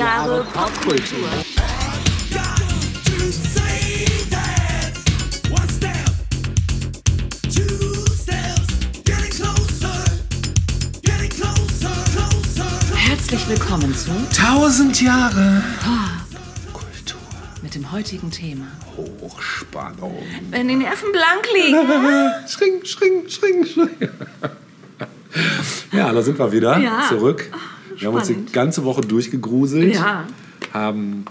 Jahre Popkultur. Herzlich willkommen zu 1000 Jahre Kultur mit dem heutigen Thema. Hochspannung. Wenn die Nerven blank liegen. Schring, schring, schring, schring. Ja, da sind wir wieder Ja. zurück. Wir haben uns die ganze Woche durchgegruselt, Ja. haben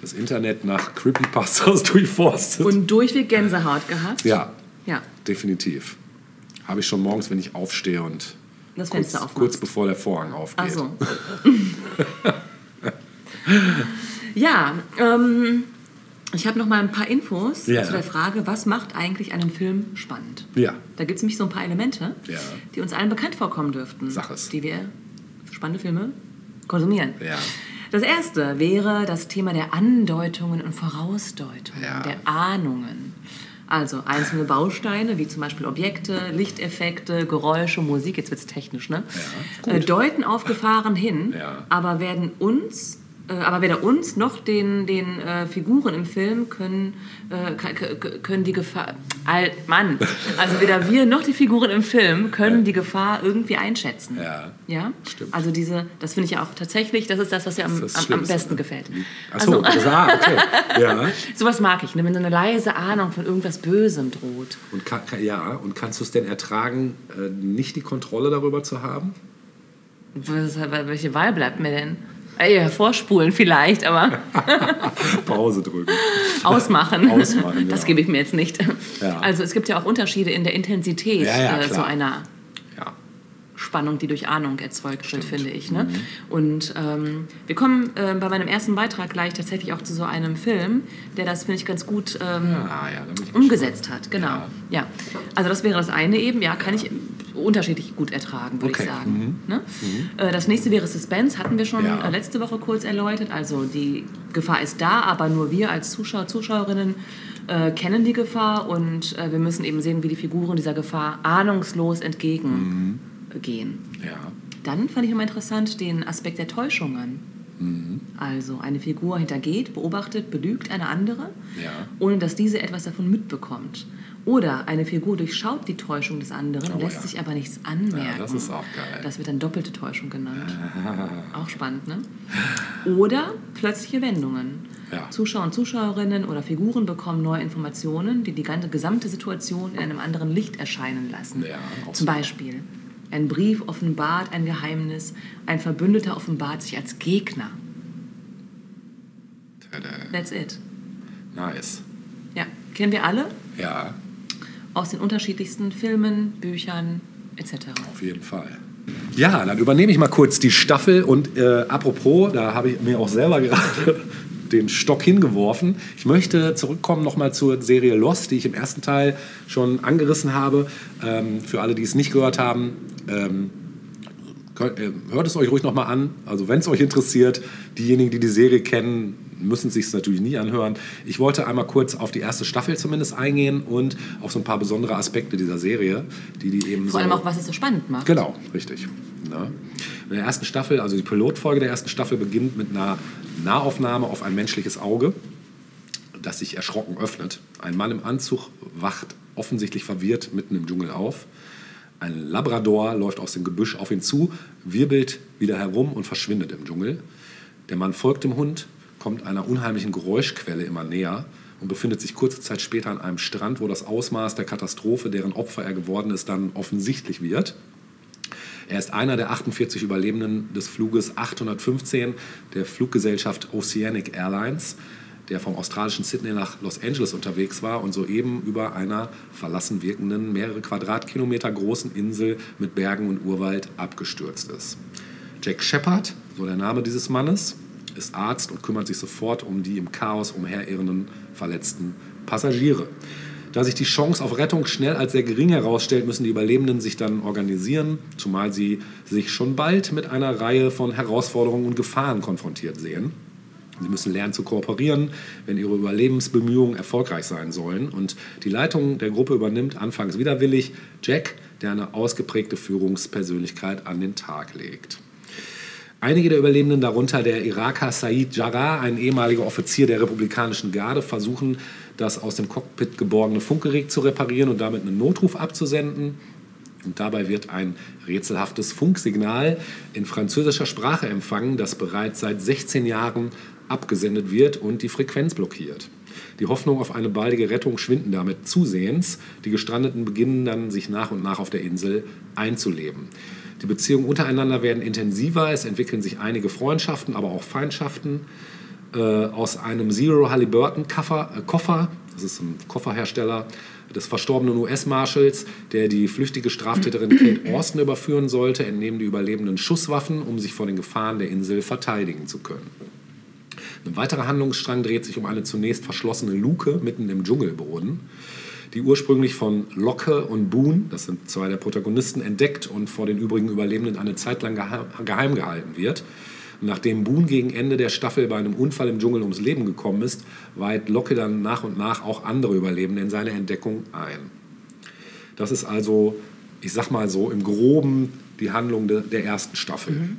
das Internet nach Creepypastas durchforstet. Und durchweg Gänsehaut gehabt. ja, Ja. definitiv. Habe ich schon morgens, wenn ich aufstehe und Das kurz, Fenster aufmachst. kurz bevor der Vorhang aufgeht. Also. ja, ähm, ich habe noch mal ein paar Infos Ja. zu der Frage, was macht eigentlich einen Film spannend? Ja. Da gibt es nämlich so ein paar Elemente, Ja. die uns allen bekannt vorkommen dürften, Sag es. die wir spannende Filme konsumieren. Ja. Das erste wäre das Thema der Andeutungen und Vorausdeutungen, Ja. der Ahnungen. Also einzelne Bausteine, wie zum Beispiel Objekte, Lichteffekte, Geräusche, Musik, jetzt wird es technisch, ne? Ja, äh, deuten auf Gefahren hin, Ja. aber werden uns, aber weder uns noch den, den äh, Figuren im Film können, äh, können die Gefahr, alt Mann, also weder wir noch die Figuren im Film können die Gefahr irgendwie einschätzen. Ja. Ja, Stimmt. Also diese, das finde ich ja auch tatsächlich, das ist das, was mir am, am, am besten ne? gefällt. Achso, Also, ah, okay. Ja. sowas mag ich, ne? wenn so eine leise Ahnung von irgendwas Bösem droht. Und, kann, kann- ja, und kannst du es denn ertragen, äh, nicht die Kontrolle darüber zu haben? Was, welche Wahl bleibt mir denn? Äh, Ja, vorspulen vielleicht, aber Pause drücken. ausmachen. Ausmachen, Das ja. gebe ich mir jetzt nicht. Ja. Also es gibt ja auch Unterschiede in der Intensität Ja, ja, äh, so einer Ja. Spannung, die durch Ahnung erzeugt wird, finde ich. Mhm. Ne? Und ähm, wir kommen äh, bei meinem ersten Beitrag gleich tatsächlich auch zu so einem Film, der das, finde ich, ganz gut ähm, Ah, ja, bin ich umgesetzt hat. Genau. Ja. Ja. Also das wäre das eine eben. Ja, kann ich unterschiedlich gut ertragen, würde Okay. ich sagen. Ne? Äh, Das nächste wäre Suspense, hatten wir schon Ja. äh, letzte Woche kurz erläutert. Also die Gefahr ist da, aber nur wir als Zuschauer, Zuschauerinnen äh, kennen die Gefahr und äh, wir müssen eben sehen, wie die Figuren dieser Gefahr ahnungslos entgegengehen. Ja. Dann fand ich immer interessant den Aspekt der Täuschungen. Mhm. Also eine Figur hintergeht, beobachtet, belügt eine andere, Ja. ohne dass diese etwas davon mitbekommt. Oder eine Figur durchschaut die Täuschung des anderen, Oh, lässt ja. sich aber nichts anmerken. Ja, das ist auch geil. Das wird dann doppelte Täuschung genannt. Auch spannend, ne? Oder plötzliche Wendungen. Ja. Zuschauer und Zuschauerinnen oder Figuren bekommen neue Informationen, die die ganze gesamte Situation in einem anderen Licht erscheinen lassen. Zum super. Beispiel, ein Brief offenbart ein Geheimnis, ein Verbündeter offenbart sich als Gegner. Tada. That's it. Nice. Ja, kennen wir alle Ja, aus den unterschiedlichsten Filmen, Büchern etc. auf jeden Fall. Ja, dann übernehme ich mal kurz die Staffel und äh, apropos, da habe ich mir auch selber gerade den Stock hingeworfen. Ich möchte zurückkommen nochmal zur Serie Lost, die ich im ersten Teil schon angerissen habe. Ähm, für alle, die es nicht gehört haben, ähm, könnt- äh, hört es euch ruhig nochmal an. Also wenn es euch interessiert, diejenigen, die die Serie kennen, müssen sich es natürlich nie anhören. Ich wollte einmal kurz auf die erste Staffel zumindest eingehen und auf so ein paar besondere Aspekte dieser Serie, die die eben Vor so allem auch, was es so spannend macht. Genau, richtig. Ne? In der ersten Staffel, also die Pilotfolge der ersten Staffel beginnt mit einer Nahaufnahme auf ein menschliches Auge, das sich erschrocken öffnet. Ein Mann im Anzug wacht offensichtlich verwirrt mitten im Dschungel auf. Ein Labrador läuft aus dem Gebüsch auf ihn zu, wirbelt wieder herum und verschwindet im Dschungel. Der Mann folgt dem Hund, kommt einer unheimlichen Geräuschquelle immer näher und befindet sich kurze Zeit später an einem Strand, wo das Ausmaß der Katastrophe, deren Opfer er geworden ist, dann offensichtlich wird. Er ist einer der 48 Überlebenden des Fluges 815 der Fluggesellschaft Oceanic Airlines, der vom australischen Sydney nach Los Angeles unterwegs war und soeben über einer verlassen wirkenden, mehrere Quadratkilometer großen Insel mit Bergen und Urwald abgestürzt ist. Jack Shepard, so der Name dieses Mannes, ist Arzt und kümmert sich sofort um die im Chaos umherirrenden verletzten Passagiere. Da sich die Chance auf Rettung schnell als sehr gering herausstellt, müssen die Überlebenden sich dann organisieren, zumal sie sich schon bald mit einer Reihe von Herausforderungen und Gefahren konfrontiert sehen. Sie müssen lernen zu kooperieren, wenn ihre Überlebensbemühungen erfolgreich sein sollen. Und die Leitung der Gruppe übernimmt anfangs widerwillig Jack, der eine ausgeprägte Führungspersönlichkeit an den Tag legt. Einige der Überlebenden, darunter der Iraker Said Jarrah, ein ehemaliger Offizier der republikanischen Garde, versuchen, das aus dem Cockpit geborgene Funkgerät zu reparieren und damit einen Notruf abzusenden. Und dabei wird ein rätselhaftes Funksignal in französischer Sprache empfangen, das bereits seit 16 Jahren abgesendet wird und die Frequenz blockiert. Die Hoffnung auf eine baldige Rettung schwinden damit zusehends. Die Gestrandeten beginnen dann, sich nach und nach auf der Insel einzuleben. Die Beziehungen untereinander werden intensiver, es entwickeln sich einige Freundschaften, aber auch Feindschaften. Äh, aus einem Zero Halliburton Koffer, äh, Koffer, das ist ein Kofferhersteller des verstorbenen US-Marshals, der die flüchtige Straftäterin Kate Austin überführen sollte, entnehmen die Überlebenden Schusswaffen, um sich vor den Gefahren der Insel verteidigen zu können. Ein weiterer Handlungsstrang dreht sich um eine zunächst verschlossene Luke mitten im Dschungelboden, die ursprünglich von Locke und Boone, das sind zwei der Protagonisten, entdeckt und vor den übrigen Überlebenden eine Zeit lang geheim gehalten wird. nachdem Boone gegen Ende der Staffel bei einem Unfall im Dschungel ums Leben gekommen ist, weiht Locke dann nach und nach auch andere Überlebende in seine Entdeckung ein. Das ist also, ich sag mal so, im Groben die Handlung de, der ersten Staffel. Mhm.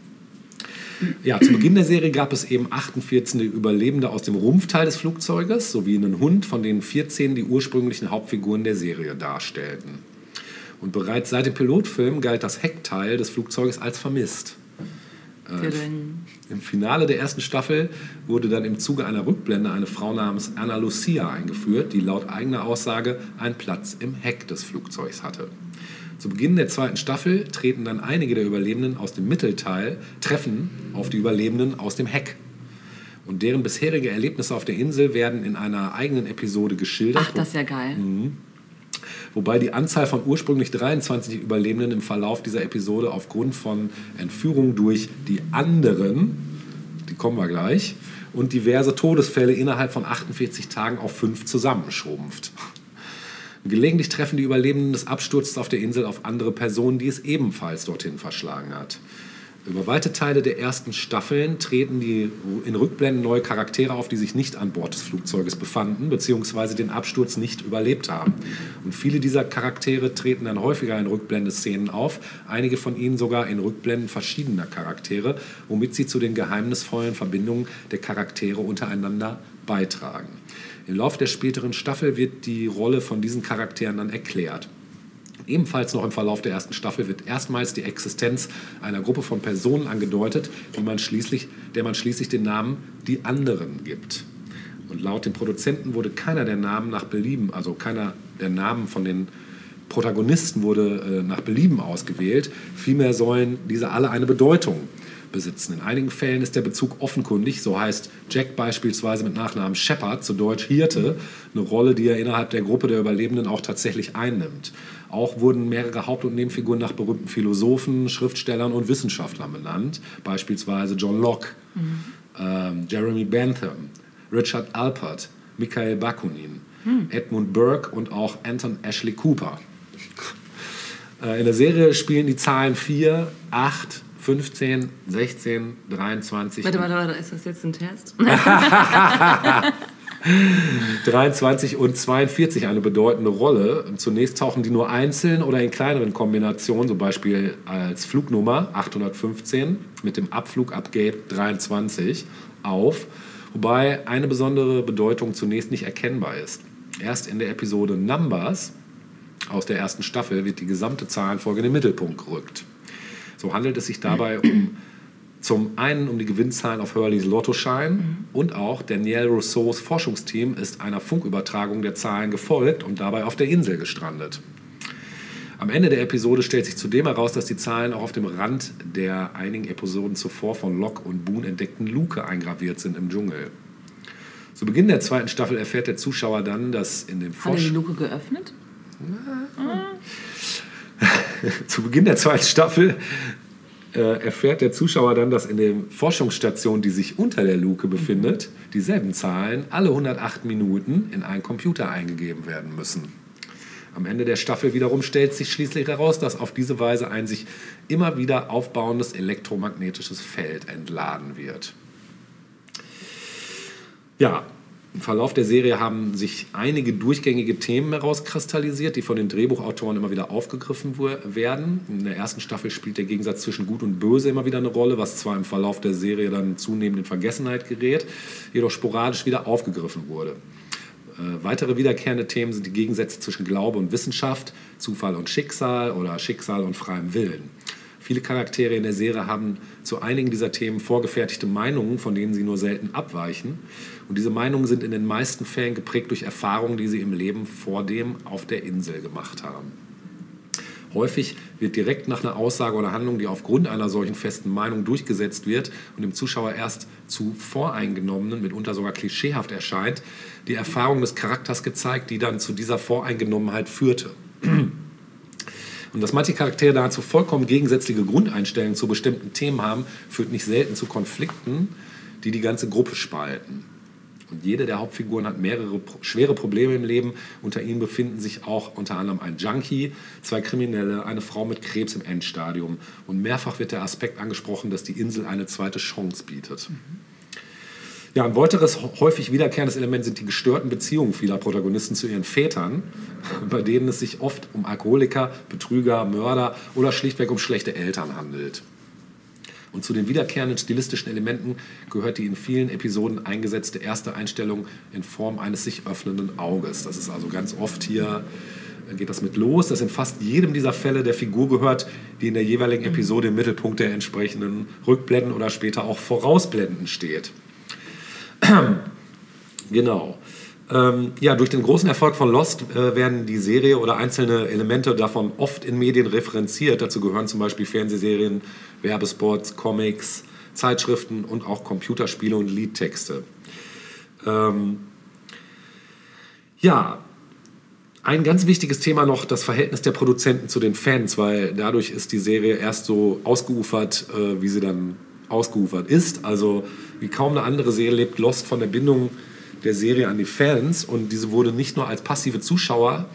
Ja, zu Beginn der Serie gab es eben 48 Überlebende aus dem Rumpfteil des Flugzeuges sowie einen Hund, von denen 14 die ursprünglichen Hauptfiguren der Serie darstellten. Und bereits seit dem Pilotfilm galt das Heckteil des Flugzeuges als vermisst. Äh, Im Finale der ersten Staffel wurde dann im Zuge einer Rückblende eine Frau namens Anna Lucia eingeführt, die laut eigener Aussage einen Platz im Heck des Flugzeugs hatte. Zu Beginn der zweiten Staffel treten dann einige der Überlebenden aus dem Mittelteil, treffen auf die Überlebenden aus dem Heck. Und deren bisherige Erlebnisse auf der Insel werden in einer eigenen Episode geschildert. Ach, das ist ja geil. Mhm. Wobei die Anzahl von ursprünglich 23 Überlebenden im Verlauf dieser Episode aufgrund von Entführung durch die anderen, die kommen wir gleich, und diverse Todesfälle innerhalb von 48 Tagen auf fünf zusammenschrumpft. Gelegentlich treffen die Überlebenden des Absturzes auf der Insel auf andere Personen, die es ebenfalls dorthin verschlagen hat. Über weite Teile der ersten Staffeln treten die in Rückblenden neue Charaktere auf, die sich nicht an Bord des Flugzeuges befanden bzw. den Absturz nicht überlebt haben. Und viele dieser Charaktere treten dann häufiger in Rückblendeszenen auf, einige von ihnen sogar in Rückblenden verschiedener Charaktere, womit sie zu den geheimnisvollen Verbindungen der Charaktere untereinander beitragen. Im Laufe der späteren Staffel wird die Rolle von diesen Charakteren dann erklärt. Ebenfalls noch im Verlauf der ersten Staffel wird erstmals die Existenz einer Gruppe von Personen angedeutet, man der man schließlich den Namen die anderen gibt. Und laut den Produzenten wurde keiner der Namen nach Belieben, also keiner der Namen von den Protagonisten wurde äh, nach Belieben ausgewählt. Vielmehr sollen diese alle eine Bedeutung besitzen. In einigen Fällen ist der Bezug offenkundig, so heißt Jack beispielsweise mit Nachnamen Shepard, zu Deutsch Hirte, eine Rolle, die er innerhalb der Gruppe der Überlebenden auch tatsächlich einnimmt. Auch wurden mehrere Haupt- und Nebenfiguren nach berühmten Philosophen, Schriftstellern und Wissenschaftlern benannt, beispielsweise John Locke, mhm. ähm, Jeremy Bentham, Richard Alpert, Michael Bakunin, mhm. Edmund Burke und auch Anton Ashley Cooper. Äh, in der Serie spielen die Zahlen 4, 8, 15, 16, 23. Warte, warte, warte, ist das jetzt ein Test? 23 und 42 eine bedeutende Rolle. Zunächst tauchen die nur einzeln oder in kleineren Kombinationen, zum Beispiel als Flugnummer 815 mit dem Abflug ab Gate 23 auf, wobei eine besondere Bedeutung zunächst nicht erkennbar ist. Erst in der Episode Numbers aus der ersten Staffel wird die gesamte Zahlenfolge in den Mittelpunkt gerückt. So handelt es sich dabei um zum einen um die Gewinnzahlen auf Hurleys Lottoschein mhm. und auch Danielle Rousseaus Forschungsteam ist einer Funkübertragung der Zahlen gefolgt und dabei auf der Insel gestrandet. Am Ende der Episode stellt sich zudem heraus, dass die Zahlen auch auf dem Rand der einigen Episoden zuvor von Locke und Boone entdeckten Luke eingraviert sind im Dschungel. Zu Beginn der zweiten Staffel erfährt der Zuschauer dann, dass in dem Forsch... Hat er die Luke geöffnet? Ah. Zu Beginn der zweiten Staffel äh, erfährt der Zuschauer dann, dass in der Forschungsstation, die sich unter der Luke befindet, dieselben Zahlen alle 108 Minuten in einen Computer eingegeben werden müssen. Am Ende der Staffel wiederum stellt sich schließlich heraus, dass auf diese Weise ein sich immer wieder aufbauendes elektromagnetisches Feld entladen wird. Ja, Im Verlauf der Serie haben sich einige durchgängige Themen herauskristallisiert, die von den Drehbuchautoren immer wieder aufgegriffen werden. In der ersten Staffel spielt der Gegensatz zwischen Gut und Böse immer wieder eine Rolle, was zwar im Verlauf der Serie dann zunehmend in Vergessenheit gerät, jedoch sporadisch wieder aufgegriffen wurde. Äh, weitere wiederkehrende Themen sind die Gegensätze zwischen Glaube und Wissenschaft, Zufall und Schicksal oder Schicksal und freiem Willen. Viele Charaktere in der Serie haben zu einigen dieser Themen vorgefertigte Meinungen, von denen sie nur selten abweichen. Und diese Meinungen sind in den meisten Fällen geprägt durch Erfahrungen, die sie im Leben vor dem auf der Insel gemacht haben. Häufig wird direkt nach einer Aussage oder Handlung, die aufgrund einer solchen festen Meinung durchgesetzt wird und dem Zuschauer erst zu voreingenommenen, mitunter sogar klischeehaft erscheint, die Erfahrung des Charakters gezeigt, die dann zu dieser Voreingenommenheit führte. Und dass manche Charaktere dazu vollkommen gegensätzliche Grundeinstellungen zu bestimmten Themen haben, führt nicht selten zu Konflikten, die die ganze Gruppe spalten. Und jede der Hauptfiguren hat mehrere schwere Probleme im Leben. Unter ihnen befinden sich auch unter anderem ein Junkie, zwei Kriminelle, eine Frau mit Krebs im Endstadium. Und mehrfach wird der Aspekt angesprochen, dass die Insel eine zweite Chance bietet. Mhm. Ja, ein weiteres häufig wiederkehrendes Element sind die gestörten Beziehungen vieler Protagonisten zu ihren Vätern, bei denen es sich oft um Alkoholiker, Betrüger, Mörder oder schlichtweg um schlechte Eltern handelt. Und zu den wiederkehrenden stilistischen Elementen gehört die in vielen Episoden eingesetzte erste Einstellung in Form eines sich öffnenden Auges. Das ist also ganz oft hier geht das mit los, dass in fast jedem dieser Fälle der Figur gehört, die in der jeweiligen Episode im Mittelpunkt der entsprechenden Rückblenden oder später auch Vorausblenden steht. genau. Ähm, ja, durch den großen Erfolg von Lost äh, werden die Serie oder einzelne Elemente davon oft in Medien referenziert. Dazu gehören zum Beispiel Fernsehserien, Werbespots, Comics, Zeitschriften und auch Computerspiele und Liedtexte. Ähm, ja, ein ganz wichtiges Thema noch das Verhältnis der Produzenten zu den Fans, weil dadurch ist die Serie erst so ausgeufert, äh, wie sie dann ausgeufert ist. Also wie kaum eine andere Serie lebt Lost von der Bindung der Serie an die Fans und diese wurde nicht nur als passive Zuschauer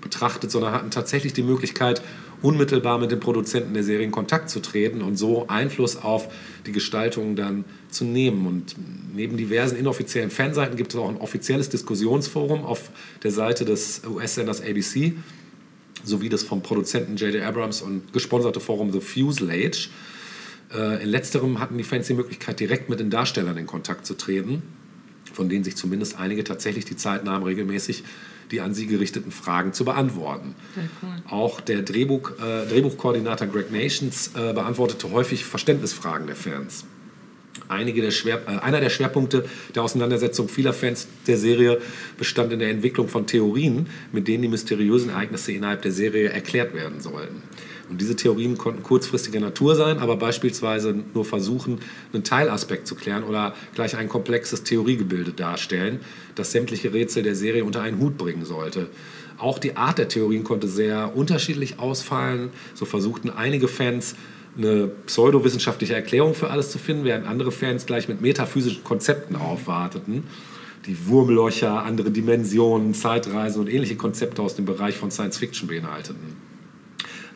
betrachtet, sondern hatten tatsächlich die Möglichkeit, unmittelbar mit den Produzenten der Serie in Kontakt zu treten und so Einfluss auf die Gestaltung dann zu nehmen. Und neben diversen inoffiziellen Fanseiten gibt es auch ein offizielles Diskussionsforum auf der Seite des US-Senders ABC sowie das vom Produzenten J.J. Abrams und gesponserte Forum The Fuselage. Äh, in letzterem hatten die Fans die Möglichkeit, direkt mit den Darstellern in Kontakt zu treten, von denen sich zumindest einige tatsächlich die Zeit nahmen, regelmäßig die an sie gerichteten Fragen zu beantworten. Cool. Auch der Drehbuch, äh, Drehbuchkoordinator Greg Nations äh, beantwortete häufig Verständnisfragen der Fans. Einige der Schwer, äh, einer der Schwerpunkte der Auseinandersetzung vieler Fans der Serie bestand in der Entwicklung von Theorien, mit denen die mysteriösen Ereignisse innerhalb der Serie erklärt werden sollten. Und diese Theorien konnten kurzfristiger Natur sein, aber beispielsweise nur versuchen, einen Teilaspekt zu klären oder gleich ein komplexes Theoriegebilde darstellen, das sämtliche Rätsel der Serie unter einen Hut bringen sollte. Auch die Art der Theorien konnte sehr unterschiedlich ausfallen. So versuchten einige Fans, eine pseudowissenschaftliche Erklärung für alles zu finden, während andere Fans gleich mit metaphysischen Konzepten aufwarteten, die Wurmlöcher, andere Dimensionen, Zeitreisen und ähnliche Konzepte aus dem Bereich von Science Fiction beinhalteten.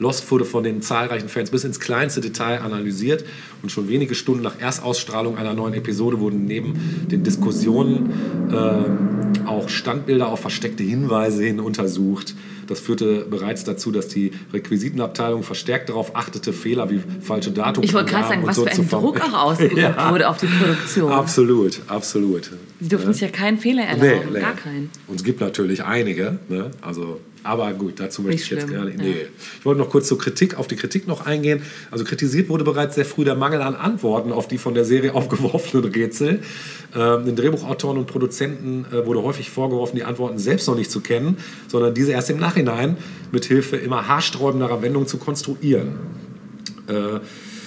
Lost wurde von den zahlreichen Fans bis ins kleinste Detail analysiert und schon wenige Stunden nach Erstausstrahlung einer neuen Episode wurden neben den Diskussionen äh, auch Standbilder auf versteckte Hinweise hin untersucht. Das führte bereits dazu, dass die Requisitenabteilung verstärkt darauf achtete, Fehler wie falsche Datum Ich wollte gerade sagen, was so für ein Druck auch ausgeübt ja. wurde auf die Produktion. Absolut, absolut. Sie dürfen ja. sich ja keinen Fehler erlauben, nee, nee. gar keinen. Und es gibt natürlich einige, ne? also aber gut, dazu möchte ich jetzt gerne. Nee. Ja. Ich wollte noch kurz zur Kritik, auf die Kritik noch eingehen. Also kritisiert wurde bereits sehr früh der Mangel an Antworten auf die von der Serie aufgeworfenen Rätsel. Ähm, den Drehbuchautoren und Produzenten äh, wurde häufig vorgeworfen, die Antworten selbst noch nicht zu kennen, sondern diese erst im Nachhinein mit Hilfe immer haarsträubenderer Wendungen zu konstruieren. Äh,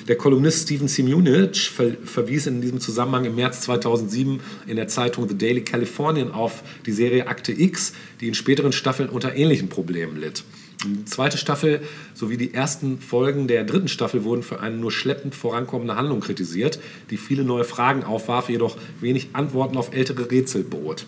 der Kolumnist Stephen Simunich ver verwies in diesem Zusammenhang im März 2007 in der Zeitung The Daily Californian auf die Serie Akte X, die in späteren Staffeln unter ähnlichen Problemen litt. Die zweite Staffel sowie die ersten Folgen der dritten Staffel wurden für eine nur schleppend vorankommende Handlung kritisiert, die viele neue Fragen aufwarf, jedoch wenig Antworten auf ältere Rätsel bot.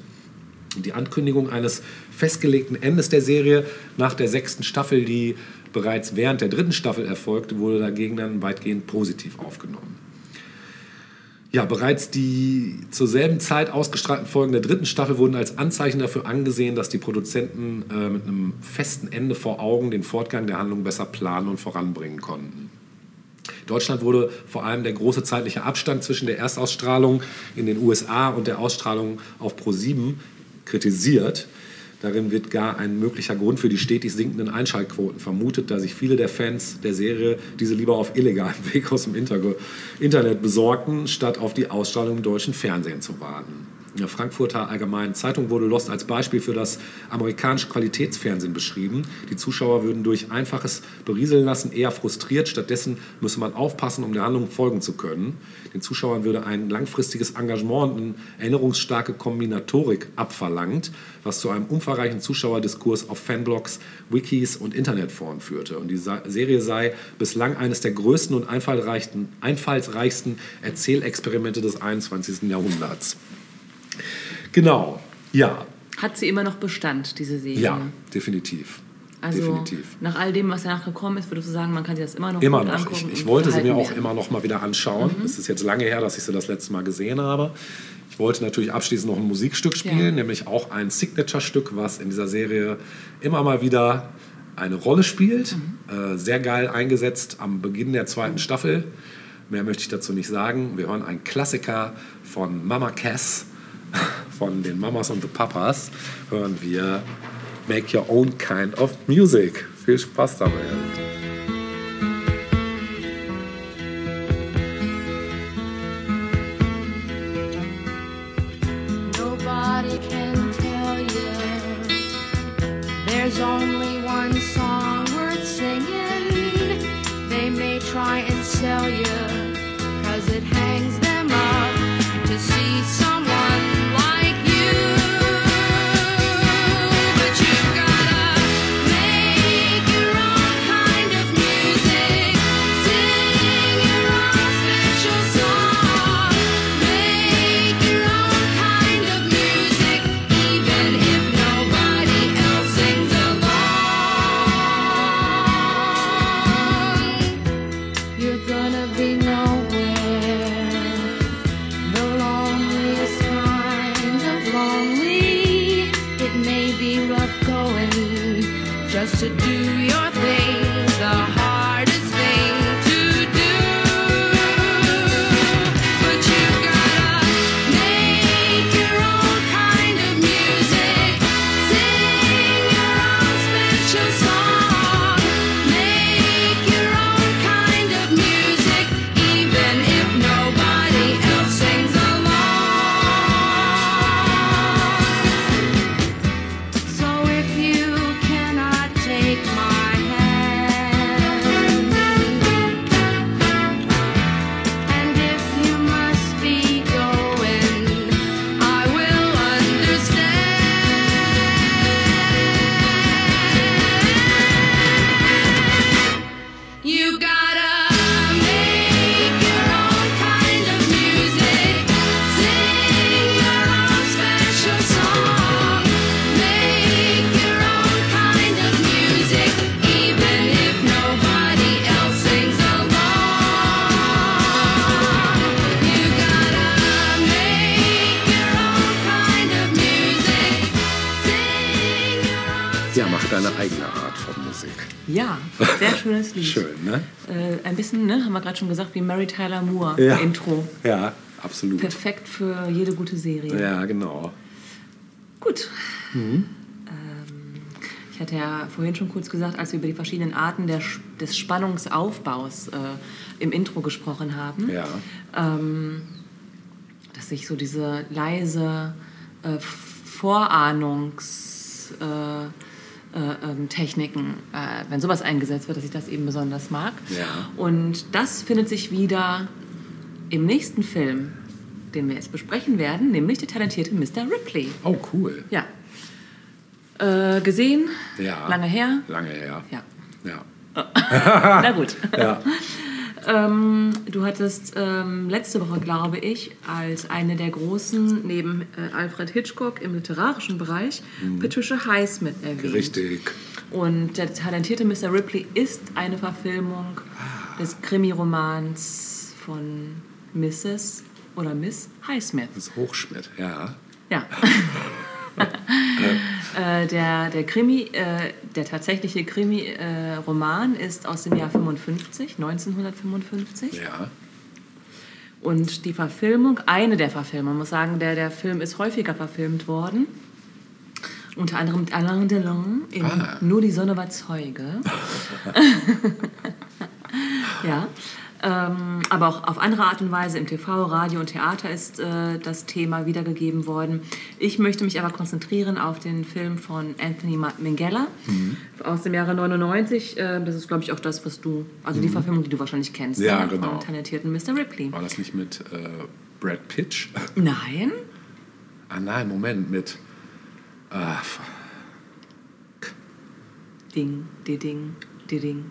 Die Ankündigung eines festgelegten Endes der Serie nach der sechsten Staffel, die bereits während der dritten Staffel erfolgte, wurde dagegen dann weitgehend positiv aufgenommen. Ja, bereits die zur selben Zeit ausgestrahlten Folgen der dritten Staffel wurden als Anzeichen dafür angesehen, dass die Produzenten äh, mit einem festen Ende vor Augen den Fortgang der Handlung besser planen und voranbringen konnten. In Deutschland wurde vor allem der große zeitliche Abstand zwischen der Erstausstrahlung in den USA und der Ausstrahlung auf Pro7 kritisiert. Darin wird gar ein möglicher Grund für die stetig sinkenden Einschaltquoten vermutet, da sich viele der Fans der Serie diese lieber auf illegalem Weg aus dem Internet besorgten, statt auf die Ausstrahlung im deutschen Fernsehen zu warten. Der Frankfurter Allgemeinen Zeitung wurde Lost als Beispiel für das amerikanische Qualitätsfernsehen beschrieben. Die Zuschauer würden durch einfaches Berieseln lassen eher frustriert. Stattdessen müsse man aufpassen, um der Handlung folgen zu können. Den Zuschauern würde ein langfristiges Engagement und eine erinnerungsstarke Kombinatorik abverlangt, was zu einem umfangreichen Zuschauerdiskurs auf Fanblogs, Wikis und Internetforen führte. Und die Serie sei bislang eines der größten und einfallsreichsten Erzählexperimente des 21. Jahrhunderts. Genau, ja. Hat sie immer noch Bestand, diese Serie? Ja, definitiv. Also definitiv. nach all dem, was danach gekommen ist, würdest du sagen, man kann sich das immer noch Immer noch. angucken. Ich, ich wollte sie mir auch werden. immer noch mal wieder anschauen. Es ist jetzt lange her, dass ich sie das letzte Mal gesehen habe. Ich wollte natürlich abschließend noch ein Musikstück spielen, Ja. nämlich auch ein Signature-Stück, was in dieser Serie immer mal wieder eine Rolle spielt. Äh, sehr geil eingesetzt am Beginn der zweiten Staffel. Mehr möchte ich dazu nicht sagen. Wir hören einen Klassiker von Mama Cass, von den Mamas und the Papas. Hören wir Make Your Own Kind of Music. Viel Spaß may try and sell you, gerade schon gesagt, wie Mary Tyler Moore Ja. Intro. Ja, absolut. Perfekt für jede gute Serie. Ja, genau. Gut. Ähm, ich hatte ja vorhin schon kurz gesagt, als wir über die verschiedenen Arten der, des Spannungsaufbaus äh, im Intro gesprochen haben, Ja. ähm, dass sich so diese leise äh, Vorahnungs... Äh, äh, ähm, Techniken, äh, wenn sowas eingesetzt wird, dass ich das eben besonders mag. Ja. Und das findet sich wieder im nächsten Film, den wir jetzt besprechen werden, nämlich der talentierte Mr. Ripley. Oh, cool. Ja. Äh, gesehen? Ja. Lange her? Lange her. Ja. Ja. Na gut. Ja. ähm, du hattest ähm, letzte Woche, glaube ich, als eine der großen, neben äh, Alfred Hitchcock im literarischen Bereich, Patricia Highsmith erwähnt. Richtig. Und der talentierte Mr. Ripley ist eine Verfilmung des Krimiromans von Mrs. oder Miss Highsmith. Ist Hochschmidt, ja. Ja. äh, der, der Krimi, äh, der tatsächliche Krimi-Roman ist aus dem Jahr 55, 1955. Ja. Und die Verfilmung, eine der Verfilmungen, muss sagen, der, der Film ist häufiger verfilmt worden. Unter anderem mit Alain Delon in Ah. Nur die Sonne war Zeuge. ja. Ähm, aber auch auf andere Art und Weise im TV, Radio und Theater ist äh, das Thema wiedergegeben worden. Ich möchte mich aber konzentrieren auf den Film von Anthony Minghella aus dem Jahre 99. Äh, das ist, glaube ich, auch das, was du, also die Verfilmung, die du wahrscheinlich kennst. Ja, ne? genau. Von talentierten Mr. Ripley. War das nicht mit äh, Brad Pitch? Nein. Ah nein, Moment, mit. Ah, Ding, di Ding, di Ding.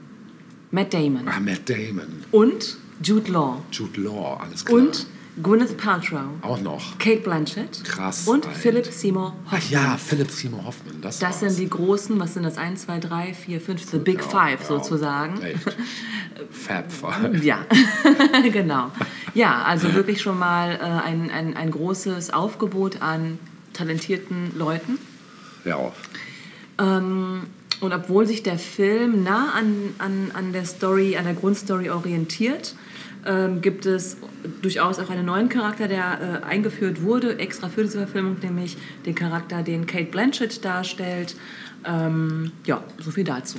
Matt Damon. ah, Matt Damon. Und Jude Law. Jude Law, alles klar. Und Gwyneth Paltrow. Auch noch. Kate Blanchett. Krass, Und Alter. Philip Seymour Ach ja, Philip Seymour Hoffman. Das, Das sind die großen, was sind das? 1, 2, 3, 4, 5, the Big Ja, Five ja, sozusagen. Echt. Fab Five. Ja, genau. Ja, also wirklich schon mal äh, ein, ein, ein großes Aufgebot an talentierten Leuten. Ja. Ähm, und obwohl sich der Film nah an, an, an der Story, an der Grundstory orientiert, ähm, gibt es durchaus auch einen neuen Charakter, der äh, eingeführt wurde, extra für diese Verfilmung, nämlich den Charakter, den Kate Blanchett darstellt. Ähm, ja, so viel dazu.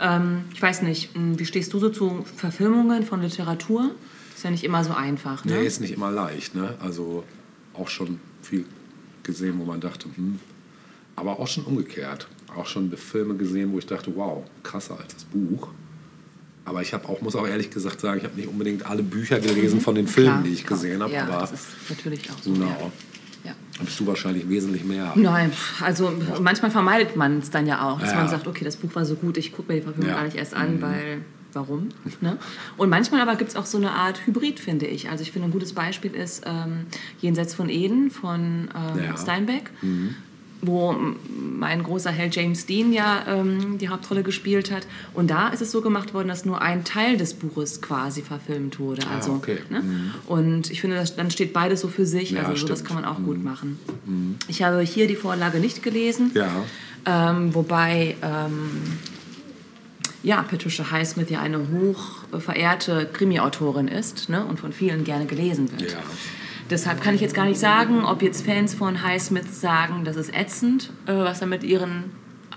Ähm, ich weiß nicht, mh, wie stehst du so zu Verfilmungen von Literatur? Ist ja nicht immer so einfach. Ne? Nee, ist nicht immer leicht, ne? Also auch schon viel gesehen, wo man dachte, hm. Aber auch schon umgekehrt. Auch schon Filme gesehen, wo ich dachte, wow, krasser als das Buch. Aber ich habe auch, muss auch ehrlich gesagt sagen, ich habe nicht unbedingt alle Bücher gelesen von den Filmen, Klar, die ich gesehen habe. Ja, aber das ist natürlich auch so. genau, Ja. Ja. bist du wahrscheinlich wesentlich mehr. Nein, also manchmal vermeidet man es dann ja auch, dass Ja. man sagt, okay, das Buch war so gut, ich gucke mir die Verfilmung Ja. gar nicht erst an, weil warum? Ne? Und manchmal aber gibt es auch so eine Art Hybrid, finde ich. Also ich finde, ein gutes Beispiel ist ähm, Jenseits von Eden von ähm, Ja. Steinbeck. Wo mein großer Held James Dean ja ähm, die Hauptrolle gespielt hat. Und da ist es so gemacht worden, dass nur ein Teil des Buches quasi verfilmt wurde. Ah, Also, okay. ne? Und ich finde, das, dann steht beides so für sich. Ja, also so, das kann man auch gut machen. Ich habe hier die Vorlage nicht gelesen. Ja, Ähm, wobei, ähm, ja, Patricia Highsmith ja eine hoch verehrte Krimi-Autorin ist ne, und von vielen gerne gelesen wird. ja. Deshalb kann ich jetzt gar nicht sagen, ob jetzt Fans von Highsmith sagen, das ist ätzend, äh, was da mit ihren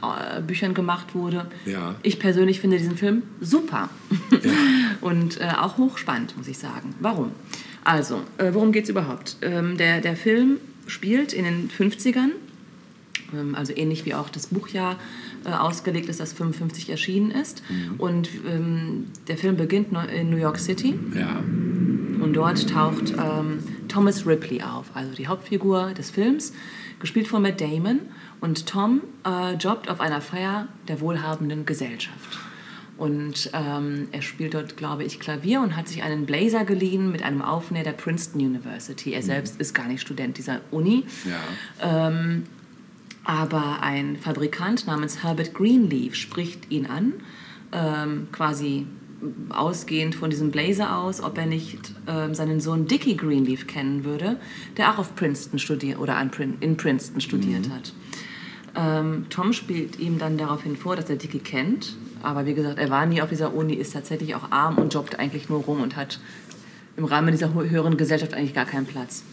äh, Büchern gemacht wurde. Ja. Ich persönlich finde diesen Film super und äh, auch hochspannend, muss ich sagen. Warum? Also, äh, worum geht es überhaupt? Ähm, der, der Film spielt in den 50ern, ähm, also ähnlich wie auch das Buch ja äh, ausgelegt ist, das 55 erschienen ist. Und ähm, der Film beginnt in New York City. Ja, Und dort taucht ähm, Thomas Ripley auf, also die Hauptfigur des Films, gespielt von Matt Damon. Und Tom äh, jobbt auf einer Feier der wohlhabenden Gesellschaft. Und ähm, er spielt dort, glaube ich, Klavier und hat sich einen Blazer geliehen mit einem Aufnäher der Princeton University. Er selbst ist gar nicht Student dieser Uni. ja. Ähm, aber ein Fabrikant namens Herbert Greenleaf spricht ihn an, ähm, quasi ausgehend von diesem Blazer aus, ob er nicht ähm, seinen Sohn Dickie Greenleaf kennen würde, der auch auf Princeton studiert oder an Prin in Princeton studiert hat. Ähm, Tom spielt ihm dann daraufhin vor, dass er Dickie kennt, aber wie gesagt, er war nie auf dieser Uni, ist tatsächlich auch arm und jobbt eigentlich nur rum und hat im Rahmen dieser hö- höheren Gesellschaft eigentlich gar keinen Platz.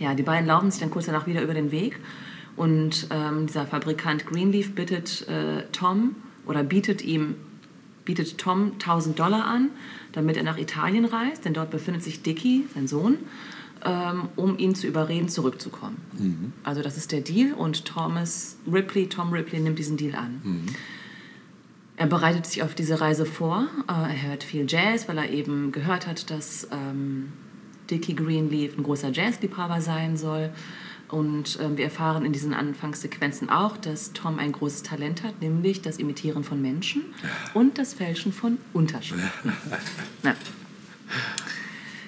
Ja, die beiden laufen sich dann kurz danach wieder über den Weg und ähm, dieser Fabrikant Greenleaf bittet äh, Tom oder bietet ihm bietet Tom 1000 Dollar an, damit er nach Italien reist, denn dort befindet sich Dickie, sein Sohn, ähm, um ihn zu überreden, zurückzukommen. Also das ist der Deal und Thomas Ripley, Tom Ripley nimmt diesen Deal an. Er bereitet sich auf diese Reise vor. Äh, er hört viel Jazz, weil er eben gehört hat, dass ähm, Dickie Greenleaf ein großer Jazzliebhaber sein soll. Und ähm, wir erfahren in diesen Anfangssequenzen auch, dass Tom ein großes Talent hat, nämlich das Imitieren von Menschen und das Fälschen von Unterschriften. Ja.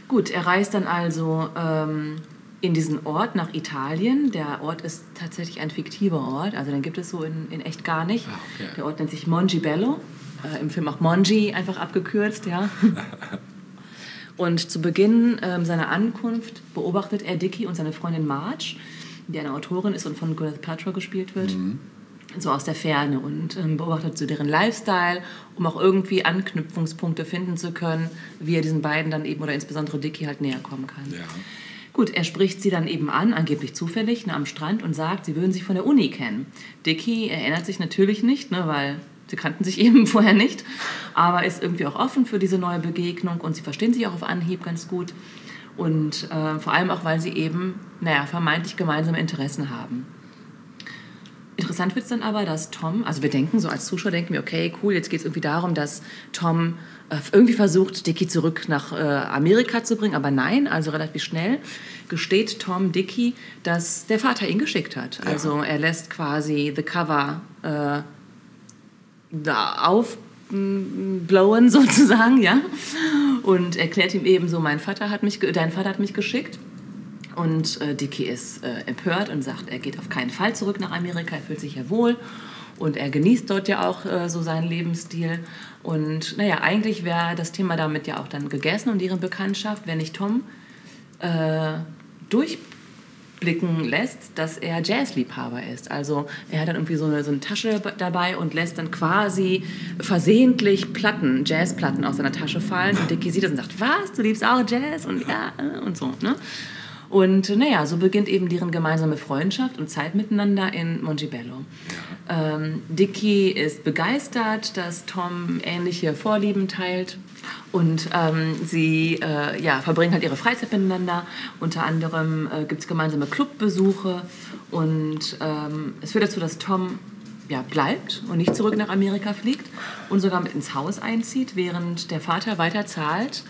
Gut, er reist dann also ähm, in diesen Ort nach Italien. Der Ort ist tatsächlich ein fiktiver Ort, also den gibt es so in, in echt gar nicht. Ah, okay. Der Ort nennt sich Mongibello, äh, im Film auch Mongi einfach abgekürzt, ja. Und zu Beginn ähm, seiner Ankunft beobachtet er Dickie und seine Freundin Marge, die eine Autorin ist und von Gwyneth Paltrow gespielt wird, so aus der Ferne und ähm, beobachtet so deren Lifestyle, um auch irgendwie Anknüpfungspunkte finden zu können, wie er diesen beiden dann eben oder insbesondere Dickie halt näher kommen kann. Ja. Gut, er spricht sie dann eben an, angeblich zufällig, ne, am Strand und sagt, sie würden sich von der Uni kennen. Dickie erinnert sich natürlich nicht, ne, weil sie kannten sich eben vorher nicht, aber ist irgendwie auch offen für diese neue Begegnung und sie verstehen sich auch auf Anhieb ganz gut. Und äh, vor allem auch, weil sie eben, naja, vermeintlich gemeinsame Interessen haben. Interessant wird es dann aber, dass Tom, also wir denken so als Zuschauer, denken wir, okay, cool, jetzt geht es irgendwie darum, dass Tom äh, irgendwie versucht, Dickie zurück nach äh, Amerika zu bringen, aber nein, also relativ schnell gesteht Tom Dickie, dass der Vater ihn geschickt hat. Ja. Also er lässt quasi the cover äh, aufblowen sozusagen, ja, und erklärt ihm eben so, mein Vater hat mich, dein Vater hat mich geschickt. Und äh, Dickie ist äh, empört und sagt, er geht auf keinen Fall zurück nach Amerika, er fühlt sich ja wohl und er genießt dort ja auch äh, so seinen Lebensstil. Und naja, eigentlich wäre das Thema damit ja auch dann gegessen und ihre Bekanntschaft, wenn nicht Tom äh, durchblicken lässt, dass er Jazzliebhaber ist. Also er hat dann irgendwie so eine, so eine Tasche dabei und lässt dann quasi versehentlich Platten, Jazzplatten aus seiner Tasche fallen. Und Dickie sieht das und sagt, was, du liebst auch Jazz? Und ja, äh, und so. Ne? Und äh, naja, so beginnt eben deren gemeinsame Freundschaft und Zeit miteinander in Montebello. Ähm, Dickie ist begeistert, dass Tom ähnliche Vorlieben teilt. Und ähm, sie äh, ja, verbringen halt ihre Freizeit miteinander. Unter anderem äh, gibt es gemeinsame Clubbesuche. Und ähm, es führt dazu, dass Tom ja, bleibt und nicht zurück nach Amerika fliegt und sogar mit ins Haus einzieht, während der Vater weiter zahlt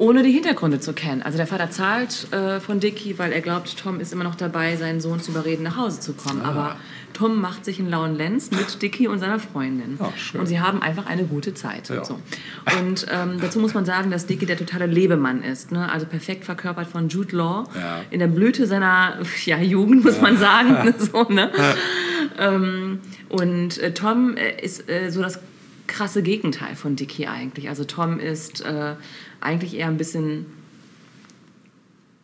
ohne die Hintergründe zu kennen. Also der Vater zahlt äh, von Dickie, weil er glaubt, Tom ist immer noch dabei, seinen Sohn zu überreden, nach Hause zu kommen. Aber Tom macht sich einen lauen Lenz mit Dickie und seiner Freundin. Ja, und sie haben einfach eine gute Zeit. Ja. Und, so. und ähm, dazu muss man sagen, dass Dickie der totale Lebemann ist. Ne? Also perfekt verkörpert von Jude Law. Ja. In der Blüte seiner Jugend, muss man sagen. so, ne? ähm, und äh, Tom äh, ist äh, so das krasse Gegenteil von Dickie eigentlich. Also Tom ist äh, eigentlich eher ein bisschen,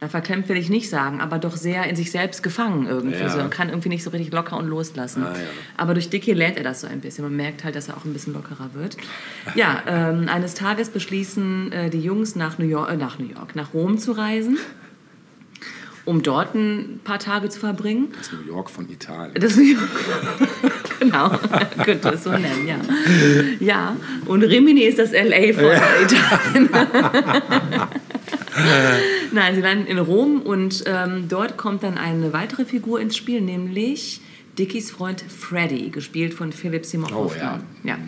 na, verklemmt will ich nicht sagen, aber doch sehr in sich selbst gefangen irgendwie. Ja. So, und kann irgendwie nicht so richtig locker und loslassen. Ah, ja. Aber durch Dickie lernt er das so ein bisschen. Man merkt halt, dass er auch ein bisschen lockerer wird. Ja, ähm, eines Tages beschließen äh, die Jungs nach New York, äh, nach New York, nach Rom zu reisen, um dort ein paar Tage zu verbringen. Das New York von Italien. Das genau, könnte es so nennen, ja. Ja, und Rimini ist das LA von Italien. Nein, sie landen in Rom und ähm, dort kommt dann eine weitere Figur ins Spiel, nämlich Dickies Freund Freddy, gespielt von Philipp Seymour Oh, Hoffman. ja.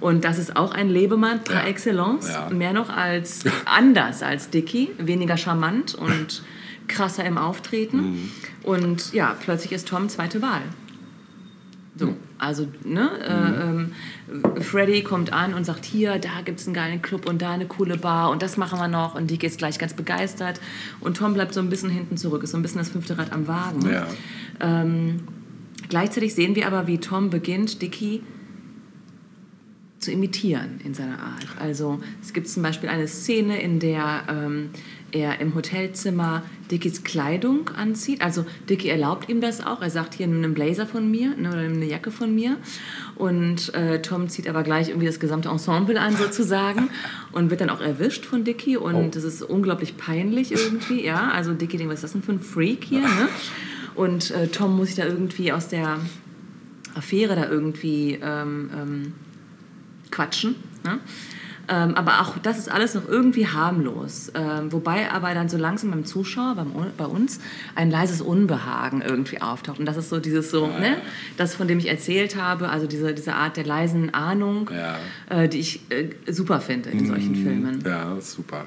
Und das ist auch ein Lebemann par Ja. excellence, Ja. mehr noch als anders als Dickie, weniger charmant und krasser im Auftreten. Mhm. Und ja, plötzlich ist Tom zweite Wahl. So, also, ne, äh, ähm, Freddy kommt an und sagt, hier, da gibt es einen geilen Club und da eine coole Bar und das machen wir noch und Dick ist gleich ganz begeistert und Tom bleibt so ein bisschen hinten zurück, ist so ein bisschen das fünfte Rad am Wagen. Ja. Ähm, gleichzeitig sehen wir aber, wie Tom beginnt, Dickie zu imitieren in seiner Art. Also es gibt zum Beispiel eine Szene, in der ähm, er im Hotelzimmer Dickies Kleidung anzieht. Also Dickie erlaubt ihm das auch. Er sagt, hier nimm einen Blazer von mir ne, oder nimm eine Jacke von mir. Und äh, Tom zieht aber gleich irgendwie das gesamte Ensemble an sozusagen und wird dann auch erwischt von Dickie. Und Oh. das ist unglaublich peinlich irgendwie. Ja, also Dickie denkt, was ist das denn für ein Freak hier? Ne? Und äh, Tom muss sich da irgendwie aus der Affäre da irgendwie ähm, ähm, quatschen. Ne? Ähm, aber auch das ist alles noch irgendwie harmlos. Ähm, wobei aber dann so langsam beim Zuschauer, beim, bei uns, ein leises Unbehagen irgendwie auftaucht. Und das ist so dieses so, ne? das von dem ich erzählt habe, also diese, diese Art der leisen Ahnung, Ja. äh, die ich äh, super finde in solchen Filmen. Ja, super.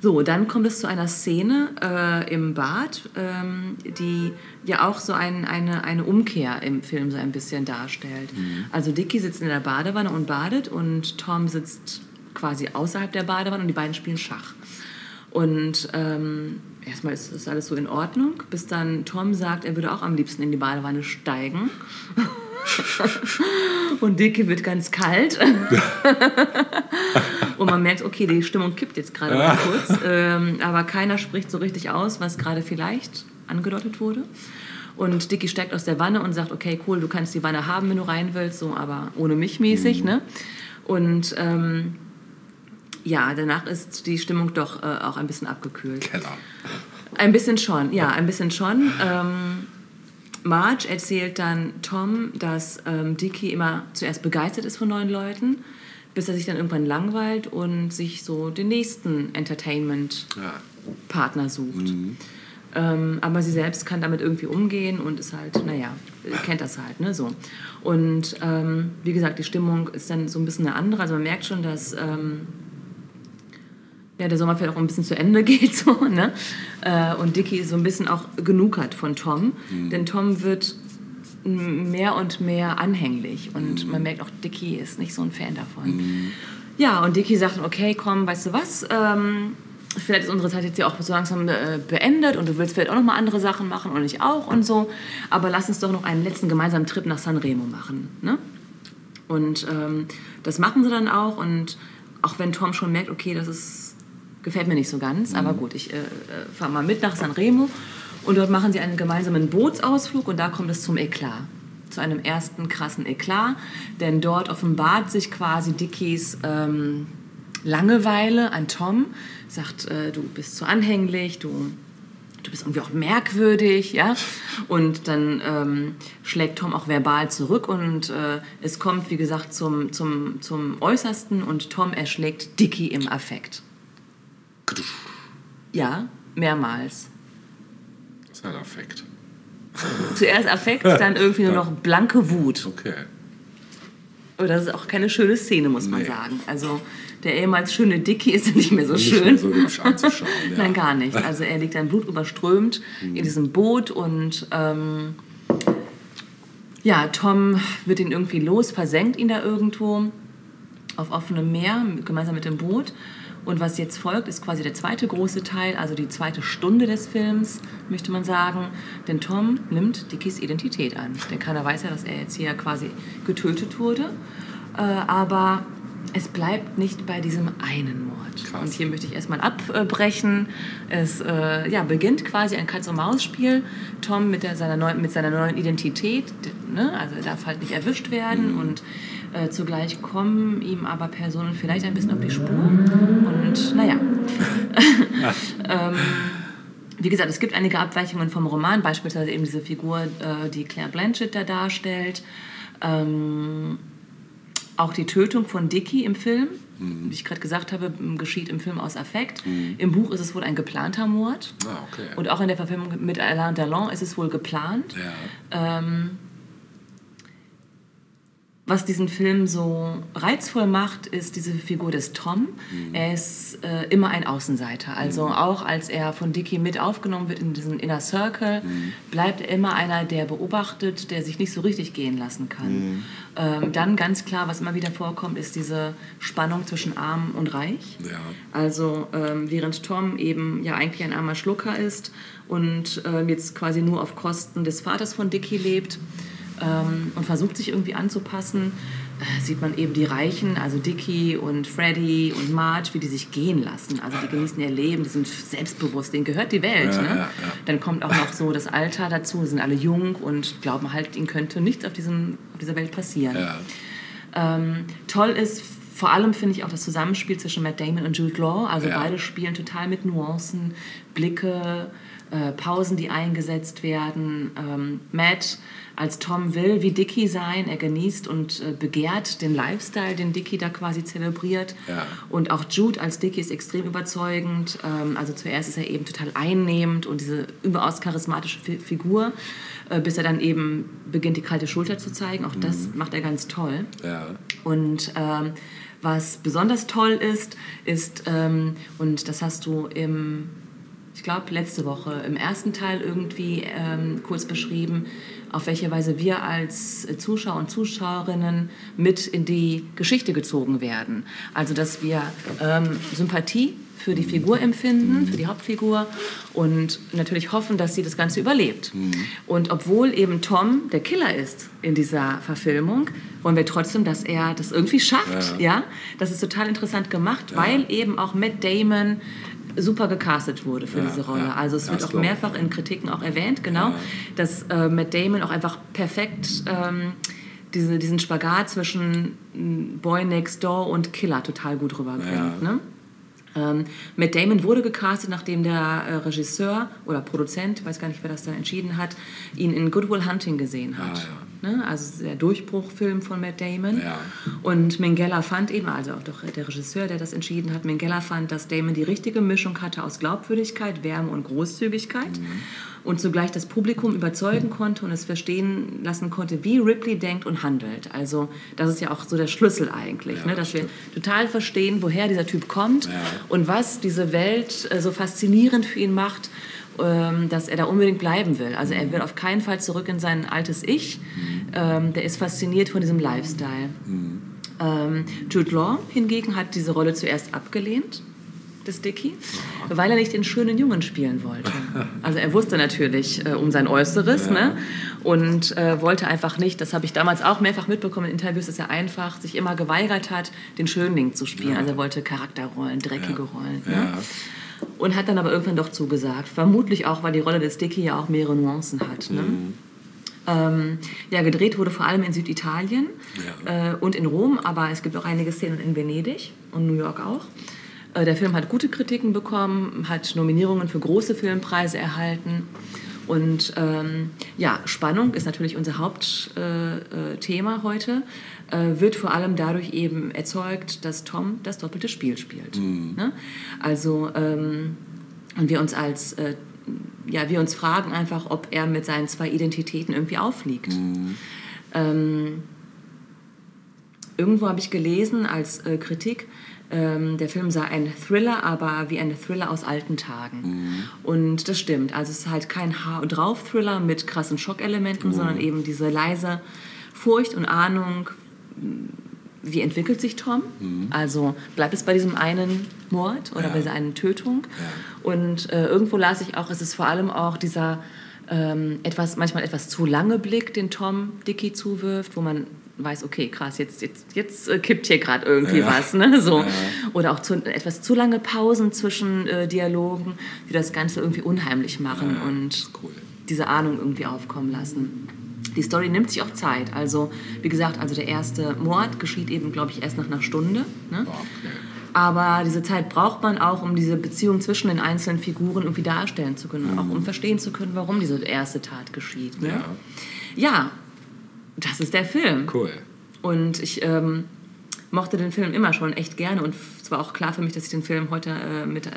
So, dann kommt es zu einer Szene äh, im Bad, ähm, die ja auch so ein, eine, eine Umkehr im Film so ein bisschen darstellt. Also Dicky sitzt in der Badewanne und badet und Tom sitzt quasi außerhalb der Badewanne und die beiden spielen Schach. Und ähm, erstmal ist das alles so in Ordnung, bis dann Tom sagt, er würde auch am liebsten in die Badewanne steigen. Und Dicky wird ganz kalt. und man merkt, okay, die Stimmung kippt jetzt gerade mal kurz. Ähm, aber keiner spricht so richtig aus, was gerade vielleicht angedeutet wurde. Und Dicky steigt aus der Wanne und sagt, okay, cool, du kannst die Wanne haben, wenn du rein willst, so, aber ohne mich mäßig. Ne? Und ähm, ja, danach ist die Stimmung doch äh, auch ein bisschen abgekühlt. Keller. Ein bisschen schon, ja, ein bisschen schon. Ähm, Marge erzählt dann Tom, dass ähm, Dicky immer zuerst begeistert ist von neuen Leuten, bis er sich dann irgendwann langweilt und sich so den nächsten Entertainment-Partner sucht. Ähm, aber sie selbst kann damit irgendwie umgehen und ist halt, naja, kennt das halt, ne, so. Und ähm, wie gesagt, die Stimmung ist dann so ein bisschen eine andere. Also man merkt schon, dass ähm, ja, der Sommer vielleicht auch ein bisschen zu Ende geht, so, ne? Äh, und Dicky so ein bisschen auch genug hat von Tom. Denn Tom wird mehr und mehr anhänglich und man merkt auch, Dicky ist nicht so ein Fan davon. Ja, und Dicky sagt, okay, komm, weißt du was, ähm, vielleicht ist unsere Zeit jetzt ja auch so langsam äh, beendet und du willst vielleicht auch noch mal andere Sachen machen und ich auch und so, aber lass uns doch noch einen letzten gemeinsamen Trip nach Sanremo machen, ne? Und ähm, das machen sie dann auch. Und auch wenn Tom schon merkt, okay, das ist, gefällt mir nicht so ganz, aber gut, ich äh, äh, fahre mal mit nach Sanremo. Und dort machen sie einen gemeinsamen Bootsausflug und da kommt es zum Eklat. Zu einem ersten krassen Eklat. Denn dort offenbart sich quasi Dickies ähm, Langeweile an Tom. Sagt, äh, du bist zu anhänglich, du du bist irgendwie auch merkwürdig, ja. Und dann ähm, schlägt Tom auch verbal zurück und äh, es kommt, wie gesagt, zum, zum, zum Äußersten und Tom erschlägt Dicky im Affekt. Ja, mehrmals. Das ist ein Affekt. Zuerst Affekt, dann irgendwie nur noch blanke Wut. Okay. Aber das ist auch keine schöne Szene, muss man Nee. sagen. Also der ehemals schöne Dicky ist nicht mehr so Nicht schön. mehr so hübsch anzuschauen. Ja. Nein, gar nicht. Also er liegt dann blutüberströmt in diesem Boot und ähm, ja, Tom wird ihn irgendwie los, versenkt ihn da irgendwo auf offenem Meer gemeinsam mit dem Boot. Und was jetzt folgt, ist quasi der zweite große Teil, also die zweite Stunde des Films, möchte man sagen. Denn Tom nimmt Dickies Identität an. Denn keiner weiß ja, dass er jetzt hier quasi getötet wurde. Äh, aber es bleibt nicht bei diesem einen Mord. Krass. Und hier möchte ich erstmal abbrechen. Es äh, ja, beginnt quasi ein Katz-und-Maus-Spiel. Tom mit, der, seiner neuen, mit seiner neuen Identität, ne? also er darf halt nicht erwischt werden und äh, zugleich kommen ihm aber Personen vielleicht ein bisschen auf die Spur. Und naja. ähm, wie gesagt, es gibt einige Abweichungen vom Roman, beispielsweise eben diese Figur, äh, die Claire Blanchett da darstellt. Ähm, auch die Tötung von Dicky im Film, wie ich gerade gesagt habe, geschieht im Film aus Affekt. Im Buch ist es wohl ein geplanter Mord. Ah, okay. Und auch in der Verfilmung mit Alain Delon ist es wohl geplant. Ja. Ähm, was diesen Film so reizvoll macht, ist diese Figur des Tom. Er ist äh, immer ein Außenseiter. Also auch als er von Dicky mit aufgenommen wird in diesen Inner Circle, bleibt er immer einer, der beobachtet, der sich nicht so richtig gehen lassen kann. Ähm, dann ganz klar, was immer wieder vorkommt, ist diese Spannung zwischen Arm und Reich. Ja. Also ähm, während Tom eben ja eigentlich ein armer Schlucker ist und ähm, jetzt quasi nur auf Kosten des Vaters von Dicky lebt ähm, und versucht sich irgendwie anzupassen, äh, sieht man eben die Reichen, also Dicky und Freddy und Marge, wie die sich gehen lassen. Also die genießen ihr Leben, die sind selbstbewusst, denen gehört die Welt. Ja, ne? ja. Dann kommt auch noch so das Alter dazu, sind alle jung und glauben halt, ihnen könnte nichts auf, diesem, auf dieser Welt passieren. Ähm, toll ist vor allem, finde ich, auch das Zusammenspiel zwischen Matt Damon und Jude Law. Also Ja. beide spielen total mit Nuancen, Blicke, äh, Pausen, die eingesetzt werden. Ähm, Matt als Tom will wie Dicky sein. Er genießt und äh, begehrt den Lifestyle, den Dicky da quasi zelebriert. Ja. Und auch Jude als Dicky ist extrem überzeugend. Ähm, also zuerst ist er eben total einnehmend und diese überaus charismatische Fi Figur, äh, bis er dann eben beginnt, die kalte Schulter zu zeigen. Auch das macht er ganz toll. Ja. Und ähm, was besonders toll ist, ist, ähm, und das hast du im, ich glaube, letzte Woche im ersten Teil irgendwie ähm, kurz beschrieben, auf welche Weise wir als Zuschauer und Zuschauerinnen mit in die Geschichte gezogen werden. Also, dass wir ähm, Sympathie für die Figur empfinden, für die Hauptfigur und natürlich hoffen, dass sie das Ganze überlebt. Und obwohl eben Tom der Killer ist in dieser Verfilmung, wollen wir trotzdem, dass er das irgendwie schafft. Ja, das ist total interessant gemacht, weil eben auch Matt Damon super gecastet wurde für Ja, diese Rolle. ja. Also es wird auch mehrfach in Kritiken auch erwähnt, genau, dass äh, Matt Damon auch einfach perfekt ähm, diese, diesen Spagat zwischen mm, Boy Next Door und Killer total gut rüberbringt. Ne? Ähm, Matt Damon wurde gecastet, nachdem der äh, Regisseur oder Produzent, ich weiß gar nicht, wer das dann entschieden hat, ihn in Good Will Hunting gesehen hat. Ne? Also der Durchbruchfilm von Matt Damon. Ja. Und Mengele fand eben, also auch doch der Regisseur, der das entschieden hat, Mengele fand, dass Damon die richtige Mischung hatte aus Glaubwürdigkeit, Wärme und Großzügigkeit und zugleich das Publikum überzeugen konnte und es verstehen lassen konnte, wie Ripley denkt und handelt. Also das ist ja auch so der Schlüssel eigentlich, Ja, ne? dass wir total verstehen, woher dieser Typ kommt Ja. und was diese Welt äh, so faszinierend für ihn macht, ähm, dass er da unbedingt bleiben will. Also er will auf keinen Fall zurück in sein altes Ich. Ähm, der ist fasziniert von diesem Lifestyle. Ähm, Jude Law hingegen hat diese Rolle zuerst abgelehnt, des Dicky, weil er nicht den schönen Jungen spielen wollte. Also er wusste natürlich äh, um sein Äußeres ne? und äh, wollte einfach nicht, das habe ich damals auch mehrfach mitbekommen in Interviews, dass er einfach sich immer geweigert hat, den Schönling zu spielen. Also er wollte Charakterrollen, dreckige Rollen. Ne? Ja. Und hat dann aber irgendwann doch zugesagt. Vermutlich auch, weil die Rolle des Dicky ja auch mehrere Nuancen hat. Ne? Ähm, ja, gedreht wurde vor allem in Süditalien äh, und in Rom, aber es gibt auch einige Szenen in Venedig und New York auch. Äh, der Film hat gute Kritiken bekommen, hat Nominierungen für große Filmpreise erhalten. Und ähm, ja, Spannung ist natürlich unser Hauptthema äh, äh, heute. Äh, wird vor allem dadurch eben erzeugt, dass Tom das doppelte Spiel spielt. Ne? Also ähm, und wir uns als äh, ja, wir uns fragen einfach, ob er mit seinen zwei Identitäten irgendwie aufliegt. Ähm, irgendwo habe ich gelesen als äh, Kritik, ähm, der Film sei ein Thriller, aber wie ein Thriller aus alten Tagen. Und das stimmt. Also es ist halt kein Haar- und Drauf-Thriller mit krassen Schockelementen, sondern eben diese leise Furcht und Ahnung, wie entwickelt sich Tom? Also bleibt es bei diesem einen Mord oder Ja. bei dieser einen Tötung? Und äh, irgendwo las ich auch, es ist vor allem auch dieser ähm, etwas, manchmal etwas zu lange Blick, den Tom Dicky zuwirft, wo man weiß, okay, krass, jetzt, jetzt, jetzt äh, kippt hier gerade irgendwie was. Ne? So. Oder auch zu, etwas zu lange Pausen zwischen äh, Dialogen, die das Ganze irgendwie unheimlich machen und cool. diese Ahnung irgendwie aufkommen lassen. Die Story nimmt sich auch Zeit. Also, wie gesagt, also der erste Mord geschieht eben, glaube ich, erst nach einer Stunde. Ne? Oh, okay. Aber diese Zeit braucht man auch, um diese Beziehung zwischen den einzelnen Figuren irgendwie darstellen zu können. Auch um verstehen zu können, warum diese erste Tat geschieht. Ne? Ja. ja, das ist der Film. Cool. Und ich ähm, mochte den Film immer schon echt gerne. Und es war auch klar für mich, dass ich den Film heute äh, mit äh,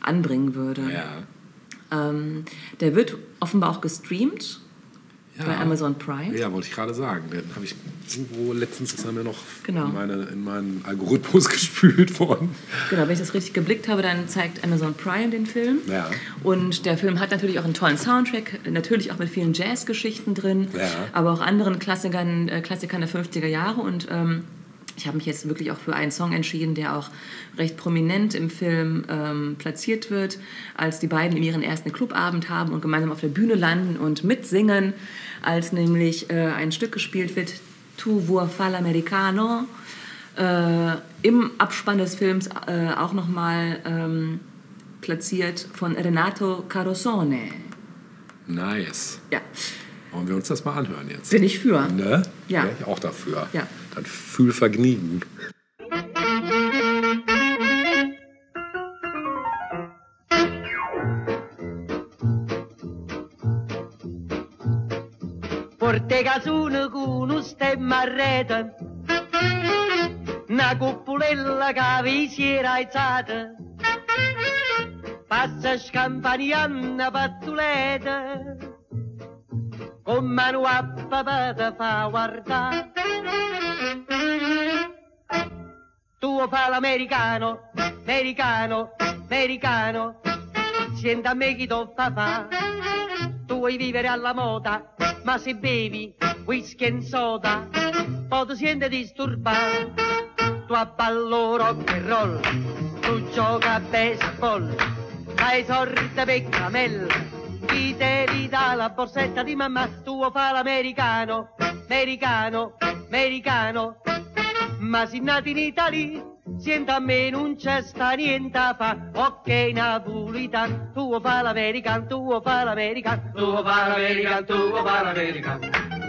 anbringen würde. Ja. Ähm, der wird offenbar auch gestreamt Ja. bei Amazon Prime. Ja, wollte ich gerade sagen. Den habe ich irgendwo letztens, ist er mir noch Genau. in, meine, in meinen Algorithmus gespült worden. Genau, wenn ich das richtig geblickt habe, dann zeigt Amazon Prime den Film. Ja. Und der Film hat natürlich auch einen tollen Soundtrack, natürlich auch mit vielen Jazzgeschichten drin, Ja. aber auch anderen Klassikern, äh, Klassikern der 50er Jahre. Und ähm, ich habe mich jetzt wirklich auch für einen Song entschieden, der auch recht prominent im Film ähm, platziert wird, als die beiden ihren ersten Clubabend haben und gemeinsam auf der Bühne landen und mitsingen, als nämlich äh, ein Stück gespielt wird, Tu vuoi fa l'americano, äh, im Abspann des Films äh, auch nochmal ähm, platziert von Renato Carosone. Nice. Ja, Wollen wir uns das mal anhören jetzt? bin ich für. Ne? Ja. Wäre ich auch dafür. Ja. Dann fühl Vergnügen. Porte casune con un stemma a una cuppulella che vi si era alzata, passa scampanianna pattuleta, con mano a papà te fa guardare. Tu fa l'americano, americano, americano, senti a me chi t'ho fa fa. Tu vuoi vivere alla moda, ma se bevi whisky e soda, poi ti senti disturbato. Tu abballo rock and roll, tu gioca a baseball, hai sorte per camel, chi te li dà la borsetta di mamma, tu vuoi fa l'americano, americano, americano, ma si nati in Italia, Sienta a me non c'è sta niente a fa, ok napolitan, tuo fa l'americano, tuo fa l'americano, tuo fa l'americano, tuo fa l'americano.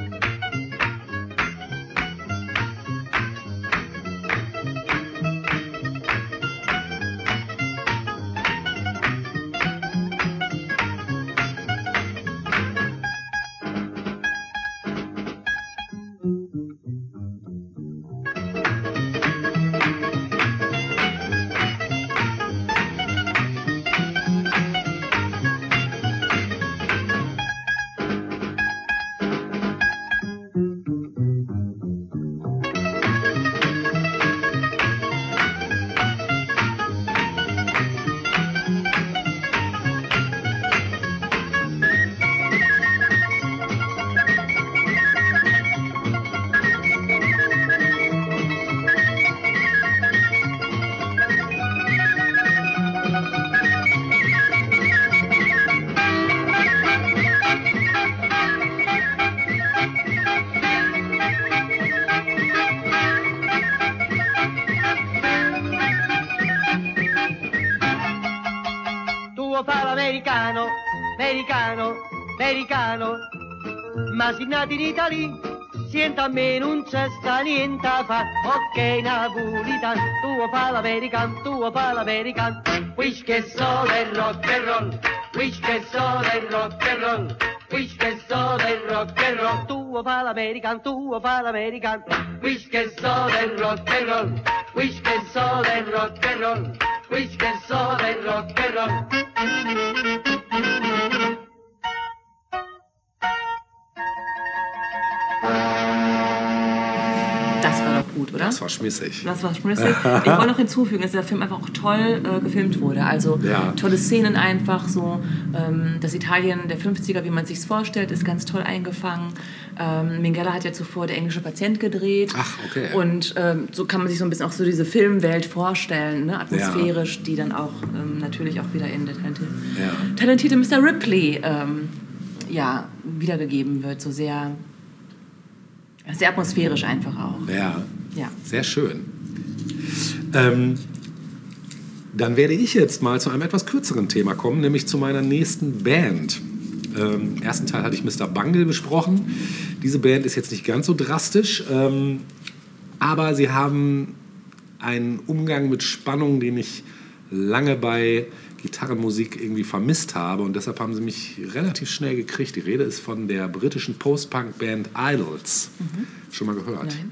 tornati in Italia, senta a me non c'è sta niente a fa. Ok Napolitan, tuo palamerican, tuo palamerican. Whisky che solo e rock and roll, whisky che solo e rock and roll. Whisky che solo e rock and roll, tuo palamerican, tuo palamerican. Whisky che solo e rock and roll, whisky che solo e rock and roll. Whisky che solo e rock and roll. Gut, oder? Das war schmissig. Das war schmissig. Ich wollte noch hinzufügen, dass der Film einfach auch toll äh, gefilmt wurde. Also Ja. tolle Szenen einfach so. Ähm, das Italien der 50er, wie man sich vorstellt, ist ganz toll eingefangen. Ähm, Minghella hat ja zuvor Der englische Patient gedreht. Ach, okay. Und ähm, so kann man sich so ein bisschen auch so diese Filmwelt vorstellen, ne? atmosphärisch, die dann auch ähm, natürlich auch wieder in der talentierte, Ja. talentierte Mr. Ripley ähm, ja, wiedergegeben wird. So sehr, sehr atmosphärisch einfach auch. Ja, Ja. sehr schön. Ähm, dann werde ich jetzt mal zu einem etwas kürzeren Thema kommen, nämlich zu meiner nächsten Band. Ähm, Im ersten Teil hatte ich Mr. Bungle besprochen. Diese Band ist jetzt nicht ganz so drastisch, ähm, aber sie haben einen Umgang mit Spannung, den ich lange bei Gitarrenmusik irgendwie vermisst habe und deshalb haben sie mich relativ schnell gekriegt. Die Rede ist von der britischen Post-Punk-Band Idols. Schon mal gehört? Nein.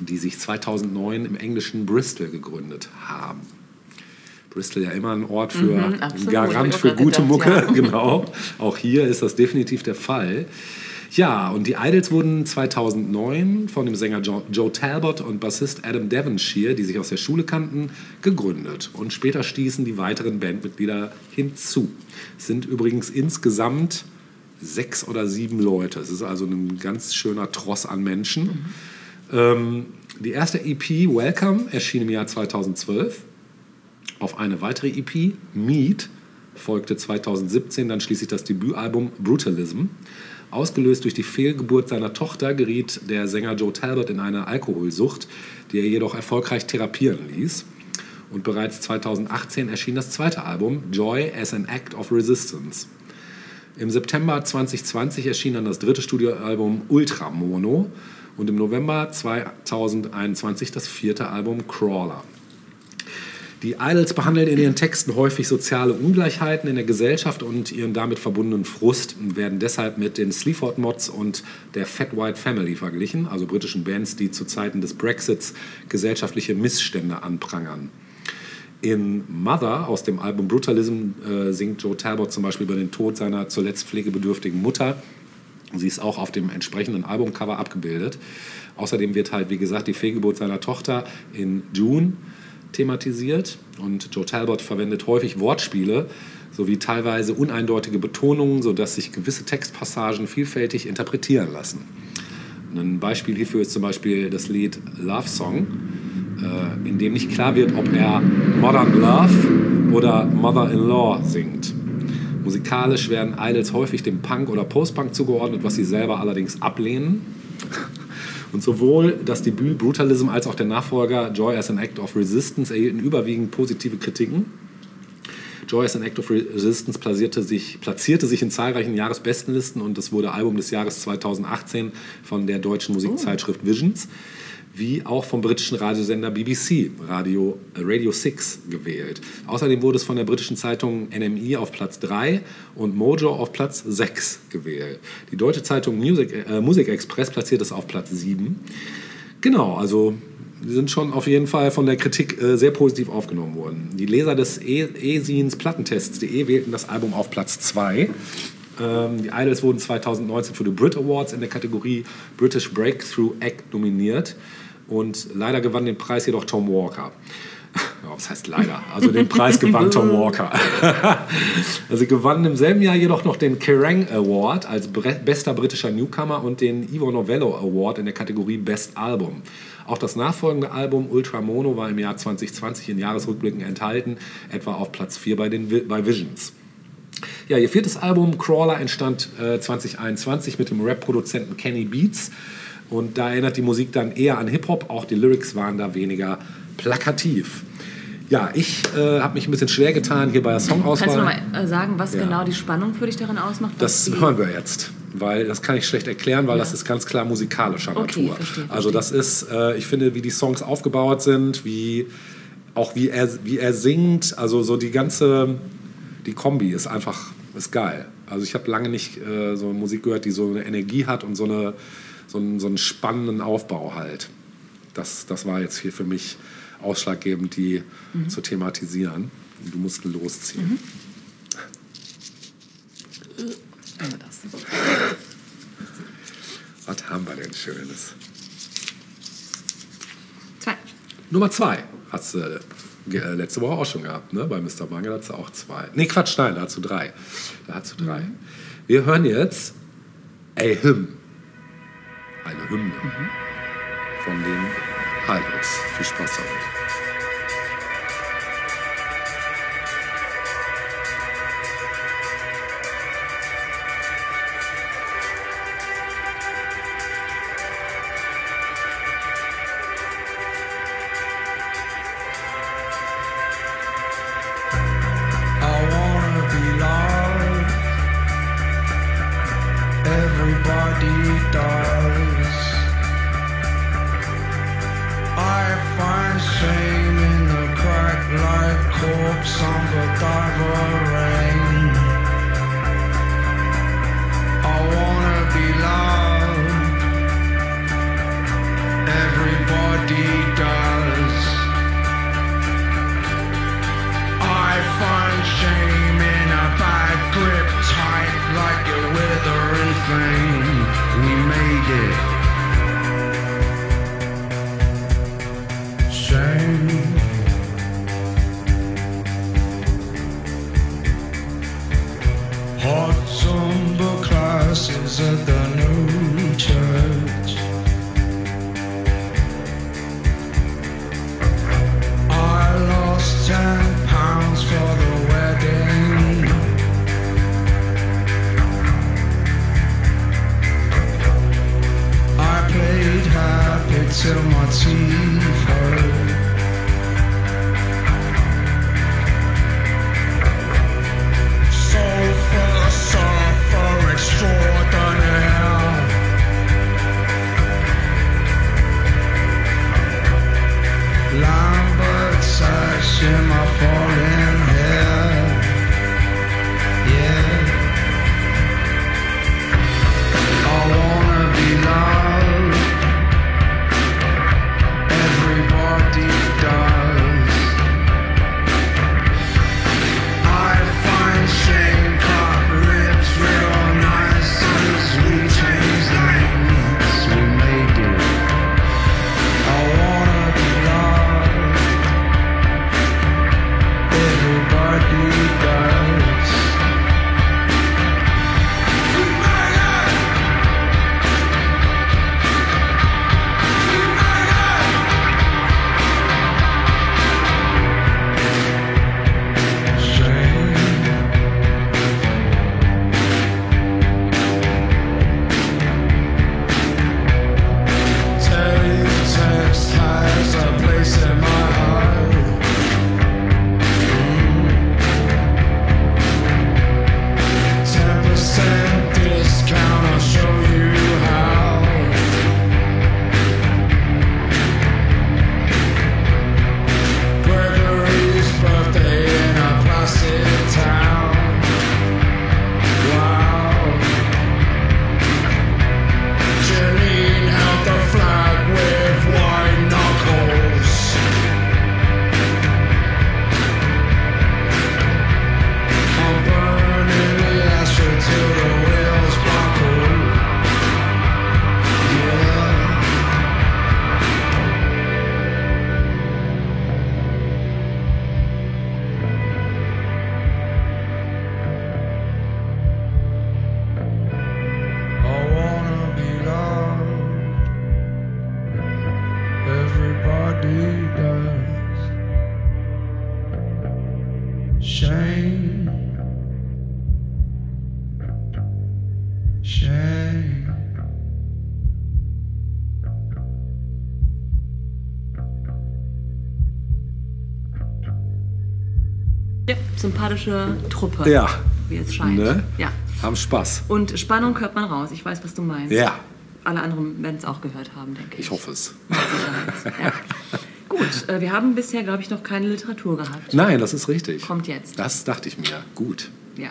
Die sich 2009 im englischen Bristol gegründet haben. Bristol ja immer ein Ort für Mhm, absolut. Garant für gute gedacht, Mucke, ja. genau. Auch hier ist das definitiv der Fall. Ja, und die Idols wurden 2009 von dem Sänger Jo- Joe Talbot und Bassist Adam Devonshire, die sich aus der Schule kannten, gegründet. Und später stießen die weiteren Bandmitglieder hinzu. Es sind übrigens insgesamt sechs oder sieben Leute. Es ist also ein ganz schöner Tross an Menschen. Ähm, die erste EP, Welcome, erschien im Jahr 2012. Auf eine weitere EP, Meet, folgte 2017 dann schließlich das Debütalbum Brutalism. Ausgelöst durch die Fehlgeburt seiner Tochter geriet der Sänger Joe Talbot in eine Alkoholsucht, die er jedoch erfolgreich therapieren ließ. Und bereits 2018 erschien das zweite Album, Joy as an Act of Resistance. Im September 2020 erschien dann das dritte Studioalbum Ultramono und im November 2021 das vierte Album Crawler. Die Idols behandeln in ihren Texten häufig soziale Ungleichheiten in der Gesellschaft und ihren damit verbundenen Frust und werden deshalb mit den Sleaford Mods und der Fat White Family verglichen, also britischen Bands, die zu Zeiten des Brexits gesellschaftliche Missstände anprangern. In Mother aus dem Album Brutalism äh, singt Joe Talbot zum Beispiel über den Tod seiner zuletzt pflegebedürftigen Mutter. Sie ist auch auf dem entsprechenden Albumcover abgebildet. Außerdem wird halt, wie gesagt, die Fehlgeburt seiner Tochter in June thematisiert und Joe Talbot verwendet häufig Wortspiele sowie teilweise uneindeutige Betonungen, sodass sich gewisse Textpassagen vielfältig interpretieren lassen. Ein Beispiel hierfür ist zum Beispiel das Lied Love Song, äh, in dem nicht klar wird, ob er Modern Love oder Mother-in-Law singt. Musikalisch werden Idols häufig dem Punk oder Post-Punk zugeordnet, was sie selber allerdings ablehnen. Und sowohl das Debüt Brutalism als auch der Nachfolger Joy as an Act of Resistance erhielten überwiegend positive Kritiken. Joy as an Act of Resistance platzierte sich, platzierte sich in zahlreichen Jahresbestenlisten und es wurde Album des Jahres 2018 von der deutschen Musikzeitschrift Visions wie auch vom britischen Radiosender BBC, Radio, äh, Radio 6, gewählt. Außerdem wurde es von der britischen Zeitung NME auf Platz 3 und Mojo auf Platz 6 gewählt. Die deutsche Zeitung Music, äh, Music Express platziert es auf Platz 7. Genau, also die sind schon auf jeden Fall von der Kritik äh, sehr positiv aufgenommen worden. Die Leser des E-Sins Plattentests.de wählten das Album auf Platz 2. Ähm, die Idols wurden 2019 für die Brit Awards in der Kategorie British Breakthrough Act nominiert. Und leider gewann den Preis jedoch Tom Walker. Ja, was heißt leider? Also den Preis gewann Tom Walker. also sie gewannen im selben Jahr jedoch noch den Kerrang Award als bester britischer Newcomer und den Ivo Novello Award in der Kategorie Best Album. Auch das nachfolgende Album Ultramono war im Jahr 2020 in Jahresrückblicken enthalten, etwa auf Platz 4 bei, den, bei Visions. Ja, ihr viertes Album Crawler entstand äh, 2021 mit dem Rap-Produzenten Kenny Beats. Und da erinnert die Musik dann eher an Hip-Hop, auch die Lyrics waren da weniger plakativ. Ja, ich äh, habe mich ein bisschen schwer getan hier bei der Songauswahl. Kannst du mal äh, sagen, was Ja. genau die Spannung für dich darin ausmacht? Das hören wir jetzt, weil das kann ich schlecht erklären, weil Ja. das ist ganz klar musikalischer Okay, Natur. verstehe, Also das ist, äh, ich finde, wie die Songs aufgebaut sind, wie auch wie er, wie er singt, also so die ganze, die Kombi ist einfach, ist geil. Also ich habe lange nicht äh, so Musik gehört, die so eine Energie hat und so, eine, so, einen, so einen spannenden Aufbau halt. Das, das war jetzt hier für mich ausschlaggebend, die Mhm. zu thematisieren. Du musst losziehen. Das. Was haben wir denn Schönes? Zwei. Nummer zwei hast du äh, letzte Woche auch schon gehabt, ne? Bei Mr. Mangel hat sie auch zwei. Nee, Quatsch, nein, da hast du drei. Da hast du drei. Wir hören jetzt A Hymn. Eine Hymne von den Idols. Viel Spaß damit. Sympathische Truppe. Ja. Wie es scheint. Ne? Ja. Haben Spaß. Und Spannung hört man raus. Ich weiß, was du meinst. Ja. Alle anderen werden es auch gehört haben, denke ich. Ich hoffe es. Ja. Gut, äh, wir haben bisher, glaube ich, noch keine Literatur gehabt. Nein, das ist richtig. Kommt jetzt. Das dachte ich mir. Gut. Ja.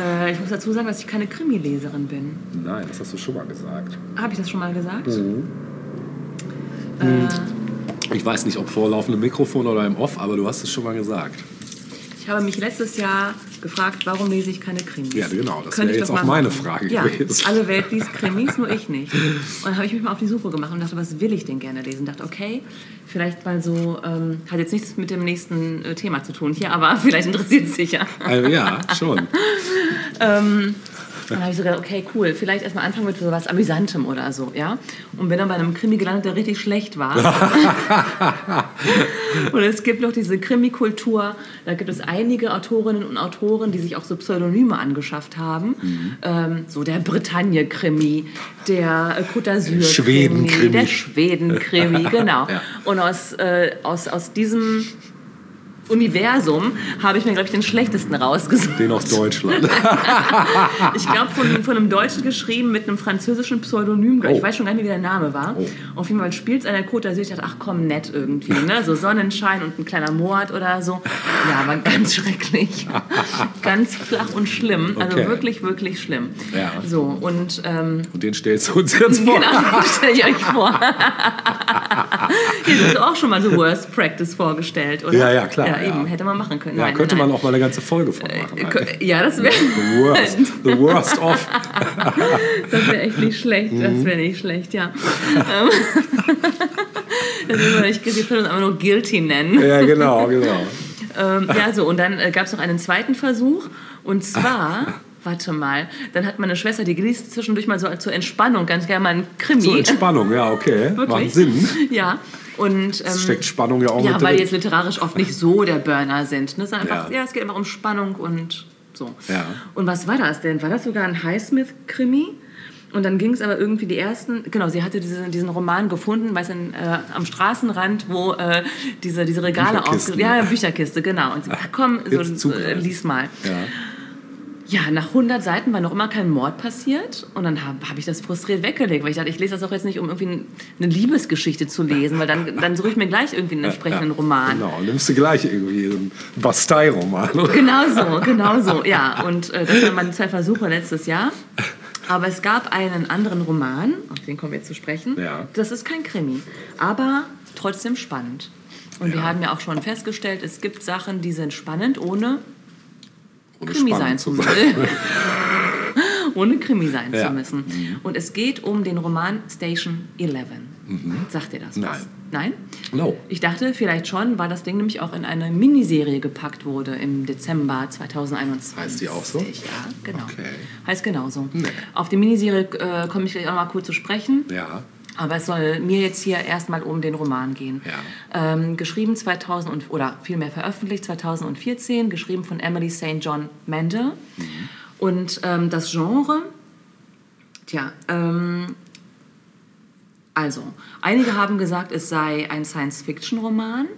Äh, ich muss dazu sagen, dass ich keine Krimi-Leserin bin. Nein, das hast du schon mal gesagt. Habe ich das schon mal gesagt? Mhm. Äh, Ich weiß nicht, ob vor laufendem Mikrofon oder im Off, aber du hast es schon mal gesagt. Ich habe mich letztes Jahr gefragt, warum lese ich keine Krimis? Ja, genau, das wäre jetzt auch meine machen. Frage ja, gewesen. Alle Welt liest Krimis, nur ich nicht. Und dann habe ich mich mal auf die Suche gemacht und dachte, was will ich denn gerne lesen? dachte, okay, vielleicht mal so, ähm, hat jetzt nichts mit dem nächsten äh, Thema zu tun hier, aber vielleicht interessiert es sich ja. Also, ja, schon. Dann habe ich so gedacht, okay, cool, vielleicht erstmal anfangen mit so was Amüsantem oder so, ja. Und bin dann bei einem Krimi gelandet, der richtig schlecht war. und es gibt noch diese Krimi-Kultur, da gibt es einige Autorinnen und Autoren, die sich auch so Pseudonyme angeschafft haben. Ähm, so der Bretagne-Krimi, der Côte d'Azur-Krimi, Schweden-Krimi. der Schweden-Krimi, genau. Ja. Und aus, äh, aus, aus diesem Universum habe ich mir, glaube ich, den schlechtesten rausgesucht. Den aus Deutschland. Ich glaube, von, von einem Deutschen geschrieben mit einem französischen Pseudonym. Oh. Ich weiß schon gar nicht, wie der Name war. Oh. Auf jeden Fall spielt es an der Côte d'Azur. Ich dachte, ach komm, nett irgendwie. Ne? So Sonnenschein und ein kleiner Mord oder so. Ja, aber ganz schrecklich. ganz flach und schlimm. Also Okay. wirklich, wirklich schlimm. Ja. So, und ähm, Und den stellst du uns jetzt vor. Genau, stelle ich euch vor. Hier du auch schon mal so Worst Practice vorgestellt, oder? Ja, ja, klar, Ja, ja. eben, hätte man machen können. Ja, Nein, könnte nein, man auch mal eine ganze Folge von machen. Äh. Ja, das wäre The worst. The worst of. das wär echt nicht schlecht. Mhm. Das wäre nicht schlecht, ja. Ähm, das nicht, wir können uns einfach nur Guilty nennen. Ja, genau, genau. Ähm, ja, so, und dann äh, gab es noch einen zweiten Versuch. Und zwar, warte mal, dann hat meine Schwester, die liest zwischendurch mal so zur Entspannung ganz gerne mal einen Krimi. So Entspannung, ja, okay. Wirklich? Macht Sinn. Ja, und. Es ähm, steckt Spannung ja auch Ja, mit weil drin. jetzt literarisch oft nicht so der Burner sind. Ne? Sondern einfach, Ja. ja. es geht einfach um Spannung und so. Ja. Und was war das denn? War das sogar ein Highsmith-Krimi? Und dann ging es aber irgendwie die ersten, genau, sie hatte diese, diesen Roman gefunden, weiß in, äh, am Straßenrand, wo äh, diese, diese Regale aufge... Ja, Bücherkiste, genau. Und sie, ach komm, so, äh, lies mal. Ja. Ja, nach 100 Seiten war noch immer kein Mord passiert. Und dann habe hab ich das frustriert weggelegt, weil ich dachte, ich lese das auch jetzt nicht, um irgendwie eine Liebesgeschichte zu lesen, weil dann, dann suche ich mir gleich irgendwie einen entsprechenden Roman. Genau, nimmst du gleich irgendwie einen Bastei-Roman. Genau so, genau so, ja. Und äh, das waren meine zwei Versuche letztes Jahr. Aber es gab einen anderen Roman, auf den kommen wir jetzt zu sprechen. Ja. Das ist kein Krimi, aber trotzdem spannend. Und wir haben ja auch schon festgestellt, es gibt Sachen, die sind spannend, Ohne Krimi sein zu müssen. ohne Krimi sein Ja. zu müssen. Und es geht um den Roman Station 11. Sagt ihr das was? Nein. Nein? No. Ich dachte vielleicht schon, weil das Ding nämlich auch in eine Miniserie gepackt wurde im Dezember 2021. Heißt die auch so? Ja, genau. Okay. Heißt genauso. Nee. Auf die Miniserie äh, komme ich gleich auch noch mal kurz zu sprechen. Ja. Aber es soll mir jetzt hier erstmal um den Roman gehen. Ja. Ähm, geschrieben 2000 und, oder vielmehr veröffentlicht 2014, geschrieben von Emily St. John Mandel. Mhm. Und ähm, das Genre, tja, ähm, also, einige haben gesagt, es sei ein Science-Fiction-Roman.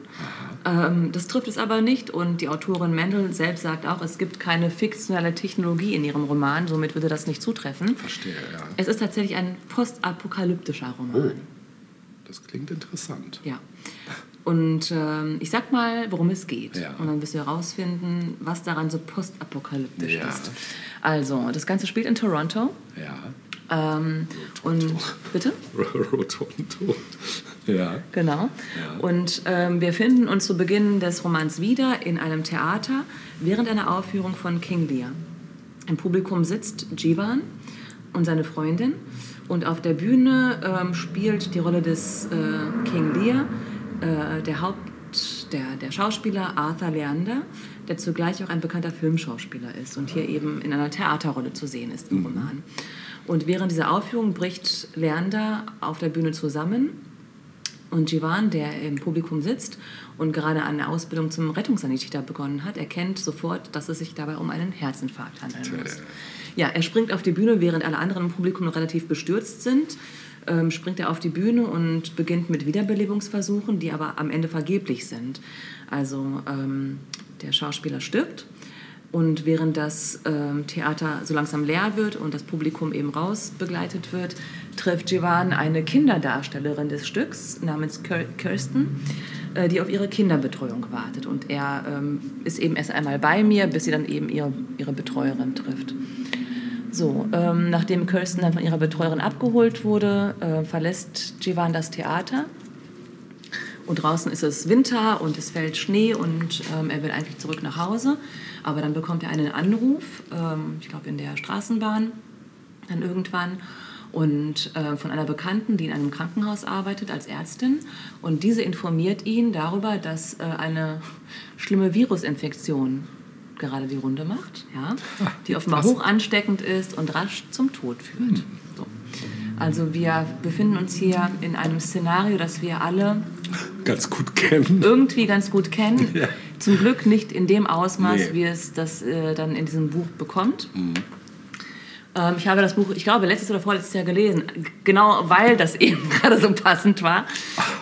Ähm, das trifft es aber nicht. Und die Autorin Mendel selbst sagt auch, es gibt keine fiktionale Technologie in ihrem Roman. Somit würde das nicht zutreffen. Verstehe, ja. Es ist tatsächlich ein postapokalyptischer Roman. Oh, das klingt interessant. Ja. Und ähm, ich sag mal, worum es geht. Ja. Und dann wirst du herausfinden, was daran so postapokalyptisch Ja. ist. Also, das Ganze spielt in Toronto. Ja. Ähm, und bitte? Rotondo. Ja. Genau. Ja. Und ähm, wir finden uns zu Beginn des Romans wieder in einem Theater während einer Aufführung von King Lear. Im Publikum sitzt Jivan und seine Freundin und auf der Bühne ähm, spielt die Rolle des äh, King Lear äh, der Haupt, der, der Schauspieler Arthur Leander, der zugleich auch ein bekannter Filmschauspieler ist und hier eben in einer Theaterrolle zu sehen ist im Roman. Und während dieser Aufführung bricht Leander auf der Bühne zusammen und Jivan, der im Publikum sitzt und gerade eine Ausbildung zum Rettungssanitäter begonnen hat, erkennt sofort, dass es sich dabei um einen Herzinfarkt handeln muss. Ja, er springt auf die Bühne, während alle anderen im Publikum noch relativ bestürzt sind. Ähm, springt er auf die Bühne und beginnt mit Wiederbelebungsversuchen, die aber am Ende vergeblich sind. Also ähm, der Schauspieler stirbt. Und während das ähm, Theater so langsam leer wird und das Publikum eben raus begleitet wird, trifft Jivan eine Kinderdarstellerin des Stücks namens Kir- Kirsten, äh, die auf ihre Kinderbetreuung wartet. Und er ähm, ist eben erst einmal bei mir, bis sie dann eben ihre, ihre Betreuerin trifft. So, ähm, nachdem Kirsten dann von ihrer Betreuerin abgeholt wurde, äh, verlässt Jivan das Theater. Und draußen ist es Winter und es fällt Schnee und ähm, er will eigentlich zurück nach Hause. Aber dann bekommt er einen Anruf, ähm, ich glaube in der Straßenbahn, dann irgendwann. Und äh, von einer Bekannten, die in einem Krankenhaus arbeitet als Ärztin. Und diese informiert ihn darüber, dass äh, eine schlimme Virusinfektion gerade die Runde macht, ja, die offenbar hoch ansteckend ist und rasch zum Tod führt. So. Also wir befinden uns hier in einem Szenario, das wir alle Ganz gut kennen. irgendwie ganz gut kennen. Ja. Zum Glück nicht in dem Ausmaß, Nee. wie es das äh, dann in diesem Buch bekommt. Ähm, ich habe das Buch, ich glaube, letztes oder vorletztes Jahr gelesen. Genau, weil das eben gerade so passend war.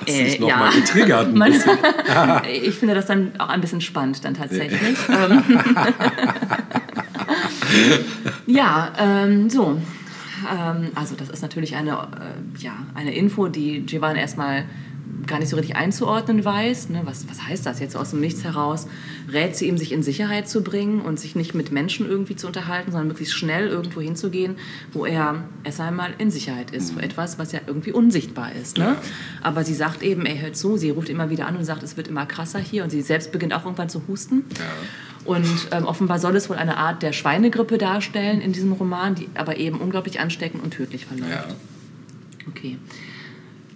Hast dich noch mal getriggert ein Man- bisschen. ich finde das dann auch ein bisschen spannend dann tatsächlich. Ähm, ja, ähm, so. Ähm, also das ist natürlich eine, äh, ja, eine Info, die Giovanni erstmal gar nicht so richtig einzuordnen weiß. Ne? Was, was heißt das jetzt aus dem Nichts heraus? Rät sie ihm, sich in Sicherheit zu bringen und sich nicht mit Menschen irgendwie zu unterhalten, sondern möglichst schnell irgendwo hinzugehen, wo er erst einmal in Sicherheit ist für etwas, was ja irgendwie unsichtbar ist. Ne? Aber sie sagt eben, er hört zu, sie ruft immer wieder an und sagt, es wird immer krasser hier und sie selbst beginnt auch irgendwann zu husten. Und ähm, offenbar soll es wohl eine Art der Schweinegrippe darstellen in diesem Roman, die aber eben unglaublich ansteckend und tödlich verläuft. Ja. Okay.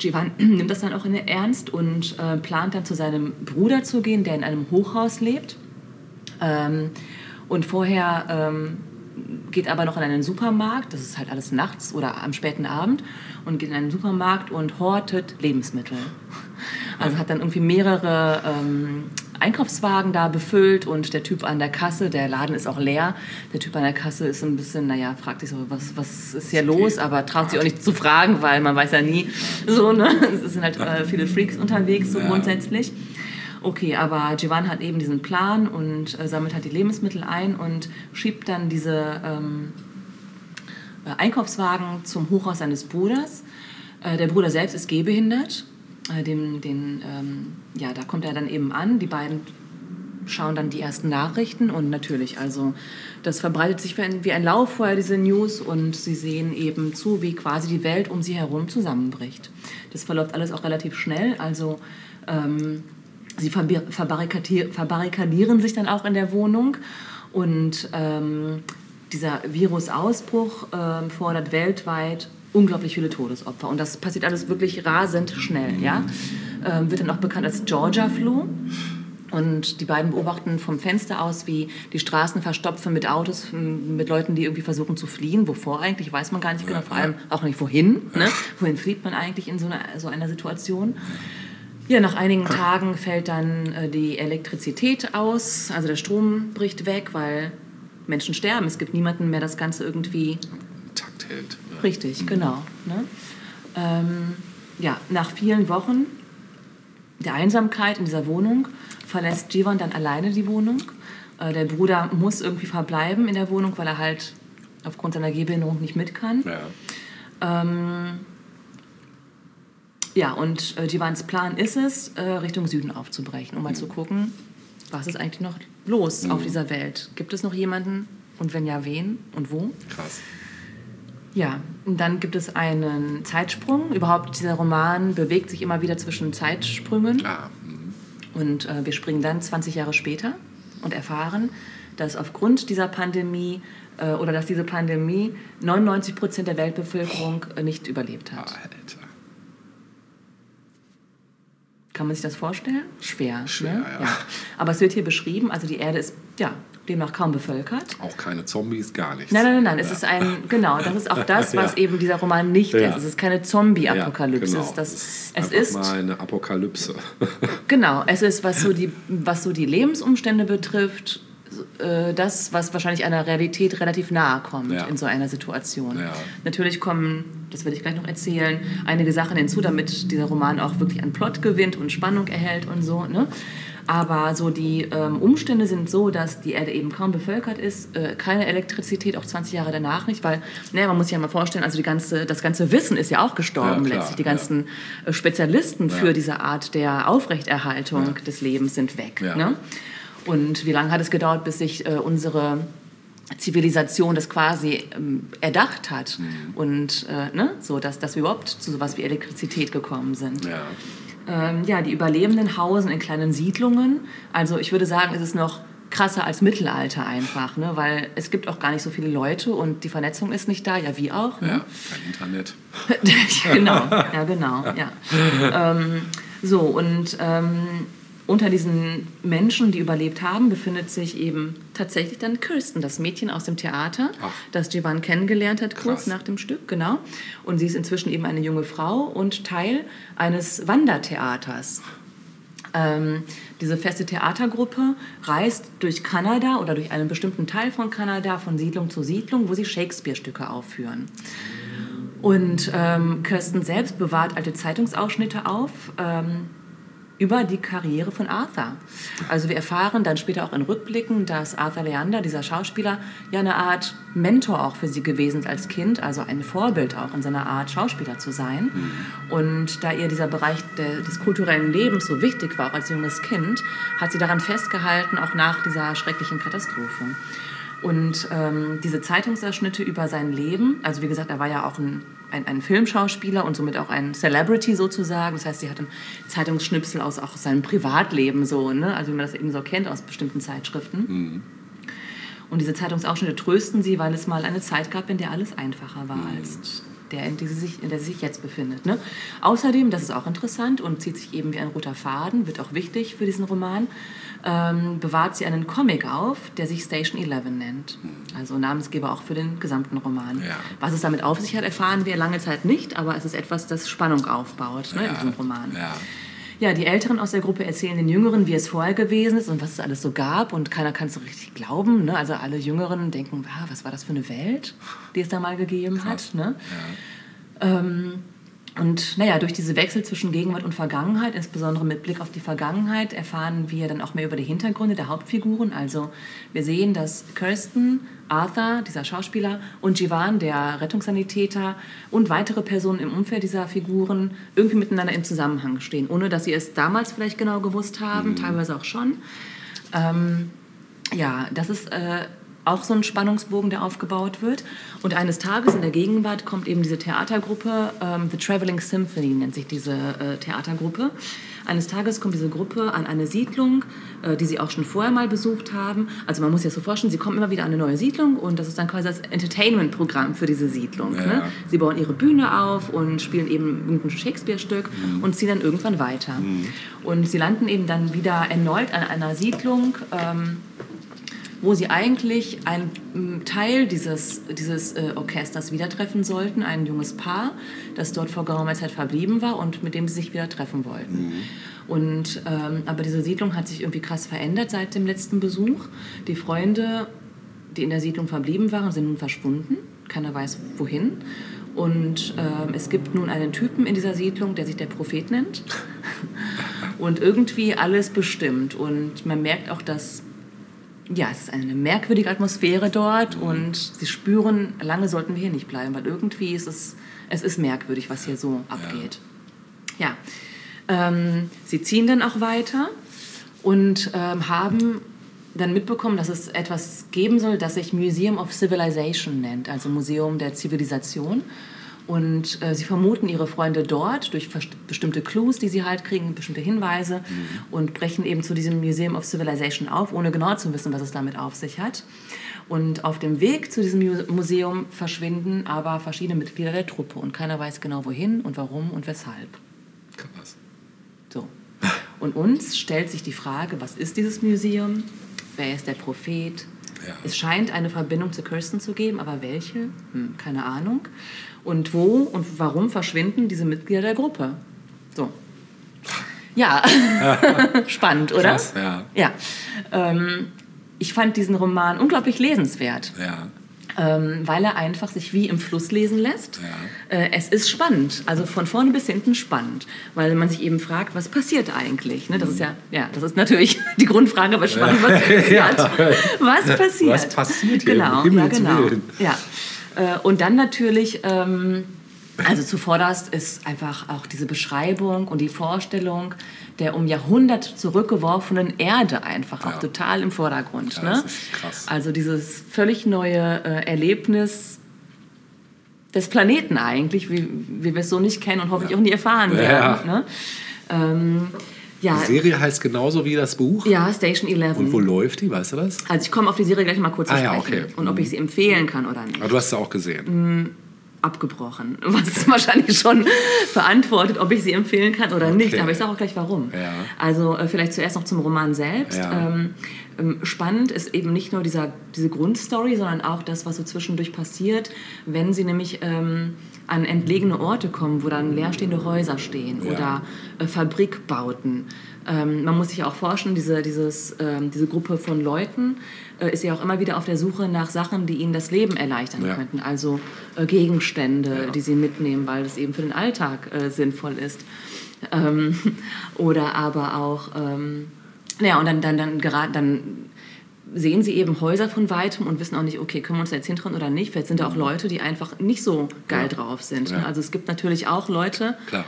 Giovanni nimmt das dann auch in Ernst und äh, plant dann zu seinem Bruder zu gehen, der in einem Hochhaus lebt. Ähm, und vorher ähm, geht aber noch in einen Supermarkt, das ist halt alles nachts oder am späten Abend, und geht in einen Supermarkt und hortet Lebensmittel. Also hat dann irgendwie mehrere ähm, Einkaufswagen da befüllt und der Typ an der Kasse, der Laden ist auch leer, der Typ an der Kasse ist so ein bisschen, naja, fragt sich so, was, was ist hier los, aber traut sich auch nicht zu fragen, weil man weiß ja nie, so, ne? Es sind halt äh, viele Freaks unterwegs, so Ja. grundsätzlich. Okay, aber Giovanni hat eben diesen Plan und äh, sammelt halt die Lebensmittel ein und schiebt dann diese ähm, äh, Einkaufswagen zum Hochhaus seines Bruders. Äh, der Bruder selbst ist gehbehindert. Äh, dem, den, ähm, ja, da kommt er dann eben an. Die beiden schauen dann die ersten Nachrichten und natürlich, also das verbreitet sich wie ein, ein Lauffeuer, diese News, und sie sehen eben zu, wie quasi die Welt um sie herum zusammenbricht. Das verläuft alles auch relativ schnell, also ähm, sie verbarrikadieren sich dann auch in der Wohnung und ähm, dieser Virusausbruch ähm, fordert weltweit unglaublich viele Todesopfer. Und das passiert alles wirklich rasend schnell. Ja? Ähm, wird dann auch bekannt als Georgia Flu. Und die beiden beobachten vom Fenster aus, wie die Straßen verstopfen mit Autos, m, mit Leuten, die irgendwie versuchen zu fliehen. Wovor eigentlich, weiß man gar nicht genau. Vor allem auch nicht wohin. Ne? Wohin flieht man eigentlich in so einer, so einer Situation? Ja, nach einigen Tagen fällt dann äh, die Elektrizität aus, also der Strom bricht weg, weil Menschen sterben. Es gibt niemanden mehr, das Ganze irgendwie Takt hält. Richtig, genau. Ne? Ähm, ja, nach vielen Wochen der Einsamkeit in dieser Wohnung verlässt Jivan dann alleine die Wohnung. Äh, der Bruder muss irgendwie verbleiben in der Wohnung, weil er halt aufgrund seiner Gehbehinderung nicht mit kann. Ja. Ähm, ja, und äh, Jivans Plan ist es, äh, Richtung Süden aufzubrechen, um mal zu gucken, was ist eigentlich noch los auf dieser Welt. Gibt es noch jemanden und wenn ja, wen und wo? Krass. Ja, und dann gibt es einen Zeitsprung. Überhaupt dieser Roman bewegt sich immer wieder zwischen Zeitsprüngen. Ah. Und äh, wir springen dann 20 Jahre später und erfahren, dass aufgrund dieser Pandemie äh, oder dass diese Pandemie 99 Prozent der Weltbevölkerung äh, nicht überlebt hat. Alter. Kann man sich das vorstellen? Schwer. Schwer, ne? ja. Aber es wird hier beschrieben, also die Erde ist ja demnach kaum bevölkert. Auch keine Zombies, gar nichts. Nein, nein, nein, nein. Es ist ein, genau, das ist auch das, was Ja. eben dieser Roman nicht Ja. ist. Es ist keine Zombie-Apokalypse. Ja, Es genau. ist das, Es ist es ist, mal eine Apokalypse. genau, es ist, was so die, was so die Lebensumstände betrifft, äh, das, was wahrscheinlich einer Realität relativ nahe kommt Ja. in so einer Situation. Ja. Natürlich kommen, das werde ich gleich noch erzählen, einige Sachen hinzu, damit dieser Roman auch wirklich an Plot gewinnt und Spannung erhält und so. Ne? Aber so die ähm, Umstände sind so, dass die Erde eben kaum bevölkert ist, äh, keine Elektrizität, auch 20 Jahre danach nicht, weil, naja, man muss sich ja mal vorstellen, also die ganze, das ganze Wissen ist ja auch gestorben Ja, klar, letztlich. Die ja. ganzen äh, Spezialisten für diese Art der Aufrechterhaltung des Lebens sind weg. Ja. Ne? Und wie lange hat es gedauert, bis sich äh, unsere Zivilisation das quasi ähm, erdacht hat Mhm. und äh, ne, so, dass, dass wir überhaupt zu sowas wie Elektrizität gekommen sind. Ja. Ähm, ja, die Überlebenden hausen in kleinen Siedlungen. Also ich würde sagen, es ist noch krasser als Mittelalter einfach, ne? weil es gibt auch gar nicht so viele Leute und die Vernetzung ist nicht da, ja wie auch. Ne? ja, kein Internet. genau, ja genau, ja. Ähm, so und ähm, unter diesen Menschen, die überlebt haben, befindet sich eben tatsächlich dann Kirsten, das Mädchen aus dem Theater, Ach. das Jivan kennengelernt hat kurz Krass. nach dem Stück, genau. Und sie ist inzwischen eben eine junge Frau und Teil eines Wandertheaters. Ähm, diese feste Theatergruppe reist durch Kanada oder durch einen bestimmten Teil von Kanada von Siedlung zu Siedlung, wo sie Shakespeare-Stücke aufführen. Und ähm, Kirsten selbst bewahrt alte Zeitungsausschnitte auf ähm, über die Karriere von Arthur. Also wir erfahren dann später auch in Rückblicken, dass Arthur Leander, dieser Schauspieler, ja eine Art Mentor auch für sie gewesen ist als Kind, also ein Vorbild auch in seiner Art, Schauspieler zu sein. Und da ihr dieser Bereich de, des kulturellen Lebens so wichtig war, auch als junges Kind, hat sie daran festgehalten, auch nach dieser schrecklichen Katastrophe. Und ähm, diese Zeitungsausschnitte über sein Leben, also wie gesagt, er war ja auch ein, ein, ein Filmschauspieler und somit auch ein Celebrity sozusagen. Das heißt, sie hatten Zeitungsschnipsel aus auch aus seinem Privatleben so, ne? also wie man das eben so kennt aus bestimmten Zeitschriften. Und diese Zeitungsausschnitte trösten sie, weil es mal eine Zeit gab, in der alles einfacher war als der, in der sie sich, in der sie sich jetzt befindet. Ne? Außerdem, das ist auch interessant und zieht sich eben wie ein roter Faden, wird auch wichtig für diesen Roman, ähm, bewahrt sie einen Comic auf, der sich Station 11 nennt. Also Namensgeber auch für den gesamten Roman. Ja. Was es damit auf sich hat, erfahren wir lange Zeit nicht, aber es ist etwas, das Spannung aufbaut ne, in diesem Roman. Ja. Ja, die Älteren aus der Gruppe erzählen den Jüngeren, wie es vorher gewesen ist und was es alles so gab. Und keiner kann es so richtig glauben. Ne? Also alle Jüngeren denken, ah, was war das für eine Welt, die es da mal gegeben hat. Ne? Ähm, und naja, durch diese Wechsel zwischen Gegenwart und Vergangenheit, insbesondere mit Blick auf die Vergangenheit, erfahren wir dann auch mehr über die Hintergründe der Hauptfiguren. Also wir sehen, dass Kirsten, Arthur, dieser Schauspieler, und Jivan, der Rettungssanitäter, und weitere Personen im Umfeld dieser Figuren irgendwie miteinander im Zusammenhang stehen, ohne dass sie es damals vielleicht genau gewusst haben, teilweise auch schon. Ähm, ja, das ist äh, auch so ein Spannungsbogen, der aufgebaut wird. Und eines Tages in der Gegenwart kommt eben diese Theatergruppe, ähm, The Traveling Symphony nennt sich diese äh, Theatergruppe. Eines Tages kommt diese Gruppe an eine Siedlung, äh, die sie auch schon vorher mal besucht haben. Also man muss sich das so vorstellen, sie kommen immer wieder an eine neue Siedlung und das ist dann quasi das Entertainment-Programm für diese Siedlung. Ja. Ne? Sie bauen ihre Bühne auf und spielen eben ein Shakespeare-Stück und ziehen dann irgendwann weiter. Und sie landen eben dann wieder erneut an einer Siedlung, ähm, wo sie eigentlich einen Teil dieses, dieses äh, Orchesters wieder treffen sollten, ein junges Paar, das dort vor geraumer Zeit verblieben war und mit dem sie sich wieder treffen wollten. Und, ähm, aber diese Siedlung hat sich irgendwie krass verändert seit dem letzten Besuch. Die Freunde, die in der Siedlung verblieben waren, sind nun verschwunden. Keiner weiß wohin. Und ähm, es gibt nun einen Typen in dieser Siedlung, der sich der Prophet nennt und irgendwie alles bestimmt. Und man merkt auch, dass ja, es ist eine merkwürdige Atmosphäre dort und sie spüren, lange sollten wir hier nicht bleiben, weil irgendwie ist es, es ist merkwürdig, was hier so abgeht. Ja, ähm, sie ziehen dann auch weiter und ähm, haben dann mitbekommen, dass es etwas geben soll, das sich Museum of Civilization nennt, also Museum der Zivilisation. Und äh, sie vermuten ihre Freunde dort durch bestimmte Clues, die sie halt kriegen, bestimmte Hinweise und brechen eben zu diesem Museum of Civilization auf, ohne genau zu wissen, was es damit auf sich hat. Und auf dem Weg zu diesem Mu- Museum verschwinden aber verschiedene Mitglieder der Truppe und keiner weiß genau wohin und warum und weshalb. Krass. So. Und uns stellt sich die Frage, was ist dieses Museum? Wer ist der Prophet? Ja. Es scheint eine Verbindung zu Kirsten zu geben, aber welche? Hm, keine Ahnung. Und wo und warum verschwinden diese Mitglieder der Gruppe? So. Ja, spannend, oder? Krass, ja. Ja. Ähm, ich fand diesen Roman unglaublich lesenswert. Ja. ähm, weil er einfach sich wie im Fluss lesen lässt. Ja. Äh, es ist spannend, also von vorne bis hinten spannend, weil man sich eben fragt, was passiert eigentlich? Ne? Das ist ja, ja, das ist natürlich die Grundfrage, aber spannend, was passiert? Ja. Was passiert? Was passiert hier? Genau, ja, genau. Ja. Äh, und dann natürlich, ähm, also zuvorderst ist einfach auch diese Beschreibung und die Vorstellung der um Jahrhundert zurückgeworfenen Erde einfach auch Ja. total im Vordergrund. Ja, ne? Also dieses völlig neue äh, Erlebnis des Planeten eigentlich, wie, wie wir es so nicht kennen und hoffentlich auch nie erfahren Ja. werden. Ne? Ähm, ja, Die Serie heißt genauso wie das Buch. ja, Station 11. Und wo läuft die, weißt du das? Also ich komme auf die Serie gleich mal kurz zu Ah, ja, sprechen. okay. Und ob ich sie empfehlen kann oder nicht. Aber du hast sie auch gesehen. Abgebrochen. Was wahrscheinlich schon beantwortet, ob ich sie empfehlen kann oder nicht. Okay. Aber ich sage auch gleich warum. Ja. Also äh, vielleicht zuerst noch zum Roman selbst. Ja. Ähm, ähm, spannend ist eben nicht nur dieser, diese Grundstory, sondern auch das, was so zwischendurch passiert, wenn sie nämlich ähm, an entlegene Orte kommen, wo dann leerstehende Häuser stehen Ja. oder äh, Fabrikbauten. Ähm, man muss sich auch vorstellen, diese, dieses, ähm, diese Gruppe von Leuten äh, ist ja auch immer wieder auf der Suche nach Sachen, die ihnen das Leben erleichtern Ja. könnten. Also äh, Gegenstände, die sie mitnehmen, weil das eben für den Alltag äh, sinnvoll ist. Ähm, oder aber auch, ähm, naja, und dann, dann, dann, gerade, dann sehen sie eben Häuser von weitem und wissen auch nicht, okay, können wir uns da jetzt hintrauen oder nicht. Vielleicht sind da auch Leute, die einfach nicht so geil Ja. drauf sind. Ja. Ne? Also es gibt natürlich auch Leute, Klar.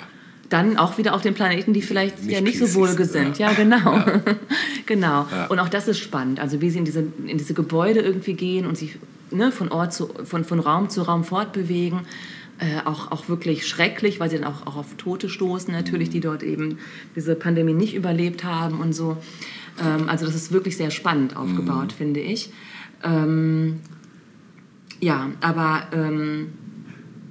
dann auch wieder auf dem Planeten, die vielleicht Nicht ja nicht so PCs, wohlgesinnt. ja. Ja, genau. Ja. genau. Ja. Und auch das ist spannend. Also wie sie in diese, in diese Gebäude irgendwie gehen und sich ne, von Ort zu, von, von Raum zu Raum fortbewegen. Äh, auch, auch wirklich schrecklich, weil sie dann auch, auch auf Tote stoßen, natürlich, die dort eben diese Pandemie nicht überlebt haben und so. Ähm, also das ist wirklich sehr spannend aufgebaut, finde ich. Ähm, ja, aber ähm,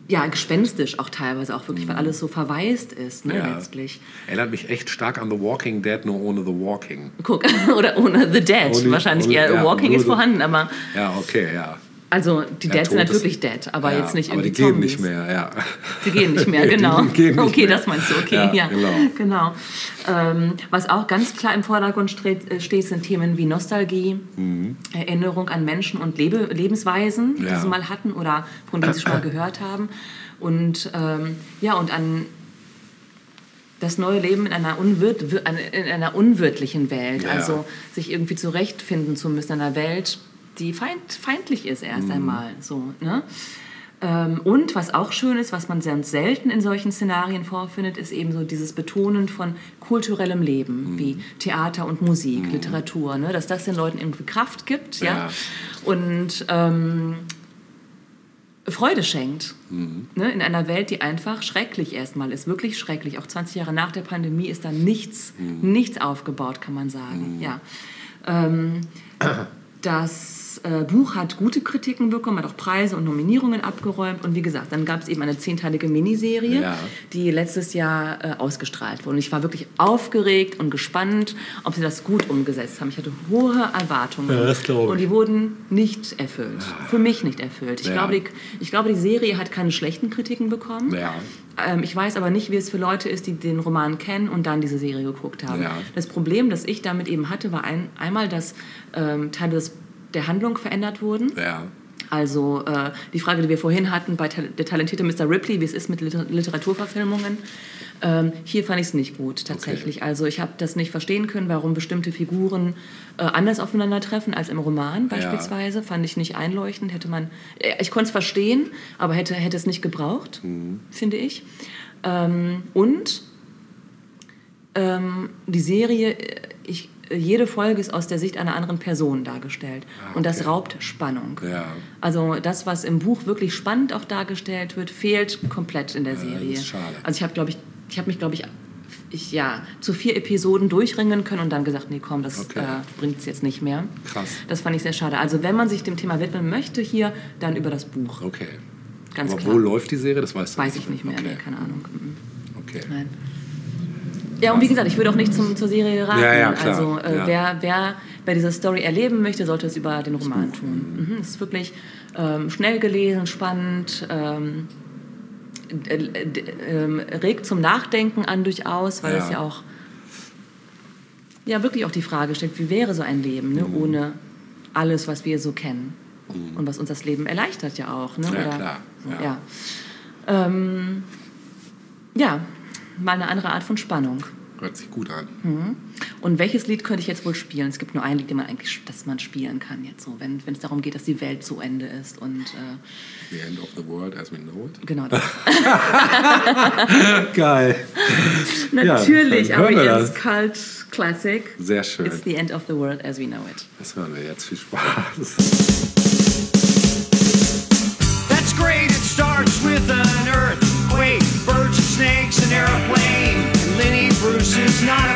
ja, gespenstisch auch teilweise auch wirklich, weil alles so verwaist ist, ne, Ja. letztlich. Erinnert mich echt stark an The Walking Dead, nur ohne The Walking. Guck, oder ohne The Dead. Ohne- Wahrscheinlich ohne- eher ja, Walking ist vorhanden, aber Ja, okay, ja. Also die Ja, Dead sind halt Totes- wirklich dead, aber ja, jetzt nicht Aber irgendwie die gehen Zombies. nicht mehr, ja. Die gehen nicht mehr, Die genau. gehen nicht okay, mehr. das meinst du, okay, Ja, ja. genau. genau. Ähm, was auch ganz klar im Vordergrund steht, äh, sind Themen wie Nostalgie, Erinnerung an Menschen und Lebe Lebensweisen, die Mhm. Sie mal hatten oder von denen sie schon mal gehört haben. Und ähm, ja, und an das neue Leben in einer, unwirt, in einer unwirtlichen Welt. Also sich irgendwie zurechtfinden zu müssen in einer Welt, die feind, feindlich ist erst Mhm. einmal. So, ne? Ähm, und was auch schön ist, was man ganz selten in solchen Szenarien vorfindet, ist eben so dieses Betonen von kulturellem Mhm. Leben, wie Theater und Musik, Literatur, ne? dass das den Leuten irgendwie Kraft gibt ja? Ja. und ähm, Freude schenkt. Mhm. Ne? In einer Welt, die einfach schrecklich erstmal ist, wirklich schrecklich. Auch 20 Jahre nach der Pandemie ist da nichts, Mhm. nichts aufgebaut, kann man sagen. Ja. Ähm, das äh, Buch hat gute Kritiken bekommen, hat auch Preise und Nominierungen abgeräumt. Und wie gesagt, dann gab es eben eine zehnteilige Miniserie, Ja. die letztes Jahr äh, ausgestrahlt wurde. Und ich war wirklich aufgeregt und gespannt, ob sie das gut umgesetzt haben. Ich hatte hohe Erwartungen. Ja, das glaube ich. Und die wurden nicht erfüllt. Für mich nicht erfüllt. Ich, Ja. glaube, die, ich glaube, die Serie hat keine schlechten Kritiken bekommen. Ja. Ähm, ich weiß aber nicht, wie es für Leute ist, die den Roman kennen und dann diese Serie geguckt haben. Ja. Das Problem, das ich damit eben hatte, war ein, einmal, dass ähm, Teile des, der Handlung verändert wurden. Ja. Also äh, die Frage, die wir vorhin hatten bei der talentierte Mr. Ripley, wie es ist mit Liter Literaturverfilmungen. Ähm, hier fand ich es nicht gut, tatsächlich. Also ich habe das nicht verstehen können, warum bestimmte Figuren äh, anders aufeinandertreffen als im Roman beispielsweise. Fand ich nicht einleuchtend. Hätte man, äh, ich konnte es verstehen, aber hätte, hätte es nicht gebraucht, finde ich. Ähm, und ähm, die Serie, äh, jede Folge ist aus der Sicht einer anderen Person dargestellt. Und das okay. raubt Spannung. Ja. Also das, was im Buch wirklich spannend auch dargestellt wird, fehlt komplett in der Serie. schade. Also ich habe, glaube ich, ich habe mich, glaube ich, ich, ja, zu vier Episoden durchringen können und dann gesagt, nee, komm, das Okay. äh, bringt es jetzt nicht mehr. Krass. Das fand ich sehr schade. Also wenn man sich dem Thema widmen möchte hier, dann über das Buch. Okay. Ganz Aber klar. wo läuft die Serie? Das weißt du Weiß ich nicht mehr, Okay. nee, keine Ahnung. Mhm. okay. Nein. Ja, und wie gesagt, ich würde auch nicht zum, zur Serie raten. Ja, ja, klar. Also äh, ja. Wer, wer, wer diese Story erleben möchte, sollte es über den Roman tun. Mhm, es ist wirklich ähm, schnell gelesen, spannend, ähm, äh, äh, regt zum Nachdenken an durchaus, weil ja. es ja auch ja wirklich auch die Frage stellt, wie wäre so ein Leben ne, mhm. ohne alles, was wir so kennen mhm. und was uns das Leben erleichtert ja auch. Ne? Ja, Oder, klar. Ja. Ähm, ja, mal eine andere Art von Spannung. Hört sich gut an. Mhm. Und welches Lied könnte ich jetzt wohl spielen? Es gibt nur ein Lied, das man eigentlich das man spielen kann jetzt so, wenn es darum geht, dass die Welt zu Ende ist und äh The end of the world as we know it. Genau das. Geil. Natürlich, ja, aber jetzt Cult Classic. Sehr schön. It's the end of the world as we know it. Das hören wir jetzt. Viel Spaß. snakes, an airplane, Lenny Bruce is not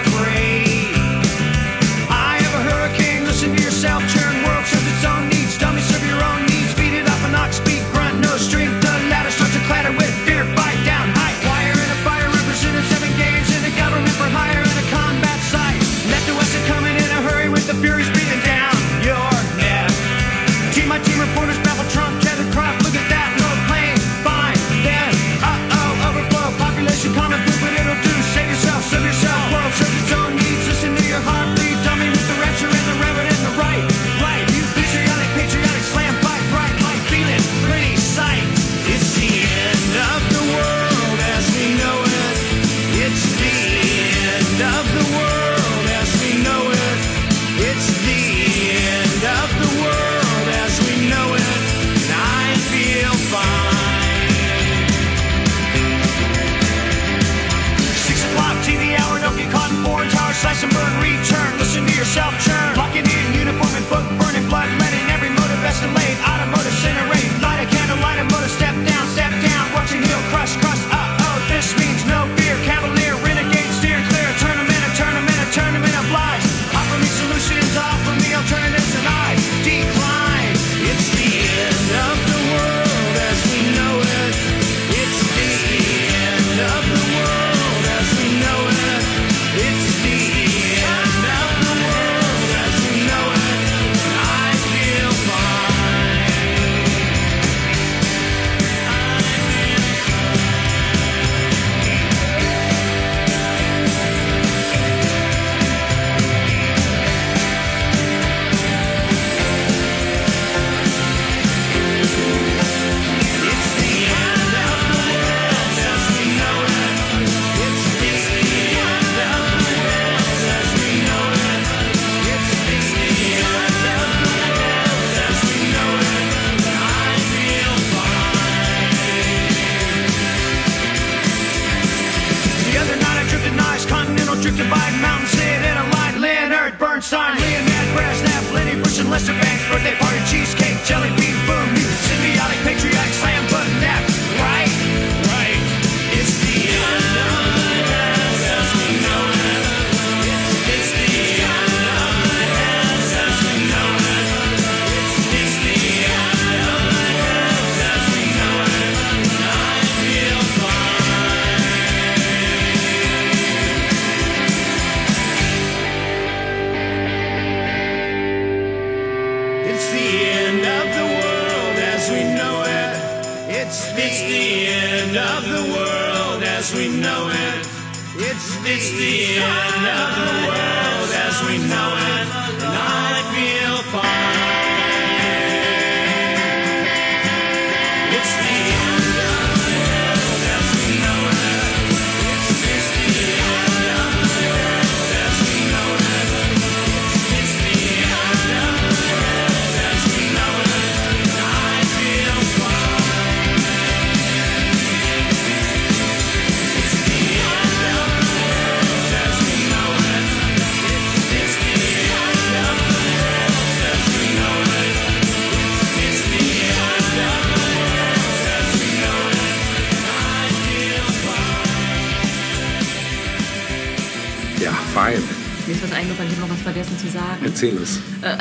fast vergessen zu sagen. Erzähl es. Äh,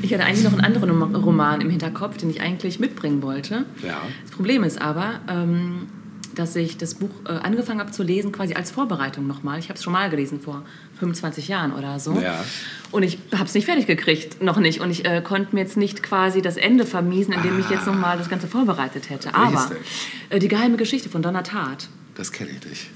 ich hatte eigentlich noch einen anderen Roman im Hinterkopf, den ich eigentlich mitbringen wollte. Ja. Das Problem ist aber, ähm, dass ich das Buch äh, angefangen habe zu lesen, quasi als Vorbereitung nochmal. Ich habe es schon mal gelesen vor 25 Jahren oder so. Ja. Und ich habe es nicht fertig gekriegt, noch nicht. Und ich äh, konnte mir jetzt nicht quasi das Ende vermiesen, indem ah. ich jetzt ah. nochmal das Ganze vorbereitet hätte. Aber äh, die geheime Geschichte von Donner Tat. Das kenne ich nicht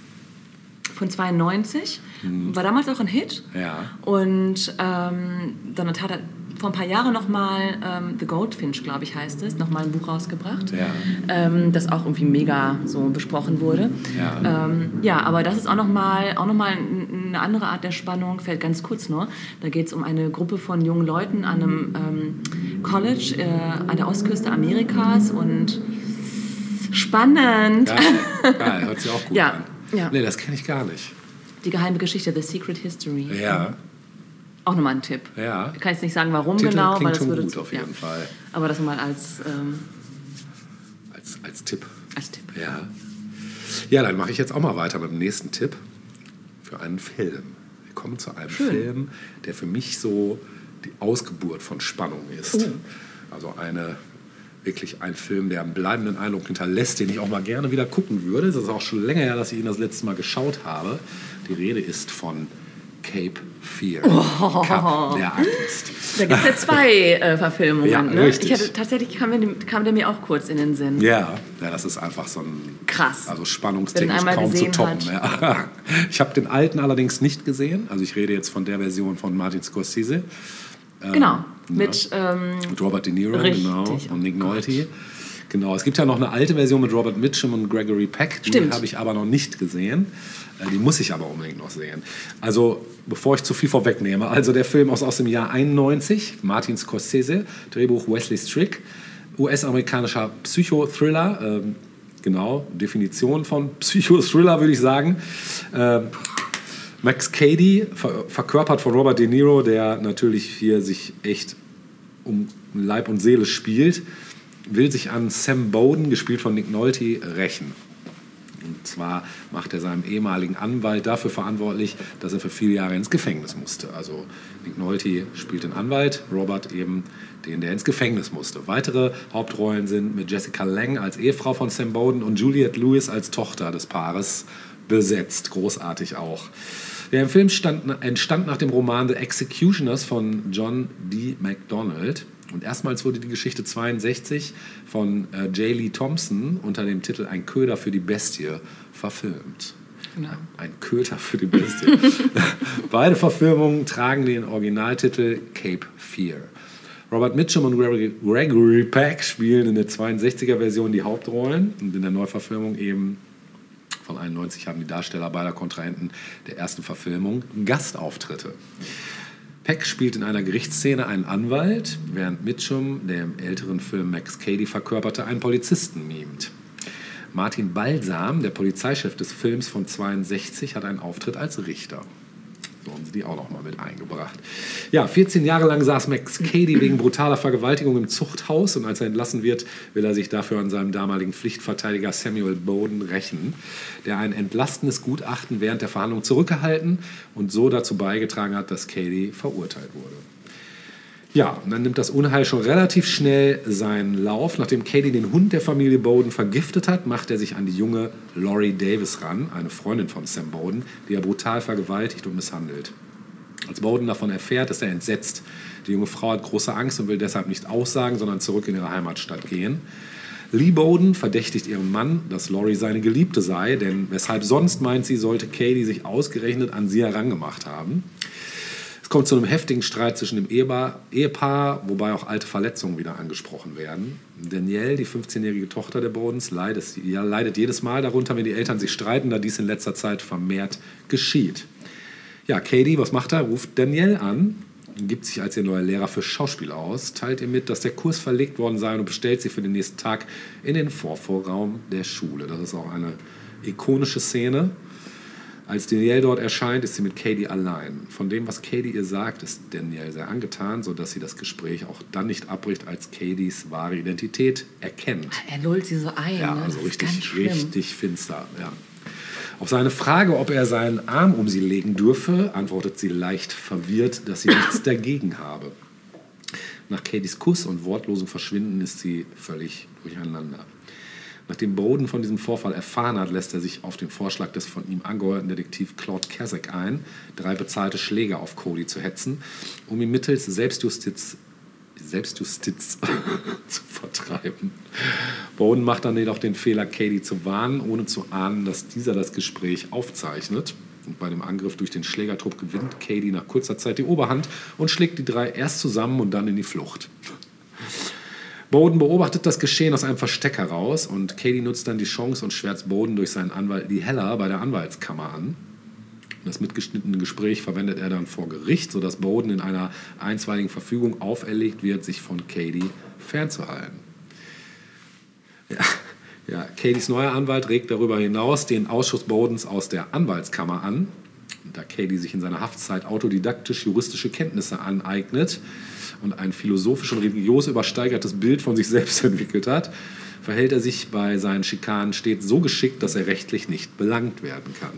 von 92. Mhm. War damals auch ein Hit. Ja. Und ähm, dann hat er vor ein paar Jahren nochmal ähm, The Goldfinch, glaube ich, heißt es, nochmal ein Buch rausgebracht, ja. ähm, das auch irgendwie mega so besprochen wurde. Ja, ähm, ja aber das ist auch nochmal noch eine andere Art der Spannung, fällt ganz kurz nur. Da geht es um eine Gruppe von jungen Leuten an einem ähm, College äh, an der Ostküste Amerikas und spannend. Ja, ja hört sich auch gut ja. an ja. Nee, das kenne ich gar nicht. Die geheime Geschichte, The Secret History. Ja, Auch nochmal ein Tipp. ja. Ich kann jetzt nicht sagen, warum Titel genau, klingt weil das schon würde gut auf jeden ja. Fall. Aber das mal als, ähm, Als, als Tipp. als Tipp. Ja. Ja, dann mache ich jetzt auch mal weiter mit dem nächsten Tipp für einen Film. Wir kommen zu einem Schön. Film, der für mich so die Ausgeburt von Spannung ist. Oh. Also eine wirklich ein Film, der einen bleibenden Eindruck hinterlässt, den ich auch mal gerne wieder gucken würde. Es ist auch schon länger her, dass ich ihn das letzte Mal geschaut habe. Die Rede ist von Cape Fear. Oh. Cap, der Artist. Da gibt es ja zwei äh, Verfilmungen. Ja, ne? richtig. Ich hatte, tatsächlich kam, mir, kam der mir auch kurz in den Sinn. Ja, ja, das ist einfach so ein Krass. Also spannungstechnisch kaum zu toppen. Ja. Ich habe den alten allerdings nicht gesehen. Also ich rede jetzt von der Version von Martin Scorsese Genau. Mit, ähm, mit Robert De Niro Richtig, genau, oh und Nick Nolte. Genau, es gibt ja noch eine alte Version mit Robert Mitchum und Gregory Peck. Die habe ich aber noch nicht gesehen. Äh, Die muss ich aber unbedingt noch sehen. Also, bevor ich zu viel vorwegnehme, also der Film aus, aus dem Jahr 91, Martin Scorsese, Drehbuch Wesley Strick, US-amerikanischer Psychothriller, ähm, genau, Definition von Psychothriller würde ich sagen. Ähm, Max Cady, ver verkörpert von Robert De Niro, der natürlich hier sich echt um Leib und Seele spielt, will sich an Sam Bowden, gespielt von Nick Nolte, rächen. Und zwar macht er seinem ehemaligen Anwalt dafür verantwortlich, dass er für viele Jahre ins Gefängnis musste. Also Nick Nolte spielt den Anwalt, Robert eben den, der ins Gefängnis musste. Weitere Hauptrollen sind mit Jessica Lange als Ehefrau von Sam Bowden und Juliette Lewis als Tochter des Paares besetzt. Großartig auch. Der Film stand, entstand nach dem Roman The Executioners von John D. MacDonald. Und erstmals wurde die Geschichte 62 von äh, J. Lee Thompson unter dem Titel Ein Köder für die Bestie verfilmt. Genau. Ein Köter für die Bestie. Beide Verfilmungen tragen den Originaltitel Cape Fear. Robert Mitchum und Gregory, Gregory Peck spielen in der 62er-Version die Hauptrollen und in der Neuverfilmung eben von 91 haben die Darsteller beider Kontrahenten der ersten Verfilmung Gastauftritte. Peck spielt in einer Gerichtsszene einen Anwalt, während Mitchum, der im älteren Film Max Cady verkörperte, einen Polizisten mimt. Martin Balsam, der Polizeichef des Films von 62, hat einen Auftritt als Richter. Haben sie die auch noch mal mit eingebracht. Ja, 14 Jahre lang saß Max Cady wegen brutaler Vergewaltigung im Zuchthaus und als er entlassen wird, will er sich dafür an seinem damaligen Pflichtverteidiger Samuel Bowden rächen, der ein entlastendes Gutachten während der Verhandlung zurückgehalten und so dazu beigetragen hat, dass Cady verurteilt wurde. Ja, und dann nimmt das Unheil schon relativ schnell seinen Lauf. Nachdem Cady den Hund der Familie Bowden vergiftet hat, macht er sich an die junge Laurie Davis ran, eine Freundin von Sam Bowden, die er brutal vergewaltigt und misshandelt. Als Bowden davon erfährt, ist er entsetzt. Die junge Frau hat große Angst und will deshalb nicht aussagen, sondern zurück in ihre Heimatstadt gehen. Lee Bowden verdächtigt ihren Mann, dass Laurie seine Geliebte sei, denn weshalb sonst meint sie, sollte Cady sich ausgerechnet an sie herangemacht haben. Kommt zu einem heftigen Streit zwischen dem Ehepaar, wobei auch alte Verletzungen wieder angesprochen werden. Danielle, die 15-jährige Tochter der Bowdens, leidet, ja, leidet jedes Mal darunter, wenn die Eltern sich streiten, da dies in letzter Zeit vermehrt geschieht. Ja, Katie, was macht er? Ruft Danielle an, gibt sich als ihr neuer Lehrer für Schauspiel aus, teilt ihr mit, dass der Kurs verlegt worden sei und bestellt sie für den nächsten Tag in den Vorvorraum der Schule. Das ist auch eine ikonische Szene. Als Danielle dort erscheint, ist sie mit Katie allein. Von dem, was Katie ihr sagt, ist Danielle sehr angetan, sodass sie das Gespräch auch dann nicht abbricht, als Katies wahre Identität erkennt. Er lullt sie so ein. Ja, ne? also richtig, richtig finster. Ja. Auf seine Frage, ob er seinen Arm um sie legen dürfe, antwortet sie leicht verwirrt, dass sie nichts dagegen habe. Nach Katys Kuss und wortlosem Verschwinden ist sie völlig durcheinander. Nachdem Bowden von diesem Vorfall erfahren hat, lässt er sich auf den Vorschlag des von ihm angeheuerten Detektiv Claude Kasek ein, drei bezahlte Schläge auf Cody zu hetzen, um ihn mittels Selbstjustiz Selbstjustiz zu vertreiben. Bowden macht dann jedoch den Fehler, Katie zu warnen, ohne zu ahnen, dass dieser das Gespräch aufzeichnet. Und bei dem Angriff durch den Schlägertrupp gewinnt Katie nach kurzer Zeit die Oberhand und schlägt die drei erst zusammen und dann in die Flucht. Bowden beobachtet das Geschehen aus einem Versteck heraus und Katie nutzt dann die Chance und schwärzt Bowden durch seinen Anwalt Lee Heller bei der Anwaltskammer an. Das mitgeschnittene Gespräch verwendet er dann vor Gericht, sodass Bowden in einer einstweiligen Verfügung auferlegt wird, sich von Katie fernzuhalten. Ja, ja, Katys neuer Anwalt regt darüber hinaus den Ausschuss Bowdens aus der Anwaltskammer an, da Katie sich in seiner Haftzeit autodidaktisch juristische Kenntnisse aneignet und ein philosophisch und religiös übersteigertes Bild von sich selbst entwickelt hat, verhält er sich bei seinen Schikanen stets so geschickt, dass er rechtlich nicht belangt werden kann.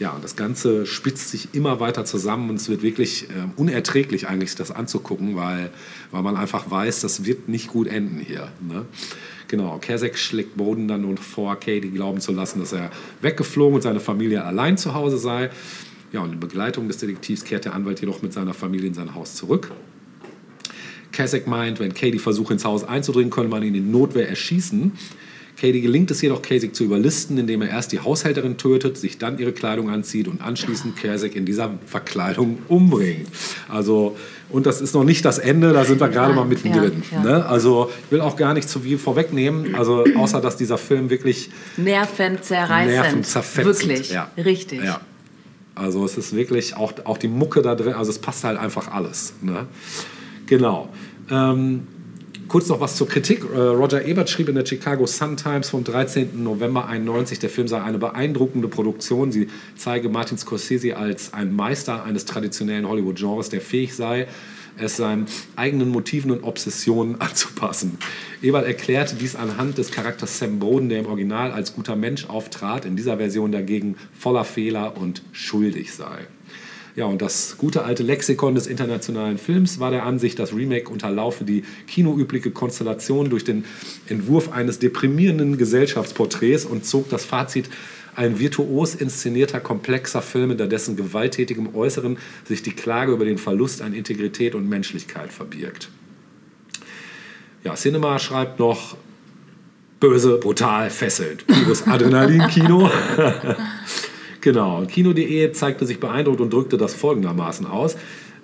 Ja, und das Ganze spitzt sich immer weiter zusammen und es wird wirklich äh, unerträglich eigentlich, das anzugucken, weil, weil man einfach weiß, das wird nicht gut enden hier. Ne? Genau, Kesek schlägt Boden dann und vor, Katie glauben zu lassen, dass er weggeflogen und seine Familie allein zu Hause sei. Ja, und in Begleitung des Detektivs kehrt der Anwalt jedoch mit seiner Familie in sein Haus zurück. Kasek meint, wenn Katie versucht, ins Haus einzudringen, könne man ihn in Notwehr erschießen. Katie gelingt es jedoch, Kasek zu überlisten, indem er erst die Haushälterin tötet, sich dann ihre Kleidung anzieht und anschließend Kasek in dieser Verkleidung umbringt. Also, und das ist noch nicht das Ende, da sind wir gerade mal mittendrin. Ja, ja. Ne? Also, ich will auch gar nicht zu viel vorwegnehmen, also außer dass dieser Film wirklich Nervenzerreißend. nervenzerfetzend Wirklich. Ja. Richtig. Ja. Also es ist wirklich auch, auch die Mucke da drin, also es passt halt einfach alles. Ne? Genau. Ähm, kurz noch was zur Kritik. Äh, Roger Ebert schrieb in der Chicago Sun-Times vom 13. November 91, der Film sei eine beeindruckende Produktion. Sie zeige Martin Scorsese als ein Meister eines traditionellen Hollywood-Genres, der fähig sei, es seinen eigenen Motiven und Obsessionen anzupassen. Ebert erklärte dies anhand des Charakters Sam Bowden, der im Original als guter Mensch auftrat, in dieser Version dagegen voller Fehler und schuldig sei. Ja, und das gute alte Lexikon des internationalen Films war der Ansicht, das Remake unterlaufe die kinoübliche Konstellation durch den Entwurf eines deprimierenden Gesellschaftsporträts und zog das Fazit, ein virtuos inszenierter, komplexer Film, hinter dessen gewalttätigem Äußeren sich die Klage über den Verlust an Integrität und Menschlichkeit verbirgt. Ja, Cinema schreibt noch, böse, brutal, fesselnd. Pures Adrenalin-Kino. Genau, Kino.de zeigte sich beeindruckt und drückte das folgendermaßen aus.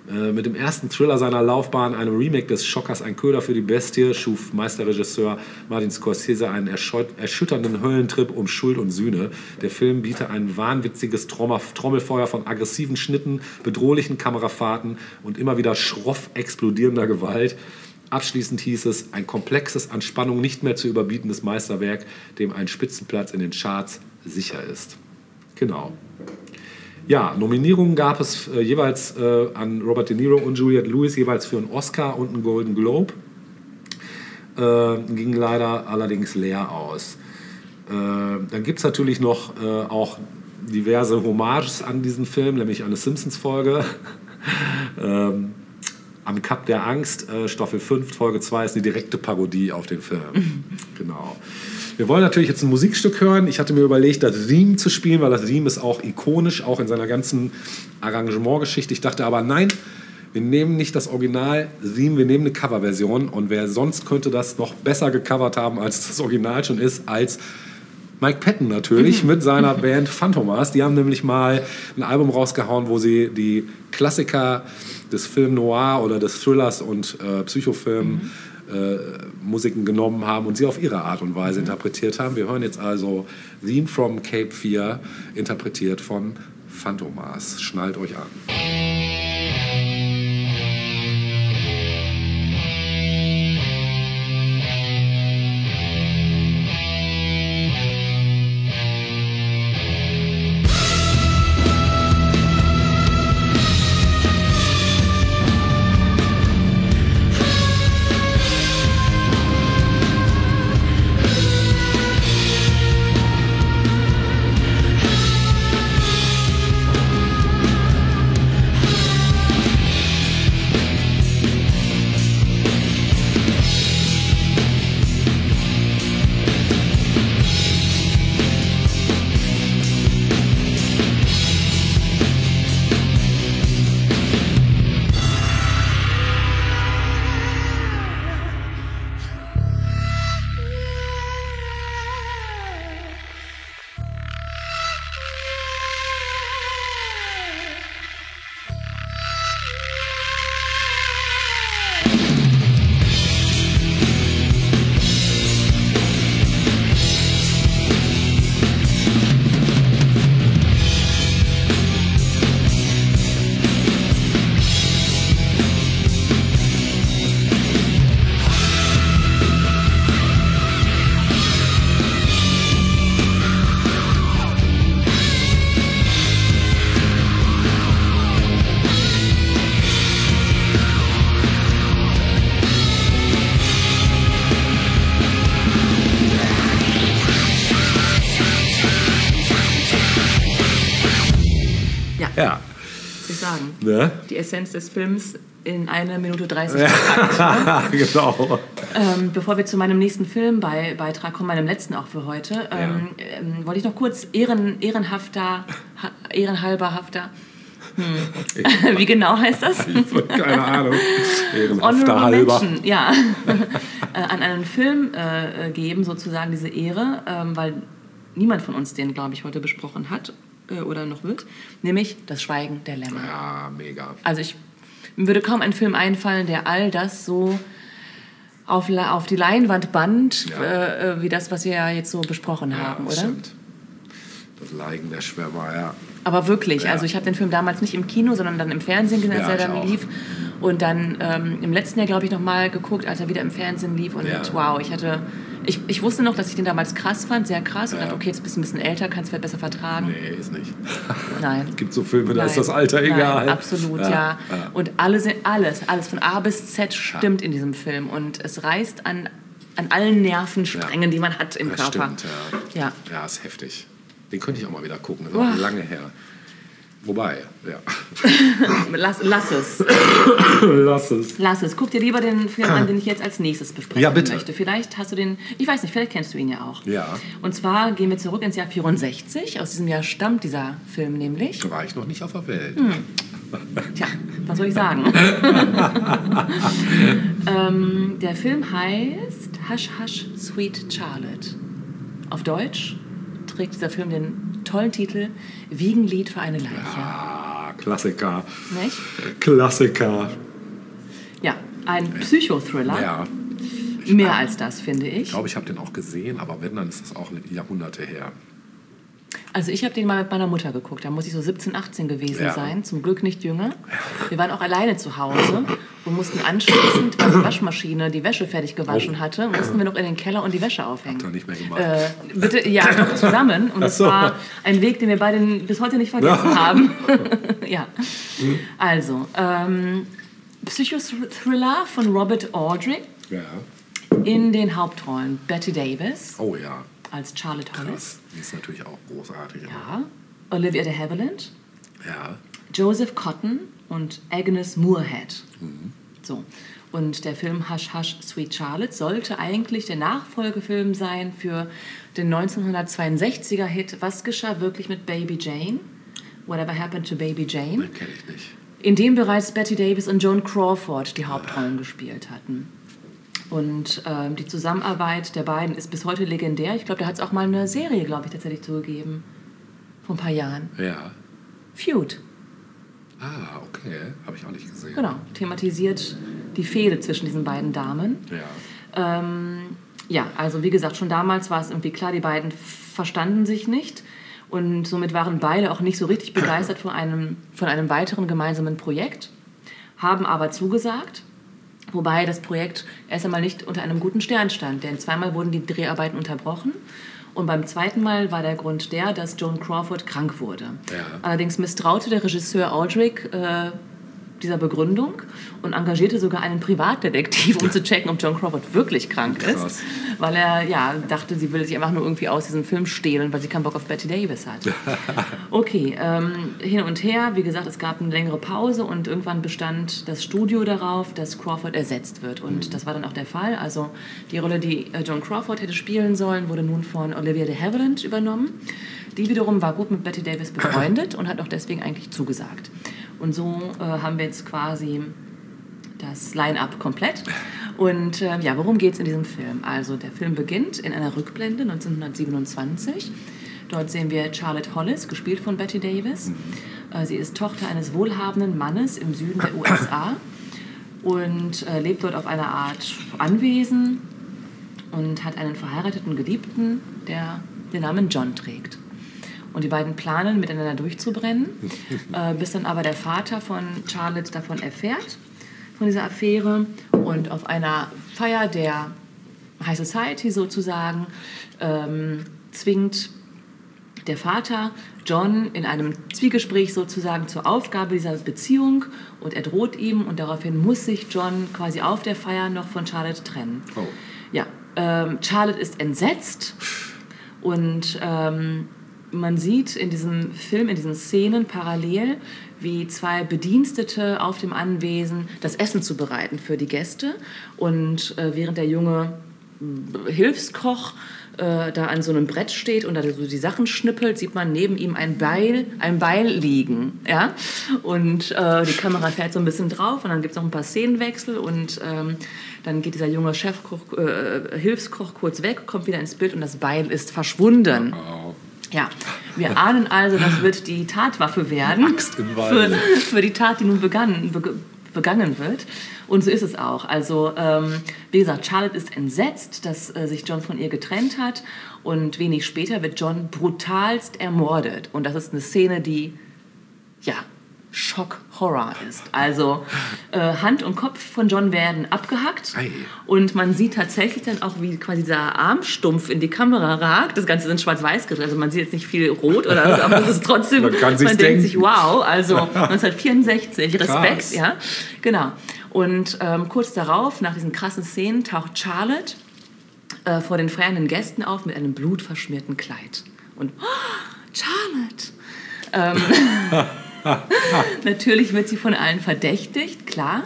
Äh, Mit dem ersten Thriller seiner Laufbahn, einem Remake des Schockers Ein Köder für die Bestie, schuf Meisterregisseur Martin Scorsese einen erschütternden Höllentrip um Schuld und Sühne. Der Film biete ein wahnwitziges Trommel- Trommelfeuer von aggressiven Schnitten, bedrohlichen Kamerafahrten und immer wieder schroff explodierender Gewalt. Abschließend hieß es, ein komplexes, an Spannung nicht mehr zu überbietendes Meisterwerk, dem ein Spitzenplatz in den Charts sicher ist. Genau. Ja, Nominierungen gab es äh, jeweils äh, an Robert De Niro und Juliette Lewis jeweils für einen Oscar und einen Golden Globe. Äh, ging leider allerdings leer aus. Äh, dann gibt es natürlich noch äh, auch diverse Hommages an diesen Film, nämlich eine Simpsons-Folge. ähm, am Cup der Angst, äh, Staffel 5, Folge 2 ist eine direkte Parodie auf den Film. genau. Wir wollen natürlich jetzt ein Musikstück hören. Ich hatte mir überlegt, das Theme zu spielen, weil das Theme ist auch ikonisch, auch in seiner ganzen Arrangementgeschichte. Ich dachte aber, nein, wir nehmen nicht das Original-Theme, wir nehmen eine Coverversion. Und wer sonst könnte das noch besser gecovert haben, als das Original schon ist, als Mike Patton natürlich mit seiner Band Phantomas. Die haben nämlich mal ein Album rausgehauen, wo sie die Klassiker des Film Noir oder des Thrillers und äh, Psychofilm äh, Musiken genommen haben und sie auf ihre Art und Weise interpretiert haben. Wir hören jetzt also Theme from Cape 4, interpretiert von Phantomas. Schnallt euch an. Essenz des Films in eine Minute 30 gepackt. genau. Ähm, bevor wir zu meinem nächsten Filmbeitrag kommen, meinem letzten auch für heute, ähm, ähm, wollte ich noch kurz ehren, ehrenhafter, ha, ehrenhalber hafter. Hm. Wie genau heißt das? Keine Ahnung. Ehrenhafter halber. Ja, äh, an einen Film äh, äh, geben, sozusagen diese Ehre, ähm, weil niemand von uns den, glaube ich, heute besprochen hat äh, oder noch wird, nämlich Das Schweigen der Lämmer. Ja, mega. Also ich mir würde kaum ein Film einfallen, der all das so auf, auf die Leinwand band, Ja. äh, äh, wie das, was wir ja jetzt so besprochen Ja, haben, oder? stimmt. Das Leiden der Schwärmer, ja. Aber wirklich, Ja. also ich habe den Film damals nicht im Kino, sondern dann im Fernsehen gesehen, als er dann auch. lief. Und dann ähm, im letzten Jahr, glaube ich, nochmal geguckt, als er wieder im Fernsehen lief. Und wow, ich hatte, ich, ich wusste noch, dass ich den damals krass fand, sehr krass. Und Ja. dachte, okay, jetzt bist du ein bisschen älter, kannst du vielleicht besser vertragen. Nee, ist nicht. Nein. Es gibt so Filme, da ist Nein. das Alter egal. Nein, absolut, ja. ja. Und alle sind, alles, alles von A bis Z stimmt in diesem Film. Und es reißt an, an allen Nervensträngen, die man hat im Das Körper. stimmt, ja. Ja. Ja, ist heftig. Den könnte ich auch mal wieder gucken. Das ist lange her. Wobei, ja. Lass, lass es. Lass es. Lass es. Guck dir lieber den Film an, den ich jetzt als nächstes besprechen Ja, bitte. möchte. Vielleicht hast du den, ich weiß nicht, vielleicht kennst du ihn ja auch. Ja. Und zwar gehen wir zurück ins Jahr 64. Aus diesem Jahr stammt dieser Film nämlich. Da war ich noch nicht auf der Welt. Hm. Tja, was soll ich sagen? ähm, der Film heißt Hush Hush Sweet Charlotte. Auf Deutsch trägt dieser Film den tollen Titel Wiegenlied für eine Leiche. Ah, Klassiker. Nicht? Klassiker. Ja, ein Psychothriller. Ja. Mehr als das, finde ich. Ich glaube, ich habe den auch gesehen, aber wenn, dann ist das auch Jahrhunderte her. Also ich habe den mal mit meiner Mutter geguckt. Da muss ich so 17, 18 gewesen Ja. sein. Zum Glück nicht jünger. Wir waren auch alleine zu Hause und mussten anschließend, weil die Waschmaschine die Wäsche fertig gewaschen Oh. hatte, mussten wir noch in den Keller und die Wäsche aufhängen. Habt ihr nicht mehr gemacht? Äh, bitte, ja, doch zusammen. Und es so. war ein Weg, den wir beide bis heute nicht vergessen haben. ja. Also, ähm, Psychothriller von Robert Aldrich Ja. in den Hauptrollen Betty Davis Oh ja. Als Charlotte Hollis. Krass. Die ist natürlich auch großartig. Ja. Olivia de Havilland, Ja. Joseph Cotton und Agnes Moorehead. So. Und der Film Hush Hush Sweet Charlotte sollte eigentlich der Nachfolgefilm sein für den 1962er Hit Was geschah wirklich mit Baby Jane? Whatever Happened to Baby Jane? Den kenne ich nicht. in dem bereits Betty Davis und Joan Crawford die Hauptrollen gespielt hatten. Und ähm, die Zusammenarbeit der beiden ist bis heute legendär. Ich glaube, da hat es auch mal eine Serie, glaube ich, tatsächlich zugegeben. Vor ein paar Jahren. Ja. Feud. Ah, okay. Habe ich auch nicht gesehen. Genau. Thematisiert die Fehde zwischen diesen beiden Damen. Ja. Ähm, ja, also wie gesagt, schon damals war es irgendwie klar, die beiden verstanden sich nicht. Und somit waren beide auch nicht so richtig begeistert von einem, von einem weiteren gemeinsamen Projekt, haben aber zugesagt. Wobei das Projekt erst einmal nicht unter einem guten Stern stand, denn zweimal wurden die Dreharbeiten unterbrochen. Und beim zweiten Mal war der Grund der, dass Joan Crawford krank wurde. Ja. Allerdings misstraute der Regisseur Aldrich äh, dieser Begründung und engagierte sogar einen Privatdetektiv, um zu checken, ob Joan Crawford wirklich krank ist. Krass. Weil er ja, dachte, sie will sich einfach nur irgendwie aus diesem Film stehlen, weil sie keinen Bock auf Betty Davis hat. Okay, ähm, hin und her. Wie gesagt, es gab eine längere Pause und irgendwann bestand das Studio darauf, dass Crawford ersetzt wird. Und das war dann auch der Fall. Also die Rolle, die äh, Joan Crawford hätte spielen sollen, wurde nun von Olivia de Havilland übernommen. Die wiederum war gut mit Betty Davis befreundet und hat auch deswegen eigentlich zugesagt. Und so äh, haben wir jetzt quasi das Line-up komplett. Und äh, ja, worum geht es in diesem Film? Also der Film beginnt in einer Rückblende 1927. Dort sehen wir Charlotte Hollis, gespielt von Betty Davis. Äh, sie ist Tochter eines wohlhabenden Mannes im Süden der USA und äh, lebt dort auf einer Art Anwesen und hat einen verheirateten Geliebten, der den Namen John trägt. Und die beiden planen, miteinander durchzubrennen, äh, bis dann aber der Vater von Charlotte davon erfährt, von dieser Affäre. Und auf einer Feier der High Society sozusagen ähm, zwingt der Vater John in einem Zwiegespräch sozusagen zur Aufgabe dieser Beziehung und er droht ihm und daraufhin muss sich John quasi auf der Feier noch von Charlotte trennen. Oh. Ja, ähm, Charlotte ist entsetzt und ähm, man sieht in diesem Film, in diesen Szenen parallel, wie zwei Bedienstete auf dem Anwesen das Essen zubereiten für die Gäste. Und äh, während der junge äh, Hilfskoch äh, da an so einem Brett steht und da so die Sachen schnippelt, sieht man neben ihm ein Beil, ein Beil liegen. Ja? Und äh, die Kamera fährt so ein bisschen drauf und dann gibt es noch ein paar Szenenwechsel und ähm, dann geht dieser junge Chefkoch, äh, Hilfskoch kurz weg, kommt wieder ins Bild und das Beil ist verschwunden. Oh. Ja, wir ahnen also, das wird die Tatwaffe werden Axt im für, Wald. für die Tat, die nun begangen, beg- begangen wird. Und so ist es auch. Also, ähm, wie gesagt, Charlotte ist entsetzt, dass äh, sich John von ihr getrennt hat. Und wenig später wird John brutalst ermordet. Und das ist eine Szene, die, ja, Schock-Horror ist. Also äh, Hand und Kopf von John werden abgehackt Ei. und man sieht tatsächlich dann auch, wie quasi dieser Armstumpf in die Kamera ragt. Das Ganze ist in schwarz-weiß gedreht, also man sieht jetzt nicht viel rot oder so, aber es ist trotzdem, Man kann sich's denkt denken. sich, wow, also 1964, Respekt, Krass. ja, genau. Und ähm, kurz darauf, nach diesen krassen Szenen, taucht Charlotte äh, vor den feiernden Gästen auf mit einem blutverschmierten Kleid. Und oh, Charlotte! Ähm, natürlich wird sie von allen verdächtigt, klar.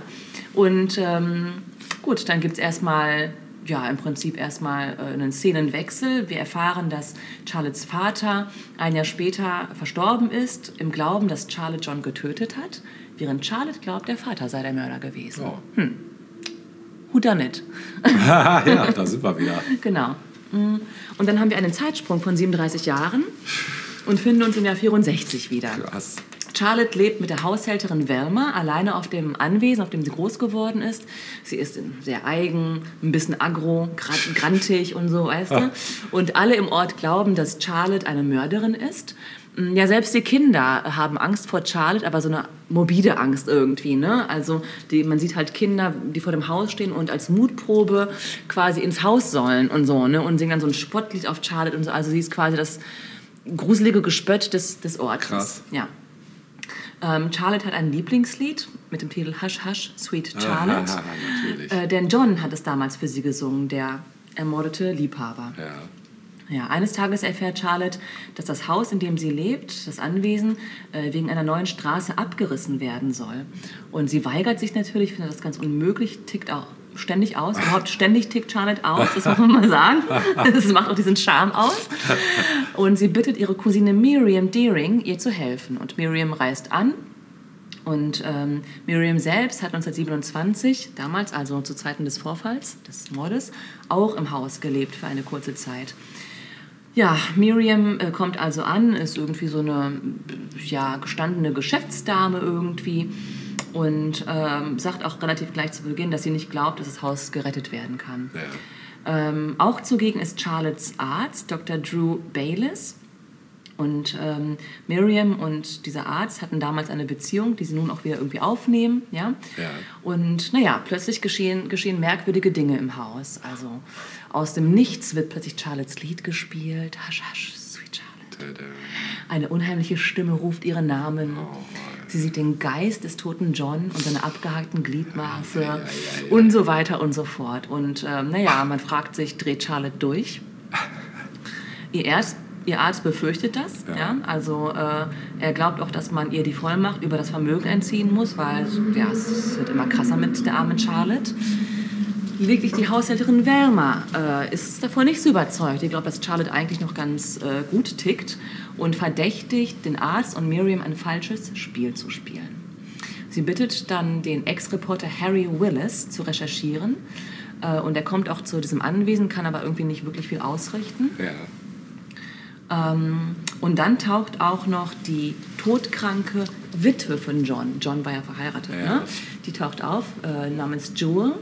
Und ähm, gut, dann gibt es erstmal, ja, im Prinzip erstmal äh, einen Szenenwechsel. Wir erfahren, dass Charlottes Vater ein Jahr später verstorben ist, im Glauben, dass Charlotte John getötet hat, während Charlotte glaubt, der Vater sei der Mörder gewesen. Oh. Who done it? ja, da sind wir wieder. Genau. Mm. Und dann haben wir einen Zeitsprung von 37 Jahren und finden uns im Jahr 64 wieder. Krass. Charlotte lebt mit der Haushälterin Velma alleine auf dem Anwesen, auf dem sie groß geworden ist. Sie ist sehr eigen, ein bisschen aggro, gra- grantig und so, weißt du. Und alle im Ort glauben, dass Charlotte eine Mörderin ist. Mm, Ja, selbst die Kinder haben Angst vor Charlotte, aber so eine morbide Angst irgendwie. Ne? Also die, man sieht halt Kinder, die vor dem Haus stehen und als Mutprobe quasi ins Haus sollen und so. Ne? Und singen dann so ein Spottlied auf Charlotte und so. Also sie ist quasi das gruselige Gespött des, des Ortes. Krass. Ja. Ähm, Charlotte hat ein Lieblingslied mit dem Titel Hush Hush Sweet Charlotte. Ah, natürlich. äh, denn John hat es damals für sie gesungen, der ermordete Liebhaber. ja. Ja, eines Tages erfährt Charlotte, dass das Haus, in dem sie lebt, das Anwesen, äh, wegen einer neuen Straße abgerissen werden soll. Und sie weigert sich natürlich, findet das ganz unmöglich, tickt auch ständig aus. Überhaupt ständig tickt Charlotte aus, das muss man mal sagen. Das macht auch diesen Charme aus. Und sie bittet ihre Cousine Miriam Deering, ihr zu helfen. Und Miriam reist an und ähm, Miriam selbst hat 1927, damals also zu Zeiten des Vorfalls, des Mordes, auch im Haus gelebt für eine kurze Zeit. Ja, Miriam äh, kommt also an, ist irgendwie so eine ja, gestandene Geschäftsdame irgendwie und ähm, sagt auch relativ gleich zu Beginn, dass sie nicht glaubt, dass das Haus gerettet werden kann. Ja. Ähm, auch zugegen ist Charlottes Arzt, Dr. Drew Bayliss. Und ähm, Miriam und dieser Arzt hatten damals eine Beziehung, die sie nun auch wieder irgendwie aufnehmen. Ja? Ja. Und naja, plötzlich geschehen, geschehen merkwürdige Dinge im Haus. Also aus dem Nichts wird plötzlich Charlottes Lied gespielt. Hush, hush, sweet Charlotte. Eine unheimliche Stimme ruft ihren Namen. Sie sieht den Geist des toten John und seine abgehackten Gliedmaße und so weiter und so fort. Und ähm, naja, man fragt sich, dreht Charlotte durch? Ihr, Erst, ihr Arzt befürchtet das. Ja. Also äh, er glaubt auch, dass man ihr die Vollmacht über das Vermögen entziehen muss, weil ja, es wird immer krasser mit der armen Charlotte. Lediglich die Haushälterin Velma äh, ist davon nicht so überzeugt. Ich glaube, dass Charlotte eigentlich noch ganz äh, gut tickt und verdächtigt den Arzt und Miriam ein falsches Spiel zu spielen. Sie bittet dann den Ex-Reporter Harry Willis zu recherchieren äh, und er kommt auch zu diesem Anwesen, kann aber irgendwie nicht wirklich viel ausrichten. Ja. Ähm, und dann taucht auch noch die todkranke Witwe von John. John war ja verheiratet, Ja. ne? Die taucht auf, äh, namens Jewel.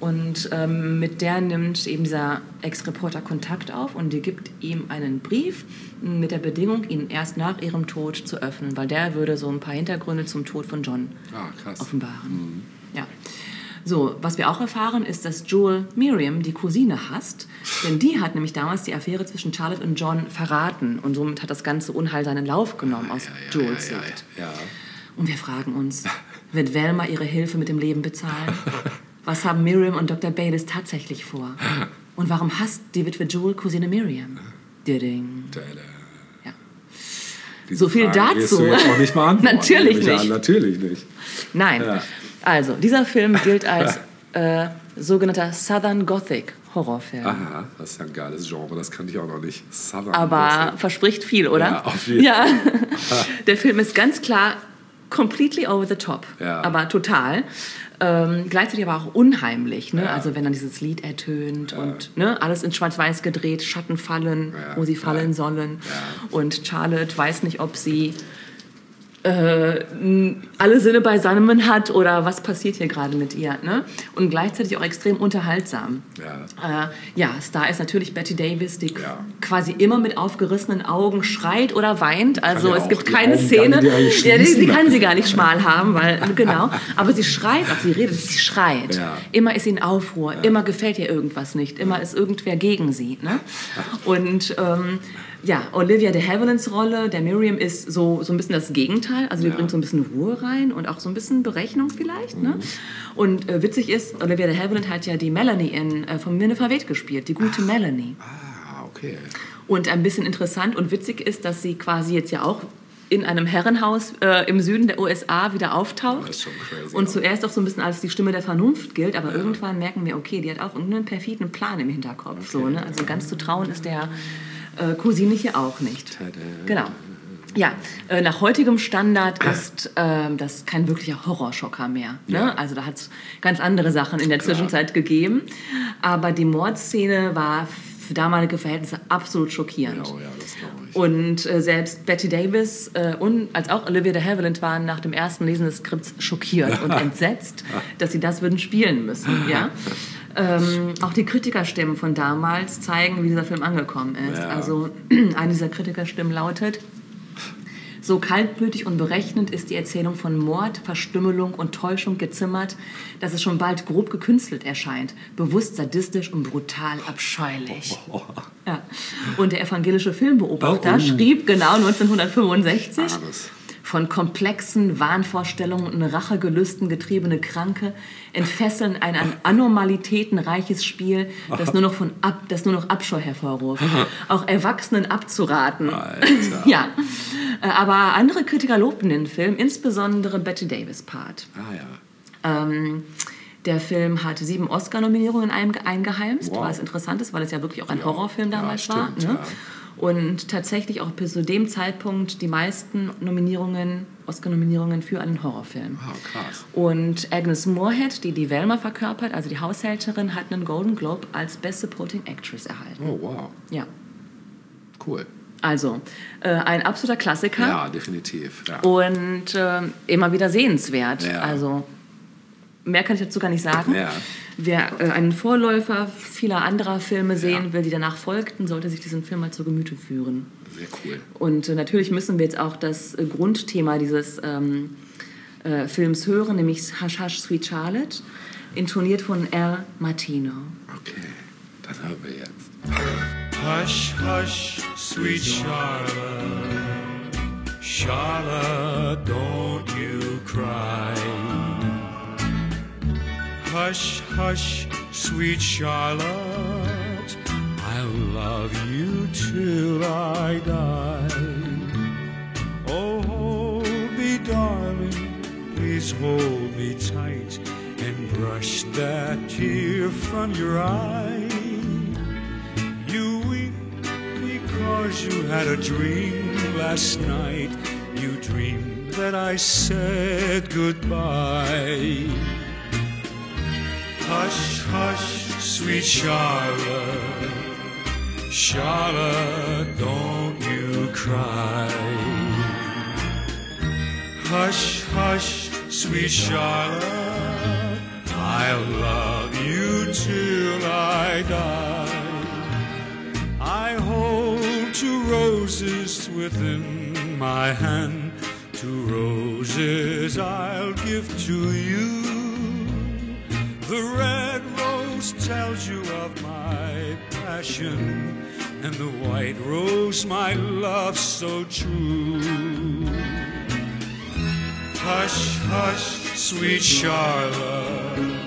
Und ähm, mit der nimmt eben dieser Ex-Reporter Kontakt auf und die gibt ihm einen Brief mit der Bedingung, ihn erst nach ihrem Tod zu öffnen, weil der würde so ein paar Hintergründe zum Tod von John Ah, offenbaren. Ja. So, was wir auch erfahren, ist, dass Jewel Miriam, die Cousine, hasst. Denn die hat nämlich damals die Affäre zwischen Charlotte und John verraten. Und somit hat das ganze Unheil seinen Lauf genommen aus ja, Jewels ja, Sicht. ja, ja. Und wir fragen uns, wird Velma ihre Hilfe mit dem Leben bezahlen? Was haben Miriam und Dr. Bayliss tatsächlich vor? Und warum hasst die Witwe Jewel Cousine Miriam? Diding. Diese So viel Frage dazu. Du jetzt auch nicht beantworten, Natürlich ich an. nicht. Natürlich nicht. Nein. Ja. Also, dieser Film gilt als äh, sogenannter Southern Gothic Horrorfilm. Aha, das ist ja ein geiles Genre, das kannte ich auch noch nicht. Southern Aber Gothic. verspricht viel, oder? Ja, auf jeden Ja. Der Film ist ganz klar completely over the top. Ja. Aber total. Ähm, gleichzeitig aber auch unheimlich. Ne? Ja. Also wenn dann dieses Lied ertönt und ne, alles in Schwarz-Weiß gedreht, Schatten fallen, Ja, wo sie fallen ja. sollen. Und Charlotte weiß nicht, ob sie äh, alle Sinne beisammen hat oder was passiert hier gerade mit ihr. Ne? Und gleichzeitig auch extrem unterhaltsam. Ja. Äh, ja, Star ist natürlich Betty Davis, die Ja. quasi immer mit aufgerissenen Augen schreit oder weint. Also ja es gibt die keine Augen Szene, eigentlich ja, die, die kann sie gar nicht schmal haben, weil genau. Aber sie schreit, auch sie redet, sie schreit. Immer ist sie in Aufruhr, immer gefällt ihr irgendwas nicht, immer ist irgendwer gegen sie. Ne? Und ähm, ja, Olivia de Havillands Rolle, der Miriam, ist so, so ein bisschen das Gegenteil. Also die Ja. bringt so ein bisschen Ruhe rein und auch so ein bisschen Berechnung vielleicht. Mhm. Ne? Und äh, witzig ist, Olivia de Havilland hat ja die Melanie in, äh, von Minne Verweht gespielt, die gute Melanie. Ah, okay. Und ein bisschen interessant und witzig ist, dass sie quasi jetzt ja auch in einem Herrenhaus äh, im Süden der USA wieder auftaucht. Das ist schon crazy, und ja. zuerst auch so ein bisschen als die Stimme der Vernunft gilt, aber irgendwann merken wir, okay, die hat auch irgendeinen perfiden Plan im Hinterkopf. So, ne? Also ganz zu trauen ist der äh, Cousine hier auch nicht. Tada. Genau. Ja, äh, nach heutigem Standard ist ähm, das kein wirklicher Horrorschocker mehr. Ne? Ja. Also da hat es ganz andere Sachen in der Zwischenzeit gegeben. Aber die Mordszene war für damalige Verhältnisse absolut schockierend. Oh ja, das glaube ich. Und äh, selbst Betty Davis äh, und als auch Olivia de Havilland waren nach dem ersten Lesen des Skripts schockiert und entsetzt, dass sie das würden spielen müssen. Ja? Ähm, auch die Kritikerstimmen von damals zeigen, wie dieser Film angekommen ist. Ja. Also eine dieser Kritikerstimmen lautet, so kaltblütig und berechnend ist die Erzählung von Mord, Verstümmelung und Täuschung gezimmert, dass es schon bald grob gekünstelt erscheint, bewusst sadistisch und brutal abscheulich. Ja. Und der evangelische Filmbeobachter Oh, oh. schrieb genau 1965, Alles. Von komplexen Wahnvorstellungen und Rachegelüsten getriebene Kranke entfesseln ein an Anormalitäten reiches Spiel, das nur noch, von ab, das nur noch Abscheu hervorruft. Auch Erwachsenen abzuraten. Ja, Äh, aber andere Kritiker lobten den Film, insbesondere Betty Davis Part. Ah ja. Ähm, der Film hat sieben Oscar-Nominierungen ein- eingeheimst, Wow. was interessant ist, weil es ja wirklich auch ein Ja. Horrorfilm Ja, damals stimmt, war. Ne? ja. Und tatsächlich auch bis zu dem Zeitpunkt die meisten Nominierungen, Oscar-Nominierungen für einen Horrorfilm. Ah, krass. Und Agnes Moorehead, die die Velma verkörpert, also die Haushälterin, hat einen Golden Globe als Best Supporting Actress erhalten. Oh, wow. Ja, Cool. also äh, ein absoluter Klassiker. Ja, definitiv. Ja. Und ähm, immer wieder sehenswert. Ja. Also mehr kann ich dazu gar nicht sagen. Ja. Wer äh, einen Vorläufer vieler anderer Filme sehen Ja. will, die danach folgten, sollte sich diesen Film mal zu Gemüte führen. Sehr cool. Und äh, natürlich müssen wir jetzt auch das äh, Grundthema dieses ähm, äh, Films hören, nämlich Hush Hush Sweet Charlotte, intoniert von Al Martino. Okay, das hören wir jetzt. Hush, hush, sweet Charlotte. Charlotte, don't you cry. Hush, hush, sweet Charlotte. I'll love you till I die. Oh, hold me, darling. Please hold me tight and brush that tear from your eye. You weep because you had a dream last night. You dreamed that I said goodbye. Hush, hush, sweet Charlotte. Charlotte, don't you cry. Hush, hush, sweet Charlotte. I'll love you till I die. I hold two roses within my hand, two roses I'll give to you. The red rose tells you of my passion, and the white rose my love so true. Hush, hush, sweet Charlotte.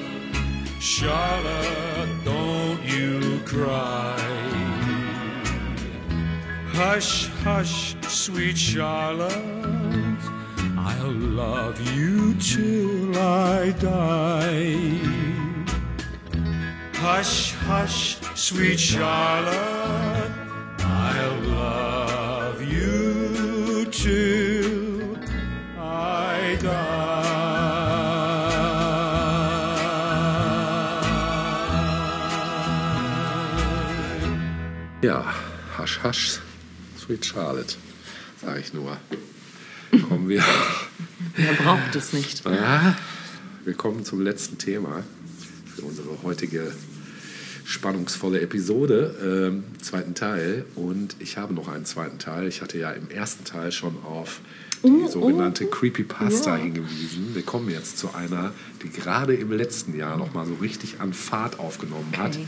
Charlotte, don't you cry. Hush, hush, sweet Charlotte, I'll love you till I die. Hush, hush, sweet Charlotte, I'll love you till I die. Ja, hasch, hasch, Sweet Charlotte, sage ich nur. Kommen wir, Wer braucht es nicht? ah, wir kommen zum letzten Thema für unsere heutige spannungsvolle Episode, ähm, zweiten Teil. Und ich habe noch einen zweiten Teil. Ich hatte ja im ersten Teil schon auf die Oh, sogenannte oh, Creepypasta ja. hingewiesen. Wir kommen jetzt zu einer, die gerade im letzten Jahr noch mal so richtig an Fahrt aufgenommen hat. Okay.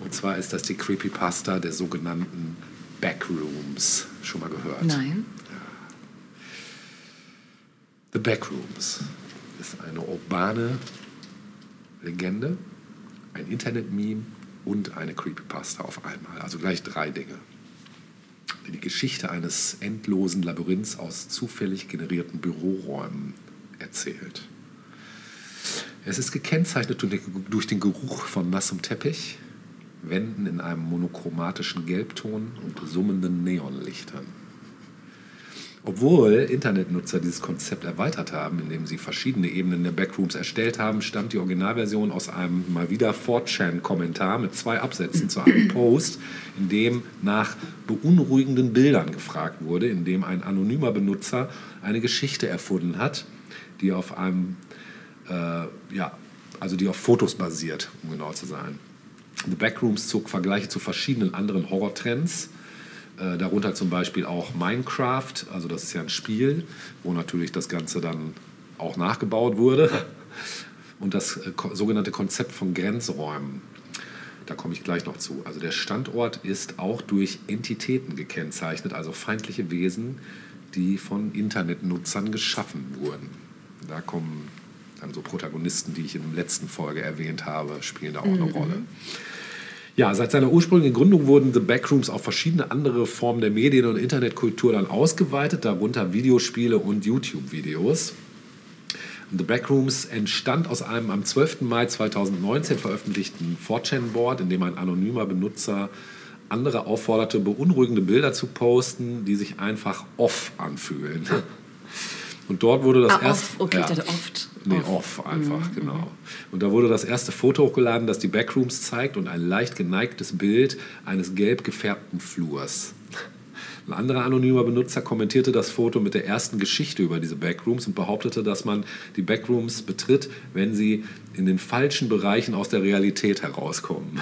Und zwar ist das die Creepypasta der sogenannten Backrooms. Schon mal gehört? Nein. The Backrooms ist eine urbane Legende, ein Internet-Meme und eine Creepypasta auf einmal. Also gleich drei Dinge. Die Geschichte eines endlosen Labyrinths aus zufällig generierten Büroräumen erzählt. Es ist gekennzeichnet durch den Geruch von nassem Teppich, Wänden in einem monochromatischen Gelbton und summenden Neonlichtern. Obwohl Internetnutzer dieses Konzept erweitert haben, indem sie verschiedene Ebenen der Backrooms erstellt haben, stammt die Originalversion aus einem mal wieder 4chan-Kommentar mit zwei Absätzen zu einem Post, in dem nach beunruhigenden Bildern gefragt wurde, in dem ein anonymer Benutzer eine Geschichte erfunden hat, die auf einem, äh, ja, also die auf Fotos basiert, um genau zu sein. The Backrooms zog Vergleiche zu verschiedenen anderen Horrortrends. Äh, darunter zum Beispiel auch Minecraft, also das ist ja ein Spiel, wo natürlich das Ganze dann auch nachgebaut wurde. Und das äh, sogenannte Konzept von Grenzräumen. Da komme ich gleich noch zu. Also der Standort ist auch durch Entitäten gekennzeichnet, also feindliche Wesen, die von Internetnutzern geschaffen wurden. Da kommen dann so Protagonisten, die ich in der letzten Folge erwähnt habe, spielen da auch eine Rolle. Ja, seit seiner ursprünglichen Gründung wurden The Backrooms auf verschiedene andere Formen der Medien- und Internetkultur dann ausgeweitet, darunter Videospiele und YouTube-Videos. The Backrooms entstand aus einem am 12. Mai 2019 veröffentlichten 4chan-Board, in dem ein anonymer Benutzer andere aufforderte, beunruhigende Bilder zu posten, die sich einfach off anfühlen. Und dort wurde das Ah, erst off. Okay, ich dachte oft. Nee, Off. Mhm, off, einfach, genau. Und da wurde das erste Foto hochgeladen, das die Backrooms zeigt und ein leicht geneigtes Bild eines gelb gefärbten Flurs. Ein anderer anonymer Benutzer kommentierte das Foto mit der ersten Geschichte über diese Backrooms und behauptete, dass man die Backrooms betritt, wenn sie in den falschen Bereichen aus der Realität herauskommen.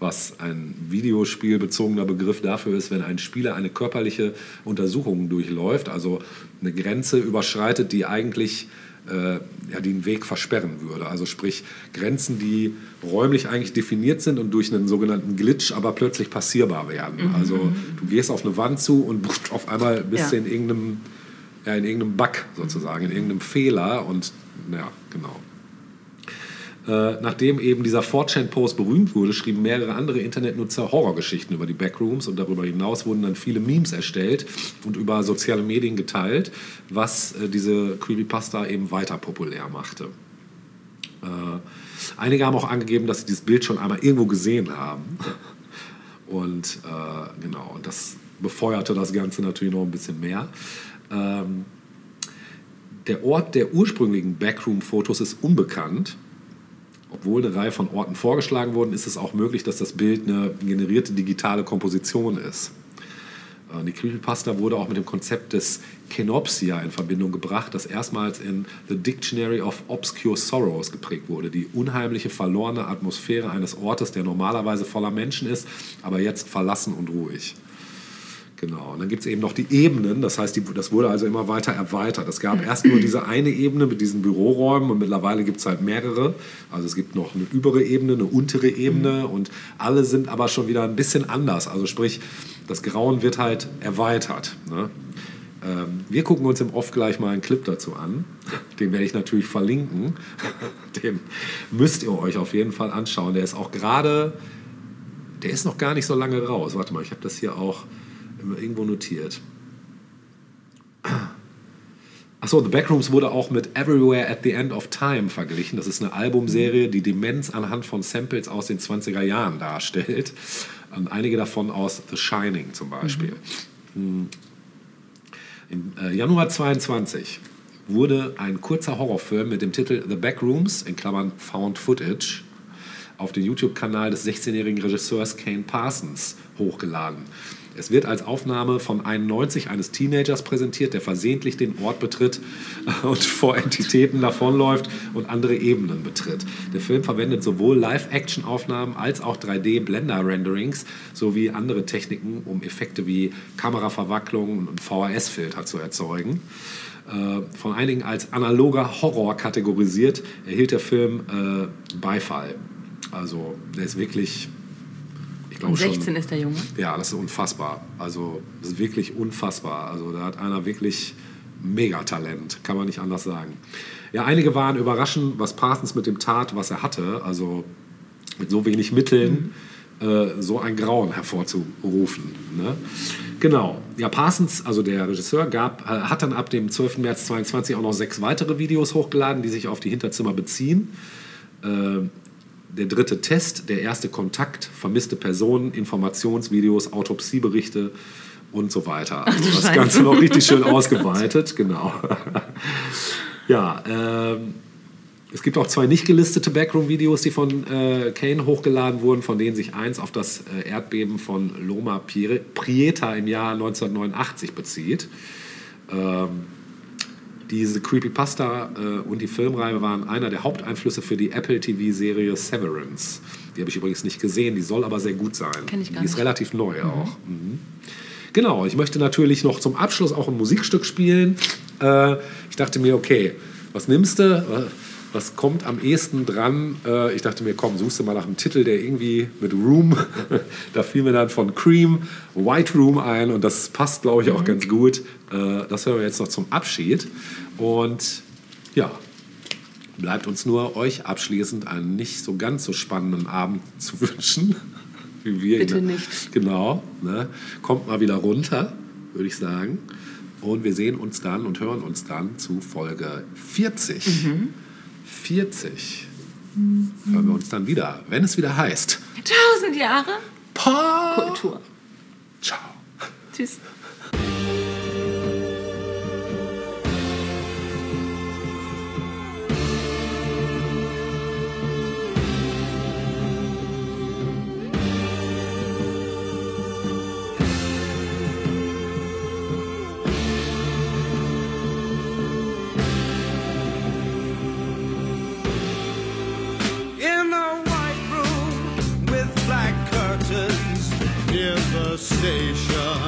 Was ein videospielbezogener Begriff dafür ist, wenn ein Spieler eine körperliche Untersuchung durchläuft, also eine Grenze überschreitet, die eigentlich äh, ja, den Weg versperren würde. Also sprich Grenzen, die räumlich eigentlich definiert sind und durch einen sogenannten Glitch aber plötzlich passierbar werden. Also du gehst auf eine Wand zu und auf einmal bist Ja. du in irgendeinem, ja, in irgendeinem Bug sozusagen, in irgendeinem Fehler und ja, genau. Äh, nachdem eben dieser 4chan-Post berühmt wurde, schrieben mehrere andere Internetnutzer Horrorgeschichten über die Backrooms und darüber hinaus wurden dann viele Memes erstellt und über soziale Medien geteilt, was äh, diese Creepypasta eben weiter populär machte. Äh, einige haben auch angegeben, dass sie dieses Bild schon einmal irgendwo gesehen haben. Und äh, genau, und das befeuerte das Ganze natürlich noch ein bisschen mehr. Ähm, der Ort der ursprünglichen Backroom-Fotos ist unbekannt. Obwohl eine Reihe von Orten vorgeschlagen wurden, ist es auch möglich, dass das Bild eine generierte digitale Komposition ist. Äh, Die Creepypasta wurde auch mit dem Konzept des Kenopsia in Verbindung gebracht, das erstmals in The Dictionary of Obscure Sorrows geprägt wurde. Die unheimliche, verlorene Atmosphäre eines Ortes, der normalerweise voller Menschen ist, aber jetzt verlassen und ruhig. Genau. Und dann gibt es eben noch die Ebenen, das heißt, die, das wurde also immer weiter erweitert. Es gab erst nur diese eine Ebene mit diesen Büroräumen und mittlerweile gibt es halt mehrere. Also es gibt noch eine übere Ebene, eine untere Ebene und alle sind aber schon wieder ein bisschen anders. Also sprich, das Grauen wird halt erweitert. Ne? Ähm, wir gucken uns im Off gleich mal einen Clip dazu an. Den werde ich natürlich verlinken. Den müsst ihr euch auf jeden Fall anschauen. Der ist auch gerade, der ist noch gar nicht so lange raus. Warte mal, ich habe das hier auch Irgendwo notiert. Achso, The Backrooms wurde auch mit Everywhere at the End of Time verglichen. Das ist eine Albumserie, die Demenz anhand von Samples aus den 20er Jahren darstellt. Und einige davon aus The Shining zum Beispiel. Hm. Im äh, Januar 22 wurde ein kurzer Horrorfilm mit dem Titel The Backrooms, in Klammern Found Footage, auf den YouTube-Kanal des 16-jährigen Regisseurs Kane Parsons hochgeladen. Es wird als Aufnahme von 91 eines Teenagers präsentiert, der versehentlich den Ort betritt und vor Entitäten davonläuft und andere Ebenen betritt. Der Film verwendet sowohl Live-Action-Aufnahmen als auch 3D-Blender-Renderings sowie andere Techniken, um Effekte wie Kameraverwacklung und VHS-Filter zu erzeugen. Äh, Von einigen als analoger Horror kategorisiert, erhielt der Film äh, Beifall. Also der ist wirklich, ich glaube Und schon... 16 ist der Junge. Ja, das ist unfassbar. Also, das ist wirklich unfassbar. Also, da hat einer wirklich Megatalent, kann man nicht anders sagen. Ja, einige waren überraschend, was Parsons mit dem tat, was er hatte. Also, mit so wenig Mitteln äh, so ein Grauen hervorzurufen. Ne? Genau. Ja, Parsons, also der Regisseur, gab, äh, hat dann ab dem 12. März 22 auch noch sechs weitere Videos hochgeladen, die sich auf die Hinterzimmer beziehen. Äh, der dritte Test, der erste Kontakt, vermisste Personen, Informationsvideos, Autopsieberichte und so weiter. Also das Scheiße. Ganze noch richtig schön ausgeweitet, genau. ja, ähm, es gibt auch zwei nicht gelistete Backroom-Videos, die von äh, Kane hochgeladen wurden, von denen sich eins auf das äh, Erdbeben von Loma Prie- Prieta im Jahr 1989 bezieht. Ähm, diese Creepypasta äh, und die Filmreihe waren einer der Haupteinflüsse für die Apple TV-Serie Severance. Die habe ich übrigens nicht gesehen, die soll aber sehr gut sein. Kenn ich gar die ist nicht. relativ neu auch. Mhm. Genau, ich möchte natürlich noch zum Abschluss auch ein Musikstück spielen. Äh, ich dachte mir, okay, was nimmst du? Was kommt am ehesten dran? Äh, ich dachte mir, komm, suchst du mal nach einem Titel, der irgendwie mit Room, da fiel mir dann von Cream White Room ein und das passt, glaube ich, auch ganz gut. Äh, das hören wir jetzt noch zum Abschied. Und ja, bleibt uns nur, euch abschließend einen nicht so ganz so spannenden Abend zu wünschen. Wie wir Bitte ihn- nicht. Genau. Ne? Kommt mal wieder runter, würde ich sagen. Und wir sehen uns dann und hören uns dann zu Folge 40. 40. Hören wir uns dann wieder, wenn es wieder heißt. Tausend Jahre Pa Kultur. Ciao. Tschüss. Station.